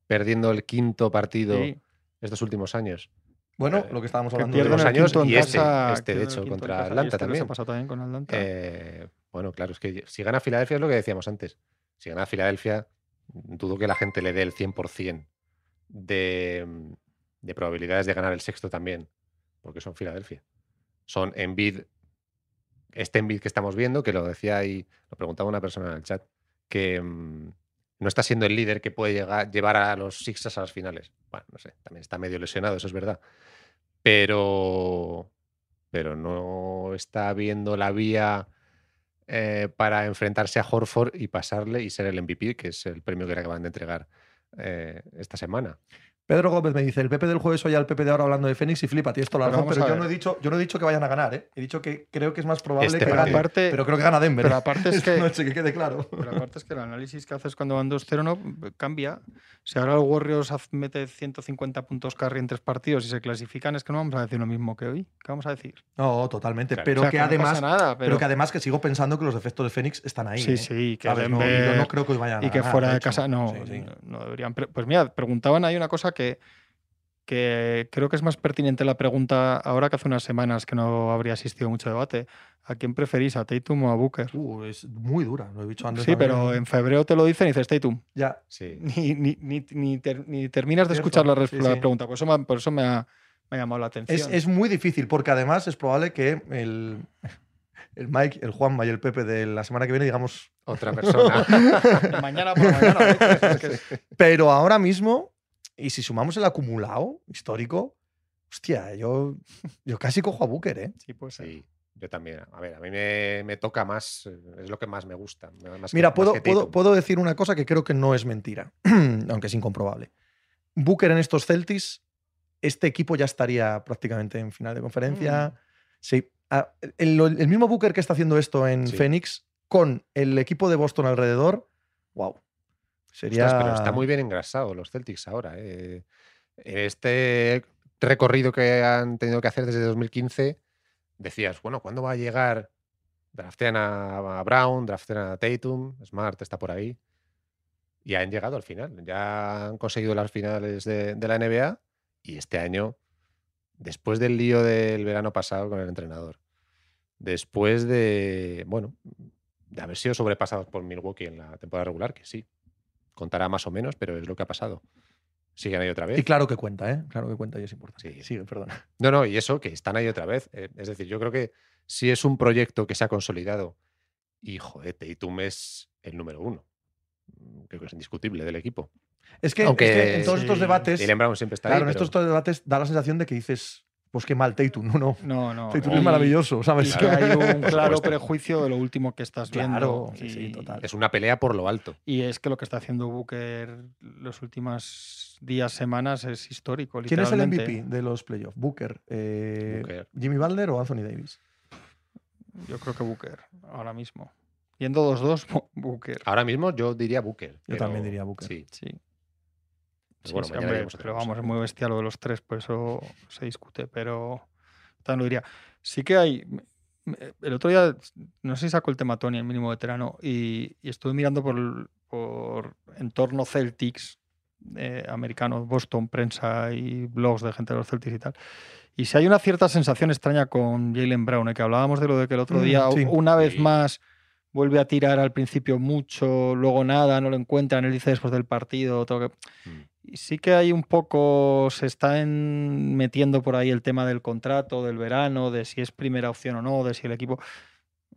perdiendo el quinto partido Sí, estos últimos años. Bueno, Eh, lo que estábamos que hablando pierden unos el años y este- casa. este, de hecho, contra Atlanta este también. pasado también con Atlanta. Eh, bueno, claro, es que si gana Filadelfia es lo que decíamos antes. Si gana Filadelfia, dudo que la gente le dé el 100% de, de probabilidades de ganar el sexto también, porque son Filadelfia. Son Embiid, este Embiid que estamos viendo, que lo decía y lo preguntaba una persona en el chat, que mm, no está siendo el líder que puede llegar, llevar a los Sixers a las finales. Bueno, no sé, también está medio lesionado, eso es verdad. Pero, pero no está viendo la vía eh, para enfrentarse a Horford y pasarle y ser el MVP, que es el premio que le acaban de entregar eh, esta semana. Pedro Gómez me dice, el Pepe del jueves oye al Pepe de ahora hablando de Fénix y flipa, tienes toda la Pero razón, pero a yo no, he dicho, yo no he dicho que vayan a ganar, ¿eh? He dicho que creo que es más probable Este que Pero gane. Pero creo que gana Denver. pero aparte es que noche, que quede claro. Pero aparte es que el análisis que haces cuando van 2-0 no cambia. Si ahora el Warriors mete 150 puntos carry en tres partidos y se clasifican, es que no vamos a decir lo mismo que hoy. ¿Qué vamos a decir? No, totalmente. Claro. Pero O sea, que no además. pasa nada, pero... pero, que además que sigo pensando que los defectos de Fénix están ahí. sí, ¿eh? sí, que ¿Sabes? No, Denver- yo no creo que hoy vayan a y que ganar, fuera de hecho. casa no, Sí, sí. no- no deberían. Pues mira, preguntaban ahí una cosa que, que creo que es más pertinente la pregunta ahora que hace unas semanas que no habría existido mucho debate. ¿A quién preferís, a Tatum o a Booker? Uh, es muy dura, lo he dicho antes. Sí, también. pero en febrero te lo dicen y dices Tatum. Ya. Sí. Ni, ni, ni, ni ter- ni terminas de Cierto, escuchar la, res- sí, la sí. pregunta. Por eso, me, ha- por eso me, ha, me ha llamado la atención. Es, es muy difícil, porque además es probable que el, el Mike, el Juanma y el Pepe de la semana que viene digamos. Otra persona. mañana por la mañana. ¿eh? Es que- Pero ahora mismo, y si sumamos el acumulado histórico, hostia, yo, yo casi cojo a Booker, ¿eh? sí, puede ser. Sí, yo también. A ver, a mí me, me toca más, eh, es lo que más me gusta. más que- Mira, más puedo, que puedo, puedo decir una cosa que creo que no es mentira, aunque es incomprobable. Booker en estos Celtics, este equipo ya estaría prácticamente en final de conferencia. Mm. Sí. Ah, El, el mismo Booker que está haciendo esto en Sí. Phoenix, con el equipo de Boston alrededor, wow. Sería. Ostras, pero está muy bien engrasado los Celtics ahora. eh. Este recorrido que han tenido que hacer desde 2015, decías, bueno, ¿cuándo va a llegar? Draftean a, a Brown, draftean a Tatum, Smart está por ahí. Y han llegado al final. Ya han conseguido las finales de, de la NBA y este año, después del lío del verano pasado con el entrenador, después de, bueno, de haber sido sobrepasados por Milwaukee en la temporada regular, que sí, contará más o menos, pero es lo que ha pasado. Siguen ahí otra vez. Y claro que cuenta, ¿eh? Claro que cuenta y es importante. Sí. Sigue, perdona. No, no, y eso, que están ahí otra vez. eh, Es decir, yo creo que si es un proyecto que se ha consolidado y, joder, Tatum es el número uno. mm, Creo que es indiscutible del equipo. Es que, Aunque es que en todos estos debates. Brown siempre está Claro, en ahí. estos pero- debates da la sensación de que dices, pues qué mal, Tatum. No, no. No, no. Tatum es maravilloso, Y ¿sabes? que hay un claro prejuicio de lo último que estás Claro, viendo. sí, sí, total. Es una pelea por lo alto. Y es que lo que está haciendo Booker los últimos días, semanas es histórico. ¿Quién es el. MVP de los playoffs? ¿Booker, eh, Booker. Jimmy Butler o Anthony Davis? Yo creo que Booker, ahora mismo. Yendo 2-2, Booker. Ahora mismo yo diría Booker. pero- también diría Booker. Sí. Sí. Sí, bueno, sí, hombre, pero vamos, es muy bestial lo de los tres, por eso se discute, pero también lo diría. Sí que hay. me- El otro día, no sé si sacó el tema Tony, el mínimo veterano, y, y estuve mirando por, entorno Celtics, eh, americanos, Boston, prensa y blogs de gente de los Celtics y tal. Y si hay una cierta sensación extraña con Jalen Brown, eh, que hablábamos de lo de que el otro Mm, día, sí. una vez Sí. más, vuelve a tirar al principio mucho, luego nada, no lo encuentran, él dice después del partido, todo que... Mm. Y sí que hay un poco, se está en- metiendo por ahí el tema del contrato, del verano, de si es primera opción o no, de si el equipo...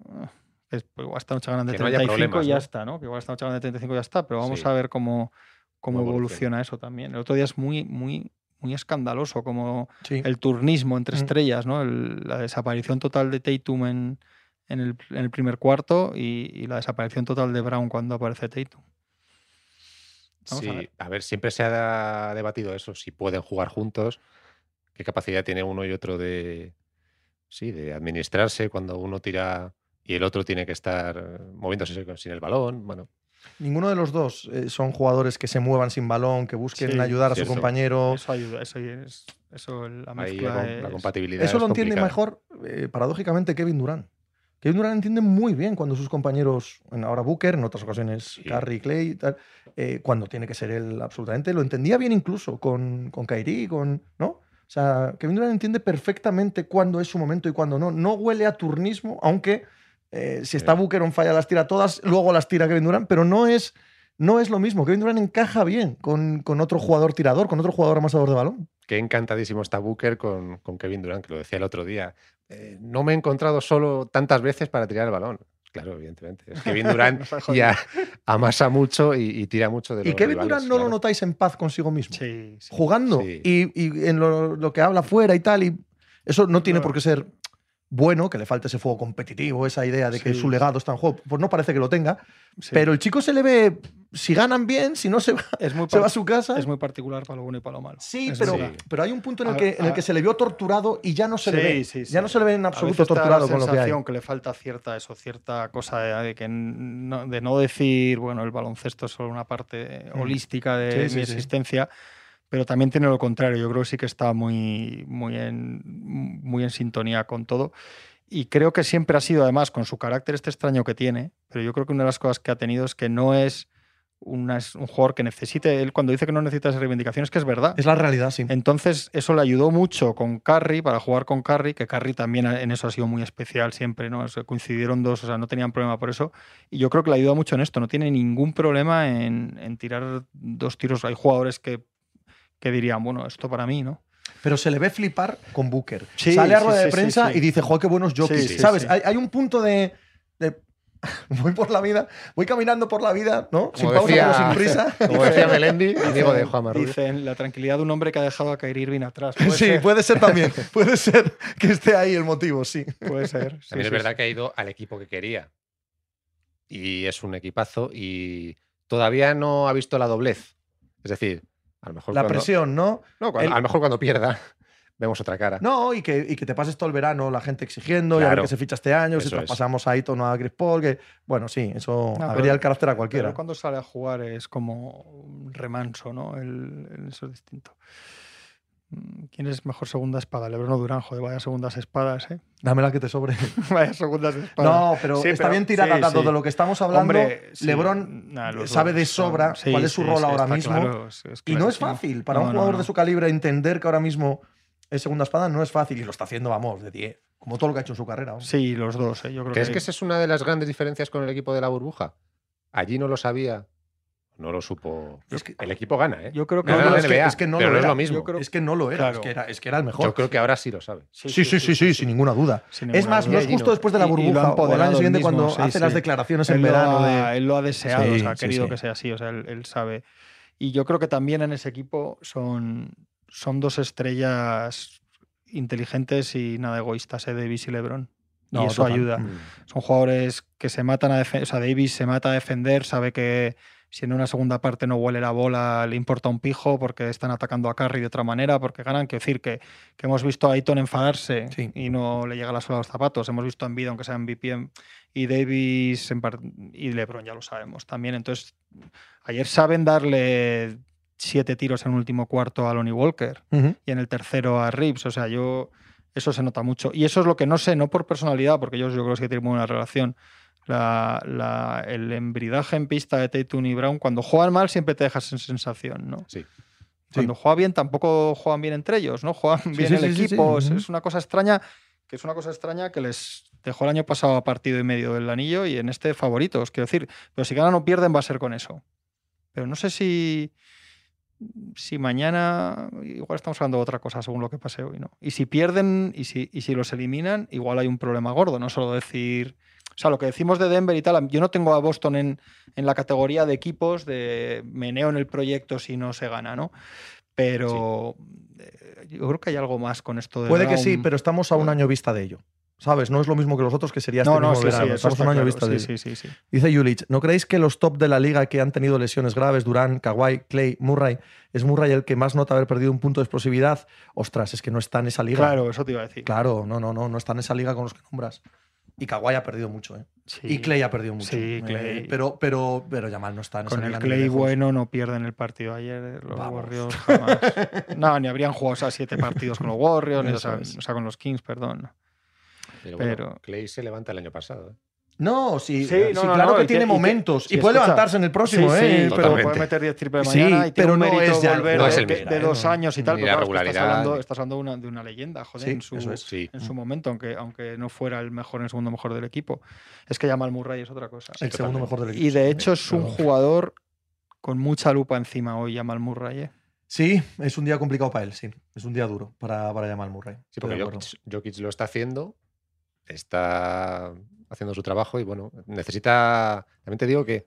ah, es- pues igual esta noche ganan de Que no haya 35 y ya ¿no? está, ¿no? Que igual esta noche ganan de 35 y ya está, pero vamos Sí. a ver cómo, cómo evoluciona. evoluciona. eso también. El otro día es muy, muy, muy escandaloso como Sí. el turnismo entre Mm. estrellas, ¿no? El- la desaparición total de Tatum en, en, el, en el primer cuarto y, y la desaparición total de Brown cuando aparece Tatum. Vamos sí, a ver. a ver, siempre se ha debatido eso, si pueden jugar juntos, qué capacidad tiene uno y otro de, sí, de administrarse cuando uno tira y el otro tiene que estar moviéndose sin el balón. Bueno, Ninguno de los dos eh, son jugadores que se muevan sin balón, que busquen Sí, ayudar a cierto. su compañero. Eso ayuda, eso es, eso la ahí mezcla la, compatibilidad. Eso es lo entiende mejor, eh, paradójicamente, Kevin Durant. Kevin Durant entiende muy bien cuando sus compañeros, en ahora Booker, en otras ocasiones Sí. Curry, Clay, y tal, eh, cuando tiene que ser él absolutamente, lo entendía bien incluso con, con Kyrie, con, ¿no? O sea, Kevin Durant entiende perfectamente cuándo es su momento y cuándo no. No huele a turnismo, aunque eh, si está Sí. Booker on falla las tira todas, luego las tira Kevin Durant, pero no es, no es lo mismo. Kevin Durant encaja bien con, con otro jugador tirador, con otro jugador amasador de balón. Qué encantadísimo está Booker con, con Kevin Durant, que lo decía el otro día. Eh, no me he encontrado solo tantas veces para tirar el balón. Claro, evidentemente. Es Kevin Durant ya amasa mucho y, y tira mucho de los Y Kevin rivales, Durant no lo notáis en paz consigo mismo. Sí, sí. jugando Sí. y, y en lo, lo que habla fuera y tal. Y eso no tiene No. por qué ser bueno, que le falta ese fuego competitivo, esa idea de que Sí. su legado está en juego. Pues no parece que lo tenga, Sí. pero el chico se le ve, si ganan bien, si no se va, es muy, se va a su casa. es muy particular para lo bueno y para lo malo. Sí, pero, pero hay un punto en el, A- que, en el que se le vio torturado y ya no se le ve. sí, sí. Ya no se le ve en absoluto torturado con lo que hay. que le falta cierta eso, cierta cosa de, de que no, de no decir, bueno, el baloncesto es solo una parte Mm. holística de mi sí. existencia, pero también tiene lo contrario. Yo creo que sí que está muy, muy, en, muy en sintonía con todo. Y creo que siempre ha sido, además, con su carácter este extraño que tiene, pero yo creo que una de las cosas que ha tenido es que no es, una- es un jugador que necesite, él cuando dice que no necesita esa reivindicación es que es verdad. Es la realidad, sí. Entonces, eso le ayudó mucho con Curry, para jugar con Curry, que Curry también en eso ha sido muy especial siempre, ¿no? O sea, coincidieron dos, o sea, no tenían problema por eso. Y yo creo que le ayuda mucho en esto, no tiene ningún problema en, en tirar dos tiros. Hay jugadores que, que dirían, bueno, esto para mí, ¿no? Pero se le ve flipar con Booker. Sí, Sale a rueda sí, de sí, prensa sí. y dice, joder, qué buenos sí, ¿Sabes? sí. Hay, hay un punto de, de- Voy por la vida, voy caminando por la vida, ¿no? Sin pausa, pero sin prisa. Como decía Melendi, amigo de Juan Rubio. Dicen la tranquilidad de un hombre que ha dejado a Kyrie Irving atrás. Puede Sí, ser, puede ser también. Puede ser que esté ahí el motivo, sí. puede ser. sí, También es verdad sí. que ha ido al equipo que quería. Y es un equipazo y todavía no ha visto la doblez. Es decir, a lo mejor La cuando, presión, ¿no? no, cuando- el- a lo mejor cuando pierda vemos otra cara. No, y que, y que te pases todo el verano la gente exigiendo, y a ver Claro. qué se ficha este año, si Eso es. pasamos a Ayton o a Chris Paul, que, bueno, sí, eso No, habría pero- el carácter a cualquiera. Pero cuando sale a jugar es como un remanso, ¿no? El, el- eso es distinto. Mm, ¿Quién es mejor segunda espada? Lebron o Durán, joder, vaya segundas espadas, ¿eh? Dame la que te sobre. vaya segundas espadas. No, pero Sí, está pero- bien tirada, sí, dado sí. de lo que estamos hablando. Hombre, sí, LeBron nah, sabe de son- sobra sí, cuál es su sí, rol sí, ahora mismo. claro, es- es Y no es fácil. Para No, un jugador no. de su calibre entender que ahora mismo es segunda espada no es fácil. Y lo está haciendo, vamos, de 10. Como todo lo que ha hecho en su carrera. Sí, los dos, ¿eh? Yo creo ¿Crees que, que esa es una de las grandes diferencias con el equipo de la burbuja? Allí no lo sabía, no lo supo. Es que- el equipo gana, ¿eh? Yo creo que No, es que- NBA, es que no pero lo no es era. lo mismo. Yo creo- Es que no lo era, Claro. es, que era, es que era el mejor. Yo creo que ahora sí lo sabe. Sí, sí, sí, sí, sin ninguna duda. Sin Es más, duda. no es justo después de la Y- y lo ha burbuja o año siguiente mismo, cuando sí, hace sí. las declaraciones en él, verano ha, de... él lo ha deseado, Sí, o sea, ha querido sí. que sea así, o sea, él, él sabe. Y yo creo que también en ese equipo son, son dos estrellas inteligentes y nada egoístas, ¿eh? Davis y LeBron. Y eso total. ayuda. Mm. Son jugadores que se matan a defender. O sea, Davis se mata a defender, sabe que si en una segunda parte no huele la bola, le importa un pijo porque están atacando a Curry de otra manera, porque ganan. Quiero decir que, que hemos visto a Ayton enfadarse Sí. y no le llega la suela a los zapatos. Hemos visto en vida, aunque sea en VPN, y Davis en y LeBron, ya lo sabemos también. Entonces, ayer saben darle siete tiros en un último cuarto a Lonnie Walker y en el tercero a Reeves. O sea, yo eso se nota mucho. Y eso es lo que no sé, no por personalidad, porque ellos yo creo que sí que tienen muy buena relación. La, la- el embridaje en pista de Tatum y Brown, cuando juegan mal siempre te dejas en sensación, ¿no? Sí. Cuando juega bien tampoco juegan bien entre ellos, ¿no? Juegan bien sí, el sí, sí, sí. equipo. es- una cosa extraña, que es una cosa extraña que les dejó el año pasado a partido y medio del anillo y en este favoritos, quiero decir. Pero si ganan o pierden va a ser con eso. Pero no sé si si mañana igual estamos hablando de otra cosa según lo que pase hoy, ¿no? Y si pierden y si, y si los eliminan, igual hay un problema gordo, no solo decir, sea, lo que decimos de Denver y tal, yo no tengo a Boston en, en la categoría de equipos de meneo en el proyecto si no se gana, ¿no? Pero eh, yo creo que hay algo más con esto de Puede que sí, pero estamos a un año vista de ello. ¿Sabes? No es lo mismo que los otros, que sería este no, no, mismo sí, sí, verano. Estamos a un año claro. vista de ello. sí, sí, sí. Dice Julich, ¿no creéis que los top de la liga que han tenido lesiones graves, Durán, Kawhi, Clay, Murray, es Murray el que más nota haber perdido un punto de explosividad? Ostras, es que no está en esa liga. Claro, eso te iba a decir. Claro, no, no, no, no está en esa liga con los que nombras. Y Kawhi ha perdido mucho, ¿eh? Sí. Y Clay ha perdido mucho. Sí, Eh, Clay. pero, pero, pero Yamal no está en Con el Clay bueno no pierden el partido ayer eh, los Vamos. Warriors jamás. no, ni habrían jugado o sea, siete partidos con los Warriors, ni, o, sea, es. o sea, con los Kings, perdón. Pero, bueno, Pero- Clay se levanta el año pasado. ¿eh? No, sí, Sí, sí, no, no, claro no, que y tiene y momentos. Y, puede escucha. levantarse en el próximo, sí, ¿eh? sí, pero, puede meter 10 triples Sí, mañana y tiene pero un no mérito es ya- volver es el de- de ¿eh? dos No. años y tal. Pero claro, estás hablando, ni- estás hablando de una, de una leyenda, joder, Sí, en, su, eso es. Sí. en su momento, aunque, aunque no fuera el mejor, en el segundo mejor del equipo. Es que Jamal Murray es otra cosa. el segundo mejor del equipo. Y de hecho es un jugador con mucha lupa encima hoy, Jamal Murray. ¿eh? Sí, es un día complicado para él, sí. Es un día duro para, para Jamal Murray. Sí, porque. Jokic, Jokic lo está haciendo, está haciendo su trabajo y bueno, necesita. También te digo que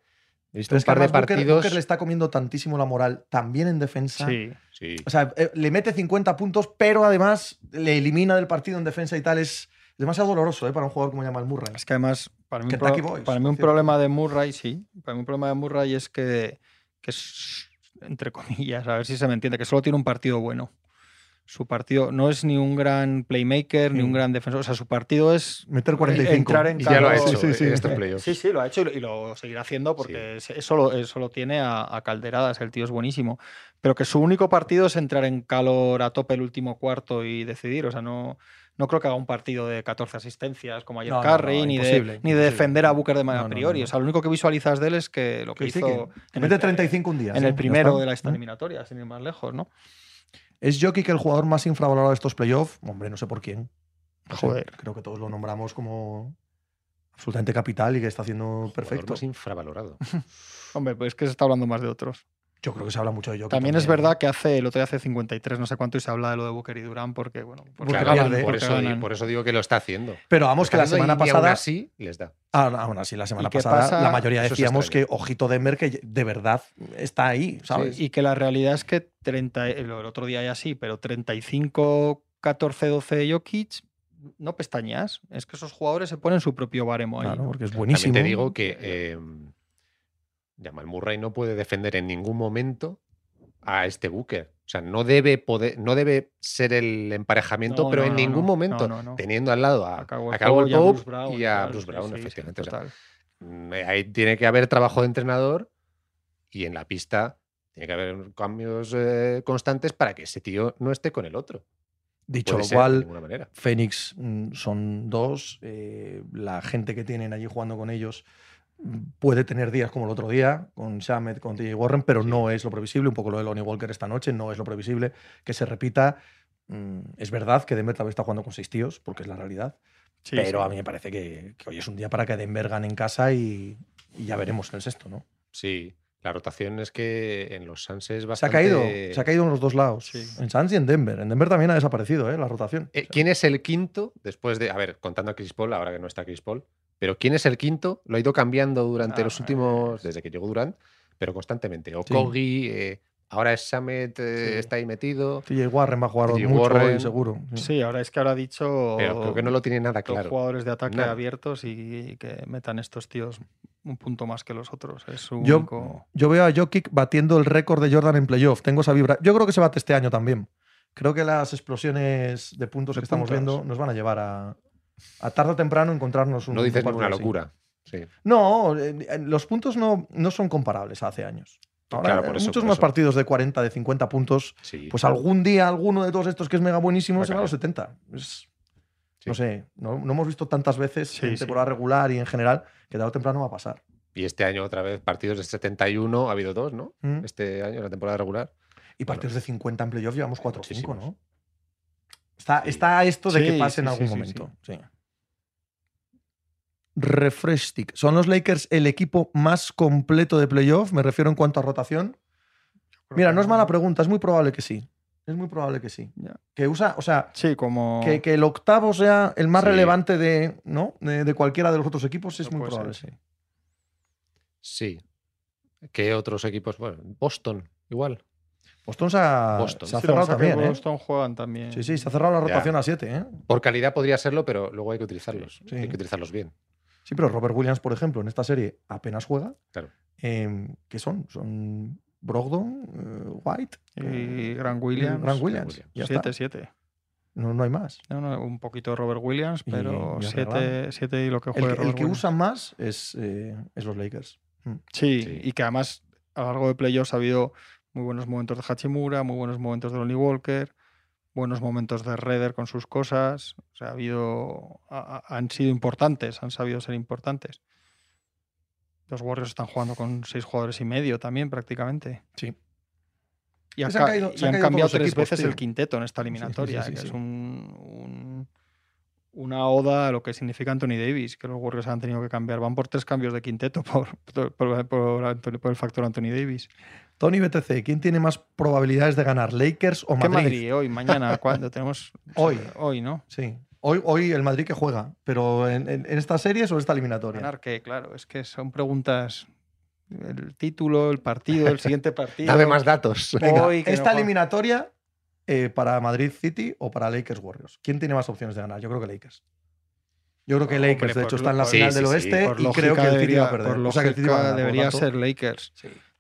he visto Pero un es que par de Booker- partidos. Booker le está comiendo tantísimo la moral, también en defensa. Sí. Sí, O sea, eh, le mete 50 puntos, pero además le elimina del partido en defensa y tal. Es, demasiado doloroso ¿eh? para un jugador como Jamal Murray. Es que además, para mí, un, pro- Boys, para mí un problema de Murray, sí. Para mí un problema de Murray es que, que es, entre comillas, a ver si se me entiende, que solo tiene un partido bueno. Su partido no es ni un gran playmaker, ni Sí. un gran defensor. O sea, su partido es Meter 45. entrar en Y ya lo ha calor. hecho Sí, sí, en sí. Sí, sí, lo ha hecho y lo, seguirá haciendo porque es- eso, lo, eso lo tiene a, a calderadas. El tío es buenísimo. Pero que su único partido es entrar en calor a tope el último cuarto y decidir. O sea, no, no creo que haga un partido de 14 asistencias como ayer No, no, no, ni, de, ni de defender a Booker de manera No, no, no, priori. no. O sea, lo único que visualizas de él es que lo que Que sí, hizo que en, mete el, 35 un día. en sí, el primero de la esta eliminatoria, sin ir más lejos, ¿no? ¿Es Jokic el jugador más infravalorado de estos playoffs? Hombre, no sé por quién. No sé, Joder. creo que todos lo nombramos como absolutamente capital y que está haciendo Jugador perfecto. más infravalorado. Hombre, pues es que se está hablando más de otros. Yo creo que se habla mucho de Jokic. También es ¿eh? verdad que hace el otro día hace 53, no sé cuánto, y se habla de lo de Booker y Durán porque, bueno, porque Claro, ganan, por, porque eso, ganan. por eso digo que lo está haciendo. Pero vamos, que la semana y- y aún pasada. así les da. Ah, aún así, la semana pasada pasa? la mayoría decíamos que ojito Denver que de verdad está ahí, ¿sabes? Y que la realidad es que 30, el el otro día ya sí, pero 35, 14, 12 Jokic, no pestañas. Es que esos jugadores se ponen su propio baremo ahí. Claro, ¿no? porque es buenísimo. También te digo que eh, Jamal Murray no puede defender en ningún momento a este Booker. O sea, no debe poder, no debe ser el emparejamiento, No, pero no, en ningún no, momento, no, no, no. teniendo al lado a, A Pope y a Pope Bruce Brown, y a tal, Bruce sí, Brown, sí, sí, efectivamente. O sea, total. ahí tiene que haber trabajo de entrenador y en la pista tiene que haber cambios eh, constantes para que ese tío no esté con el otro. Dicho Puede lo cual. Phoenix mm, son dos. eh, la gente que tienen allí jugando con ellos puede tener días como el otro día, con Shamet, con TJ Warren, pero no es lo previsible. Un poco lo de Lonnie Walker esta noche, no es lo previsible que se repita. Mm, es verdad que Denver también está jugando con seis tíos, porque es la realidad. Sí, pero sí. a mí me parece que, que hoy es un día para que Denver gane en casa y, y ya veremos en el sexto, ¿no? Sí, la rotación es que en los Suns es Se ha bastante... caído, se ha caído en los dos lados. Sí. En Suns y en Denver. En Denver también ha desaparecido ¿eh? la rotación. Eh, ¿Quién es el quinto después de, a ver, contando a Chris Paul, ahora que no está Chris Paul, pero quién es el quinto? Lo ha ido cambiando durante Ah, los últimos, es- desde que llegó Durant, pero constantemente. O Sí. Kogi, eh, ahora es Samet, eh, Sí. está ahí metido, TJ Warren va a jugar mucho Warren. hoy, seguro. sí. Sí, ahora es que ahora ha dicho pero creo que no lo tiene nada claro. jugadores de ataque Nada. abiertos y que metan estos tíos un punto más que los otros. Es su Yo, único... yo veo a Jokic batiendo el récord de Jordan en playoff. Tengo esa vibra. Yo creo que se bate este año también. Creo que las explosiones de puntos De que estamos puntos. viendo nos van a llevar a, a tarde o temprano encontrarnos un No dices ninguna locura. Sí. No, eh, los puntos no, no son comparables a hace años. Ahora, Claro, por eh, eso, muchos por más eso. partidos de 40, de 50 puntos. sí. Pues algún día alguno de todos estos que es mega buenísimo se va a los caer. 70. Es- Sí. No sé, no, no hemos visto tantas veces Sí, en sí. temporada regular y en general que tarde o temprano va a pasar. Y este año otra vez partidos de 71, ha habido dos, ¿no? Mm. Este año, en la temporada regular. Y partidos de 50 en playoff llevamos 4 o 5, muchísimos. ¿no? Está, Sí. está esto de que Sí, pase en sí, algún sí, sí, momento. Sí. Refresh stick. ¿Son los Lakers el equipo más completo de playoff? Me refiero en cuanto a rotación. Mira, no es mala pregunta, es muy probable que sí. Es muy probable que sí. Que usa, o sea, Sí, como... que, que el octavo sea el más Sí. relevante de, ¿no? de, de cualquiera de los otros equipos es No muy probable, ser, sí. Sí. ¿Qué otros equipos? Bueno, Boston, igual. Boston se ha, Boston. se ha Sí, lo que cerrado también, ¿eh? Boston juegan también. Sí, sí, se ha cerrado la Ya. rotación a 7, ¿eh? Por calidad podría serlo, pero luego hay que utilizarlos. Sí. Hay que utilizarlos bien. Sí, pero Robert Williams, por ejemplo, en esta serie apenas juega. Claro. Eh, ¿Qué son? Son Brogdon, eh, White Y eh, Grant Williams. Grant Williams. Williams. Ya está. 7-7. No, no hay más. No, no, un poquito de Robert Williams, Y pero ya 7 7 y lo que El, que- el Robert que Williams. usa más es, eh, es los Lakers. Mm. Sí, Sí. y que además a lo largo de playoffs ha habido muy buenos momentos de Hachimura, muy buenos momentos de Lonnie Walker, buenos momentos de Redder con sus cosas. O sea, ha habido, ha- ha- han sido importantes, han sabido ser importantes. Los Warriors están jugando con seis jugadores y medio también prácticamente. Sí. Y, han ca- caído- y han cambiado tres equipos, veces tío. el quinteto en esta sí, eliminatoria, sí, que sí. es un- una oda a lo que significa Anthony Davis, que los Warriors han tenido que cambiar. Van por tres cambios de quinteto por, por, por- por Anthony- por el factor Anthony Davis. Tony BTC, ¿quién tiene más probabilidades de ganar, Lakers o ¿Qué Madrid? Madrid? Hoy, mañana, ¿cuándo? Tenemos. Hoy. Hoy, ¿no? Sí. Hoy, hoy el Madrid que juega, pero en, en, en esta serie o esta eliminatoria. Ganar que, claro, es que son preguntas. El título, el partido, el siguiente partido. Dame más datos. Venga, Hoy que no esta eliminatoria eh, para Madrid City o para Lakers Warriors. ¿Quién tiene más opciones de ganar? Yo creo que Lakers. Yo creo que Hombre, Lakers, de hecho, está en la final Sí, del sí, oeste sí. Y creo que el City debería, va a perder. por O sea, que el City va a ganar, debería ser Lakers.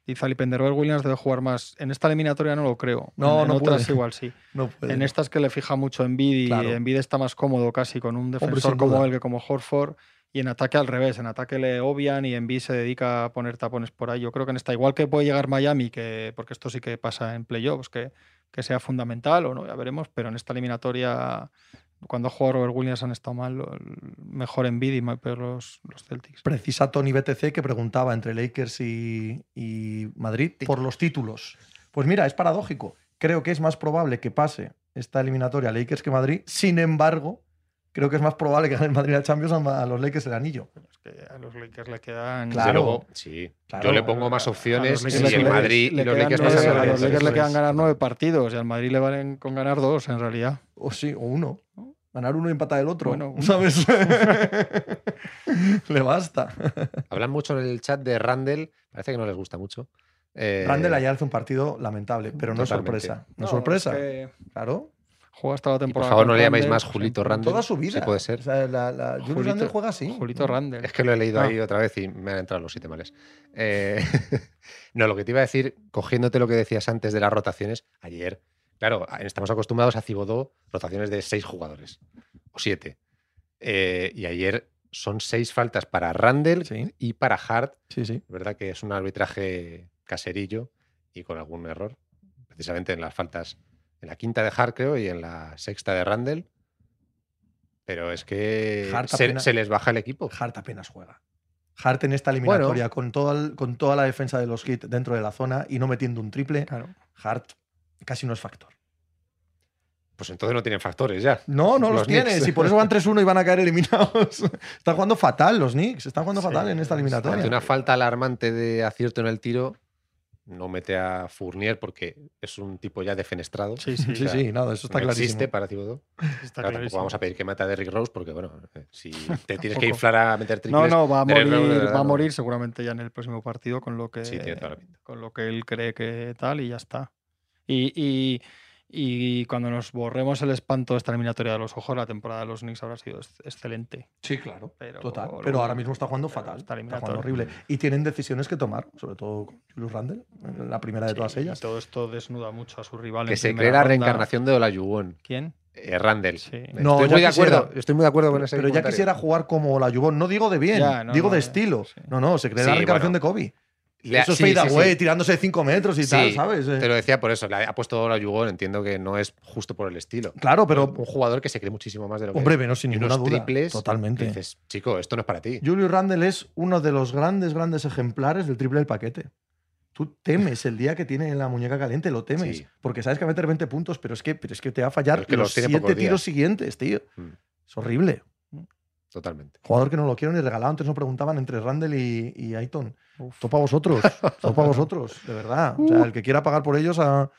Y Zalipenderber Williams debe jugar más. En esta eliminatoria no lo creo. No, en, en no otras puede. igual sí. no puede. En estas que le fija mucho Embiid y Claro. Embiid está más cómodo casi con un defensor como él que como Horford. Y en ataque al revés, en ataque le obvian y Embiid se dedica a poner tapones por ahí. Yo creo que en esta, igual que puede llegar Miami, que porque esto sí que pasa en playoffs, que, que sea fundamental o no, ya veremos, pero en esta eliminatoria, cuando ha jugado Robert Williams han estado mal, mejor Embiid y más peor los, los Celtics. Precisa Tony BTC que preguntaba entre Lakers y, y Madrid por los títulos. Pues mira, es paradójico. Creo que es más probable que pase esta eliminatoria Lakers que Madrid. Sin embargo, creo que es más probable que gane el Madrid al Champions a los Lakers el anillo. Es que a los Lakers le quedan... Claro. Luego, sí. Claro. Yo le pongo más opciones Lakers el Madrid le y los quedan Lakers pasan nueve- a A la los Lakers le quedan ganar nueve partidos y al Madrid le valen con ganar dos, en realidad. O sí, o uno. Ganar uno y empatar el otro. Bueno. ¿Sabes? Le basta. Hablan mucho en el chat de Randall, parece que no les gusta mucho. Eh, Randall ayer hace un partido lamentable, pero no Totalmente. sorpresa. No, es sorpresa. es que Claro. Juega hasta la y por temporada. favor, no le llaméis más Julito Randall. Toda su vida. Si puede ser. O sea, la, la, Julius Julito- Randle juega así. Julito Randle. Es que lo he leído Ah. ahí otra vez y me han entrado los siete males. Eh, no, lo que te iba a decir, cogiéndote lo que decías antes de las rotaciones, ayer, claro, estamos acostumbrados a Cibodó rotaciones de seis jugadores o siete. Eh, y ayer son seis faltas para Randall Sí. y para Hart. Sí, sí. Es verdad que es un arbitraje caserillo y con algún error, precisamente en las faltas, en la quinta de Hart, creo, y en la sexta de Randall. Pero es que Hart se, apenas- se les baja el equipo. Hart apenas juega. Hart en esta eliminatoria, con, el- con toda la defensa de los hits dentro de la zona y no metiendo un triple, Claro. Hart casi no es factor. Pues entonces no tienen factores ya. No, no los, Los tienes. Knicks. Y por eso van 3-1 y van a caer eliminados. Están jugando fatal los Knicks. Están jugando Sí, fatal en esta es- eliminatoria. Ante una falta alarmante de acierto en el tiro, no mete a Fournier porque es un tipo ya defenestrado. Sí, sí, Sí, sí, nada, eso está no clarísimo. existe para tampoco clarísimo. vamos a pedir que mate a Derrick Rose porque, bueno, eh, si te tienes que inflar a meter triples... No, no, va a morir, verdad, va a morir seguramente ya en el próximo partido con lo que Sí, tiene toda la pinta. con lo que él cree que tal y ya está. Y, y, y cuando nos borremos el espanto de esta eliminatoria de los ojos, la temporada de los Knicks habrá sido ex- excelente. Sí, claro. Pero, Total. Pero ahora mismo está jugando fatal. está Está jugando horrible. Y tienen decisiones que tomar, sobre todo con Julius Randle, la primera de Sí, todas y ellas. todo esto desnuda mucho a su rival. Que en se cree la ronda. reencarnación de Olajuwon. ¿Quién? Eh, Randall. Sí. No, estoy, muy de quisiera. acuerdo, estoy muy de acuerdo con ese Pero ya quisiera jugar como la. No digo de bien, Ya, no, digo no, de estilo. sí. No, no, se cree Sí, la reencarnación bueno. de Kobe. Le- Eso es sí, sí, fade sí. away, tirándose de 5 metros y tal, ¿sabes? Eh, Te lo decía por eso. Le ha puesto Olajuwon, entiendo que no es justo por el estilo. Claro, pero, un jugador que se cree muchísimo más de lo que hombre, menos sin Y ninguna unos duda. triples. Totalmente. Dices, chico, esto no es para ti. Julius Randle es uno de los grandes, grandes ejemplares del triple del paquete. Tú temes el día que tiene la muñeca caliente, lo temes. Porque sabes que va a meter 20 puntos, pero es que, pero es que te va a fallar es que los los tiene 7 pocos tiros días. siguientes, tío. Mm, Es horrible. Totalmente. Jugador que no lo quiero ni regalado. Antes nos preguntaban entre Randall y, y Aiton. Para vosotros. todo para vosotros, de verdad. O sea, el que quiera pagar por ellos, a-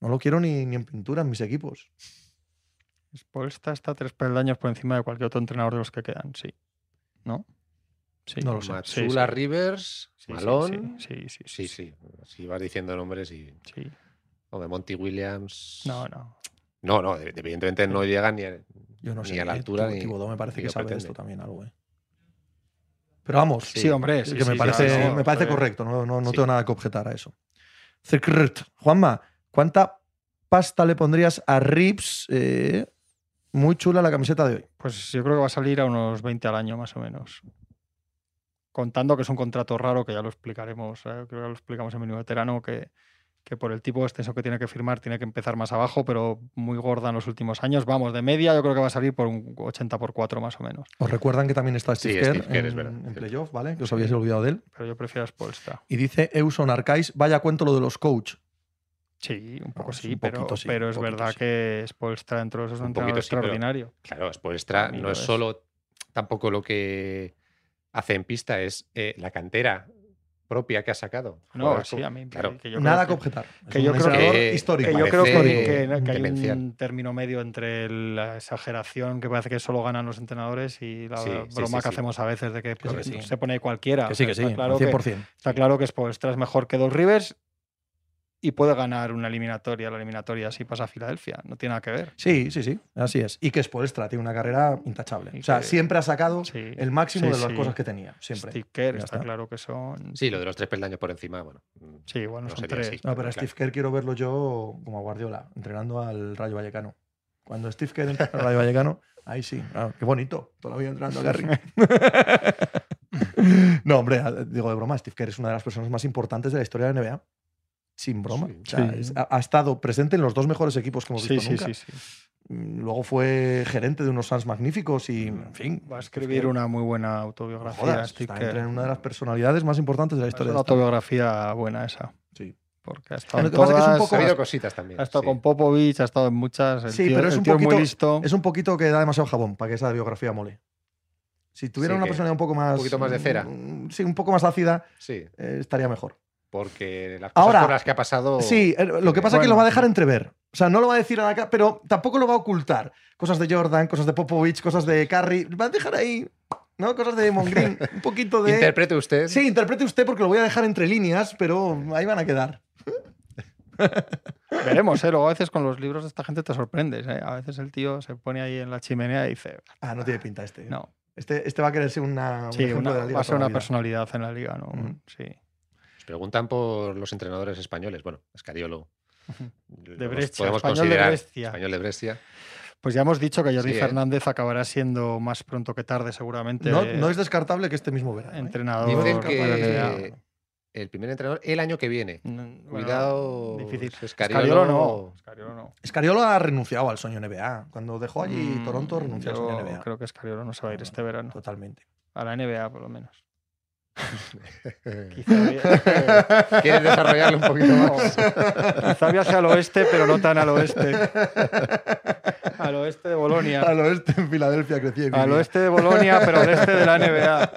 no lo quiero ni, ni en pintura en mis equipos. Spolstra está tres peldaños por encima de cualquier otro entrenador de los que quedan, sí. ¿No? Sí. No lo sé. Sí, Matsula sí. Rivers, Sí, sí, Malone. Sí, sí, sí. Sí, sí. Si vas diciendo nombres y. sí. Hombre, Monty Williams. No, no. No, no, evidentemente no llega ni a, Yo no ni sé. a la eh, altura. Ni, me parece ni que sabe de esto también algo, eh. Pero vamos, Sí, hombre. sí, que me sí, parece, me parece correcto, no, no, no Sí. tengo nada que objetar a eso. Juanma, ¿cuánta pasta le pondrías a Rips? Eh, muy chula la camiseta de hoy. Pues yo creo que va a salir a unos 20 al año, más o menos. Contando que es un contrato raro, que ya lo explicaremos, eh, creo que lo explicamos en Menú Veterano, que, que por el tipo de extenso que tiene que firmar tiene que empezar más abajo, pero muy gorda en los últimos años. Vamos, de media yo creo que va a salir por un 80 por 4 más o menos. Os recuerdan que también está Sí, Steve Kerr Steve Kerr, es en, verdad, en playoff, ¿vale? Que os habíais olvidado de él. Pero yo prefiero a Spolstra. Y dice Euson Arcais, vaya cuento lo de los coach. Sí, un poco es sí, un pero, poquito sí, pero un es verdad sí. que Spolstra dentro de esos es un Un poquito pero- extraordinario. Claro, Spoelstra mí no es. solo tampoco lo que hace en pista, es eh, la cantera propia que ha sacado. No, sí, como- a mí. Claro. que yo Nada que objetar. Es que yo creo que- histórico. Que yo creo que, parece que- que hay demencial. un término medio entre la exageración que parece que solo ganan los entrenadores y la Sí, broma sí, que sí. hamos a veces de que, Que pues, sí, que sí. se pone cualquiera. Que sí, que sí, Está claro que, 100%. está claro que Spoelstra es mejor que Dos Rivers y puede ganar una eliminatoria, la eliminatoria si pasa a Filadelfia. No tiene nada que ver. Sí, sí, sí, así es. Y que Spoelstra tiene una carrera intachable. Y o sea, que- siempre ha sacado Sí, el máximo sí, de las sí. cosas que tenía. Siempre. Steve Kerr está, está. claro que son. Sí, lo de los tres peldaños por encima, bueno. mm, Sí, igual no, no son tres. así. No, pero Claro. Steve Kerr quiero verlo yo como a Guardiola, entrenando al Rayo Vallecano. Cuando Steve Kerr entra al Rayo Vallecano, ahí sí, claro, qué bonito, todavía entrenando a Gary. no, hombre, digo de broma, Steve Kerr es una de las personas más importantes de la historia de la NBA. Sin broma. Sí. O sea, Sí. es- ha, ha estado presente en los dos mejores equipos que hemos Sí, visto sí, nunca. sí, sí. Mm, Luego fue gerente de unos Suns magníficos y, en fin. Va a escribir una muy buena autobiografía. está entre una de las personalidades más importantes de la Es historia una de esta. autobiografía buena esa. Sí. Porque ha estado en es que es un poco Ha habido cositas también. ha estado sí. con Popovich, ha estado en muchas. El Sí, tío, pero es el un tío poquito- muy listo. Es un poquito que da demasiado jabón para que esa biografía mole. Si tuviera Sí, una personalidad un poco más. poquito más de cera. mm, Sí, un poco más ácida, Sí, eh, estaría mejor. Porque las cosas Ahora, por las que ha pasado. Sí, eh, lo que pasa es que lo va a dejar entrever. O sea, no lo va a decir a la cara, pero tampoco lo va a ocultar. Cosas de Jordan, cosas de Popovich, cosas de Curry. Va a dejar ahí, ¿no? Cosas de Mon Green, un poquito de. Interprete usted. Sí, interprete usted porque lo voy a dejar entre líneas, pero ahí van a quedar. Veremos, ¿eh? Luego a veces con los libros de esta gente te sorprendes, ¿eh? A veces el tío se pone ahí en la chimenea y dice, Ah, no tiene pinta este. ¿eh? no, Este, este va a querer ser una, un sí, ejemplo una- de la liga va a ser una vida. personalidad en la liga, ¿no? Sí. Preguntan por los entrenadores españoles. Bueno, Escariolo. De Brescia, podemos español de considerar Brescia. Español de Brescia. Pues ya hemos dicho que Jordi Sí, ¿eh? Fernández acabará siendo más pronto que tarde, seguramente. No, no es descartable que este mismo verano. ¿eh? entrenador. Dicen que el primer entrenador el año que viene. Mm, bueno, Cuidado. difícil. Escariolo, Escariolo no. Escariolo no. Escariolo ha renunciado al sueño NBA. Cuando dejó allí Mm, Toronto, renunció al sueño NBA. Creo que Escariolo no se va a ir este verano. Totalmente. A la NBA, por lo menos. Quizá, ¿Quieres desarrollarlo un poquito más? quizá viaje al oeste, pero no tan al oeste. Al oeste de Bolonia. Al oeste en Filadelfia crecía y Al oeste de Bolonia, pero al este de la NBA.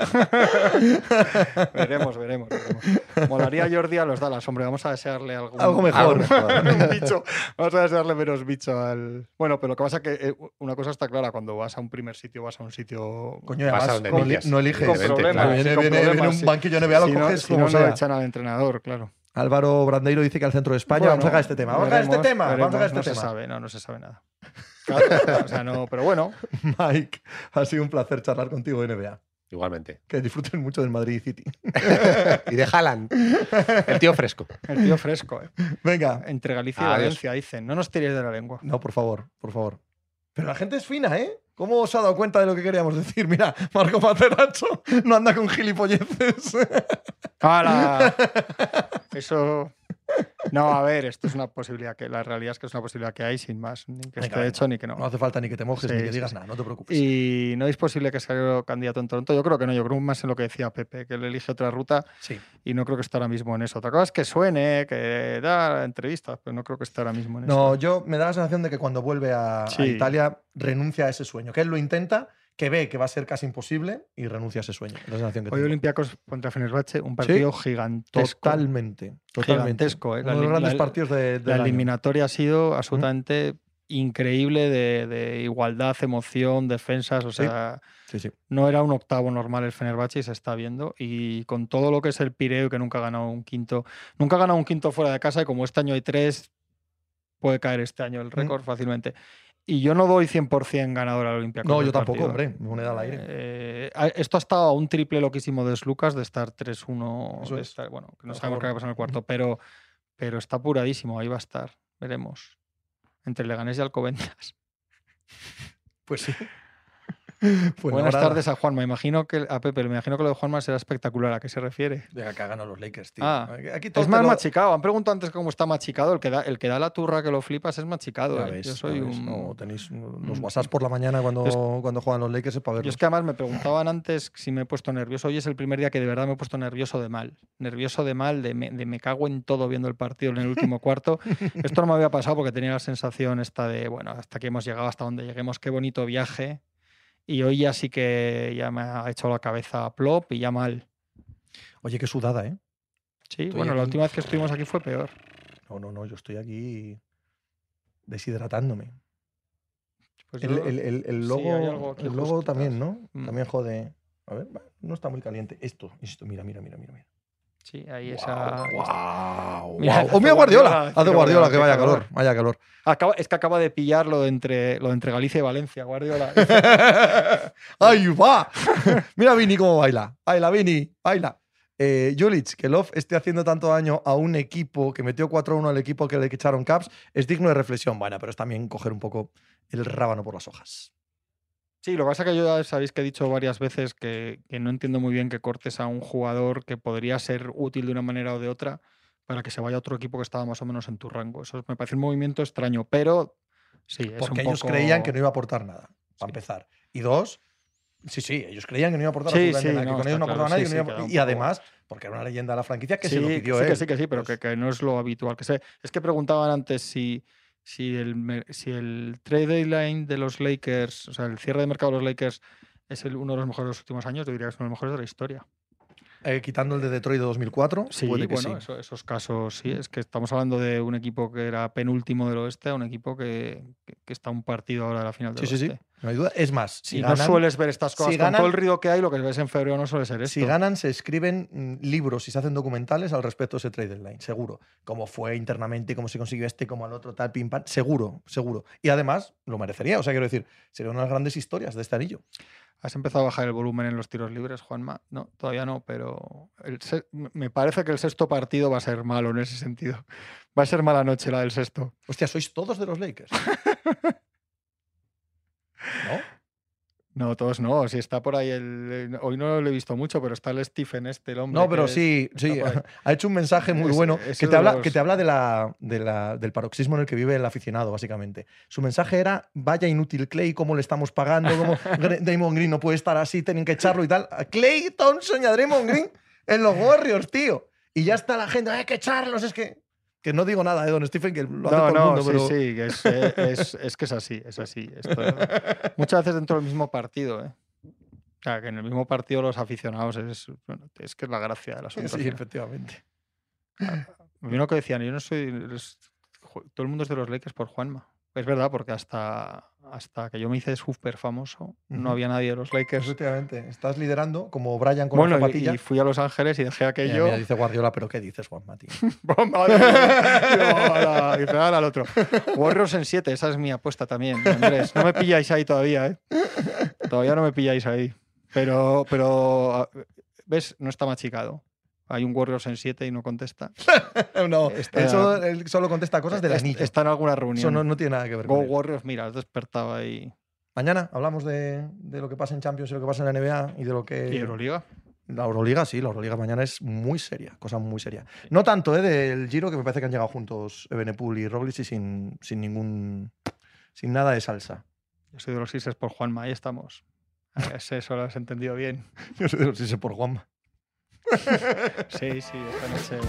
veremos, veremos, veremos. Molaría Jordi a los Dallas, hombre. Vamos a desearle algún, Algo mejor. un bicho. Vamos a desearle menos bicho al. Bueno, pero lo que pasa es que eh, una cosa está clara: cuando vas a un primer sitio, vas a un sitio. Coño, Vas a donde no, eliges. no. Con problemas, claro. Viene, con viene- viene problemas, un sí. banquillo NBA, lo si no, coges si como no, no sea. echan al entrenador, claro. Álvaro Brandeiro dice que al centro de España. vamos a Bueno, sacar este tema. Vamos a sacar este veremos, tema. Vamos a sacar veremos, este no se tema. sabe, no, no se sabe nada. Claro, o sea, no, pero bueno, Mike, ha sido un placer charlar contigo de NBA. Igualmente. Que disfruten mucho del Madrid City. y de Haaland. El tío fresco. el tío fresco, ¿eh? Venga. Entre Galicia y. Valencia, dicen. No nos tiréis de la lengua. No, por favor, por favor. Pero la gente es fina, ¿eh? ¿Cómo os ha dado cuenta de lo que queríamos decir? Mira, Marco Materacho no anda con gilipolleces. ¡Hala! Eso. No, a ver, esto es una posibilidad que. La realidad es que es una posibilidad que hay sin más. Ni que Venga, esté venga. hecho ni que no. No hace falta ni que te mojes Sí, ni que digas sí. nada, no te preocupes. Y no es posible que salga candidato en Toronto. Yo creo que no. Yo creo más en lo que decía Pepe, que él elige otra ruta Sí. y no creo que esté ahora mismo en eso. Otra cosa es que suene, que da entrevistas, pero no creo que esté ahora mismo en No, eso. yo me da la sensación de que cuando vuelve a. Italia renuncia a ese sueño. Que él lo intenta, que ve que va a ser casi imposible y renuncia a ese sueño. Hoy. Olympiacos contra Fenerbahce, un partido gigantesco. Totalmente. Totalmente. Gigantesco, ¿eh? Uno de los grandes la- partidos de, del La año. eliminatoria ha sido absolutamente increíble de, de igualdad, emoción, defensas. O Sí. sea, Sí, sí. no era un octavo normal el Fenerbahce y se está viendo. Y con todo lo que es el Pireo, que nunca ha ganado un quinto, nunca ha ganado un quinto fuera de casa, y como este año hay tres, puede caer este año el récord fácilmente. Y yo no doy 100% ganador al Olympiacos. No, yo tampoco, partido. hombre. Moneda al aire. Eh, esto ha estado a un triple loquísimo de Lucas de estar 3-1. Eso de es. bueno, que no Por sabemos favor. qué va a pasar en el cuarto, pero, pero está apuradísimo. Ahí va a estar. Veremos. Entre Leganés y Alcobendas. Pues sí. Pues Buenas tardes a Juanma. Imagino que a Pepe, me imagino que lo de Juanma será espectacular. ¿A qué se refiere? Venga, que hagan a los Lakers, tío. Ah, Aquí Es más lo- machicado. Han preguntado antes cómo está machicado. El que da, el que da la turra que lo flipas es machicado. ¿eh? ves, Yo soy un. No, tenéis los WhatsApp por la mañana cuando, Es- cuando juegan los Lakers es para Yo verlos. es que además me preguntaban antes si me he puesto nervioso. Hoy es el primer día que de verdad me he puesto nervioso de mal. Nervioso de mal, de me, de me cago en todo viendo el partido en el último cuarto. Esto no me había pasado porque tenía la sensación esta de, bueno, hasta aquí hemos llegado, hasta donde lleguemos, qué bonito viaje. Y hoy ya sí que ya me ha hecho la cabeza plop y ya mal. Oye, qué sudada, ¿eh? Sí, Estoy bueno, la última vez que estuvimos aquí fue peor. No, no, no, yo estoy aquí deshidratándome. Pues El, yo- el- el- logo, el logo también. ¿no? Mm. También jode. A ver, no está muy caliente. Esto, esto, mira, mira, mira, mira. mira. Sí, ahí esa. Wow, Mira, wow. Oh, mira Guardiola. Hace tiro Guardiola, de- que vaya calor. calor, vaya calor. Acaba- es que acaba de pillar lo de entre, lo de entre Galicia y Valencia, Guardiola. ¡Ay, va! Mira Vini cómo baila. Baila, Vini, baila. Eh, Julic, que Love esté haciendo tanto daño a un equipo que metió 4-1 al equipo que le echaron caps es digno de reflexión. Bueno, pero es también coger un poco el rábano por las hojas. Sí, lo que pasa es que yo ya sabéis que he dicho varias veces que, que no entiendo muy bien que cortes a un jugador que podría ser útil de una manera o de otra para que se vaya a otro equipo que estaba más o menos en tu rango. Eso me parece un movimiento extraño, pero sí, es Porque un ellos poco- creían que no iba a aportar nada, para Sí. empezar. Y dos, sí, sí, ellos creían que no iba a aportar Sí, absolutamente sí, nada, que con ellos no claro, aportaba nadie. no a- y además, porque era una leyenda de la franquicia que sí, se lo pidió sí él. que sí, que sí, pero Pues- que, que no es lo habitual que sé. Es que preguntaban antes si, si, el, si el trade deadline de los Lakers, o sea, el cierre de mercado de los Lakers es el- uno de los mejores de los últimos años, yo diría que es uno de los mejores de la historia. Eh, quitando el de Detroit de 2004, Sí, puede que bueno, sí. eso- esos casos sí. Es que estamos hablando de un equipo que era penúltimo del oeste a un equipo que, que- que está un partido ahora de la final del Sí, sí, sí, oeste. no hay duda. Es más, si y ganan, no sueles ver estas cosas. si Con todo ganan- el ruido que hay, lo que ves en febrero no suele ser esto. si ganan, se escriben mm, libros y se hacen documentales al respecto de ese trade deadline, seguro. Cómo fue internamente, cómo se consiguió este, como al otro, tal, pim, pam. Seguro, seguro. Y además, lo merecería. O sea, quiero decir, sería una de las grandes historias de este anillo. ¿Has empezado a bajar el volumen en los tiros libres, Juanma? No, todavía no, pero el me parece que el sexto partido va a ser malo en ese sentido. Va a ser mala noche la del sexto. Hostia, sois todos de los Lakers. ¿No? No, todos no. Si está por ahí el. Hoy no lo he visto mucho, pero está el Stephen, este, el hombre. No, pero que sí, sí. Ha hecho un mensaje muy Es- bueno que te habla, los- que te habla de la, de la- del paroxismo en el que vive el aficionado, básicamente. Su mensaje era: vaya inútil Clay, cómo le estamos pagando, cómo Draymond Green no puede estar así, tienen que echarlo y tal. Clay Thompson y a Draymond Green en los Warriors, tío. Y ya está la gente, hay que echarlos, es que. Que no digo nada, de Don Stephen, que lo hace No, todo el no, mundo, sí, pero. sí, que es, eh, es- es que es así, es así. Esto- muchas veces dentro del mismo partido, ¿eh? O sea, que en el mismo partido los aficionados es, bueno, es que es la gracia del asunto. al Sí, efectivamente. Yo lo que decían, yo no soy. todo el mundo es de los Lakers por Juanma. Es verdad, porque hasta, hasta que yo me hice súper famoso, no había nadie de los Lakers. Efectivamente. Estás liderando como Brian con Bueno, la y- zapatilla. y, fui a Los Ángeles y dejé Mira, aquello. mira, dice Guardiola, pero ¿qué dices, Juan Mati? Ala, dice, "Ahora al otro. Warriors en 7, esa es mi apuesta también, Andrés. No me pilláis ahí todavía, ¿eh? Todavía no me pilláis ahí. Pero, pero a- ¿ves? No está machicado. Hay un Warriors en 7 y no contesta. no, Está- él, solo, él solo contesta cosas del Est- anillo. Está en alguna reunión. Eso no, no tiene nada que ver Go con él. Warriors, mira, has despertado ahí. Mañana hablamos de, de lo que pasa en Champions y lo que pasa en la NBA y de lo que... ¿Y Euroliga? La Euroliga, sí, la Euroliga mañana es muy seria, cosa muy seria. No tanto ¿eh? del Giro, que me parece que han llegado juntos Ebenepul y Roglic y sin, sin ningún... Sin nada de salsa. Yo soy de los Sixers por Juanma, ahí estamos. Eso lo has entendido bien. Yo sé de los sé por Juanma. Sí, sí, esta noche.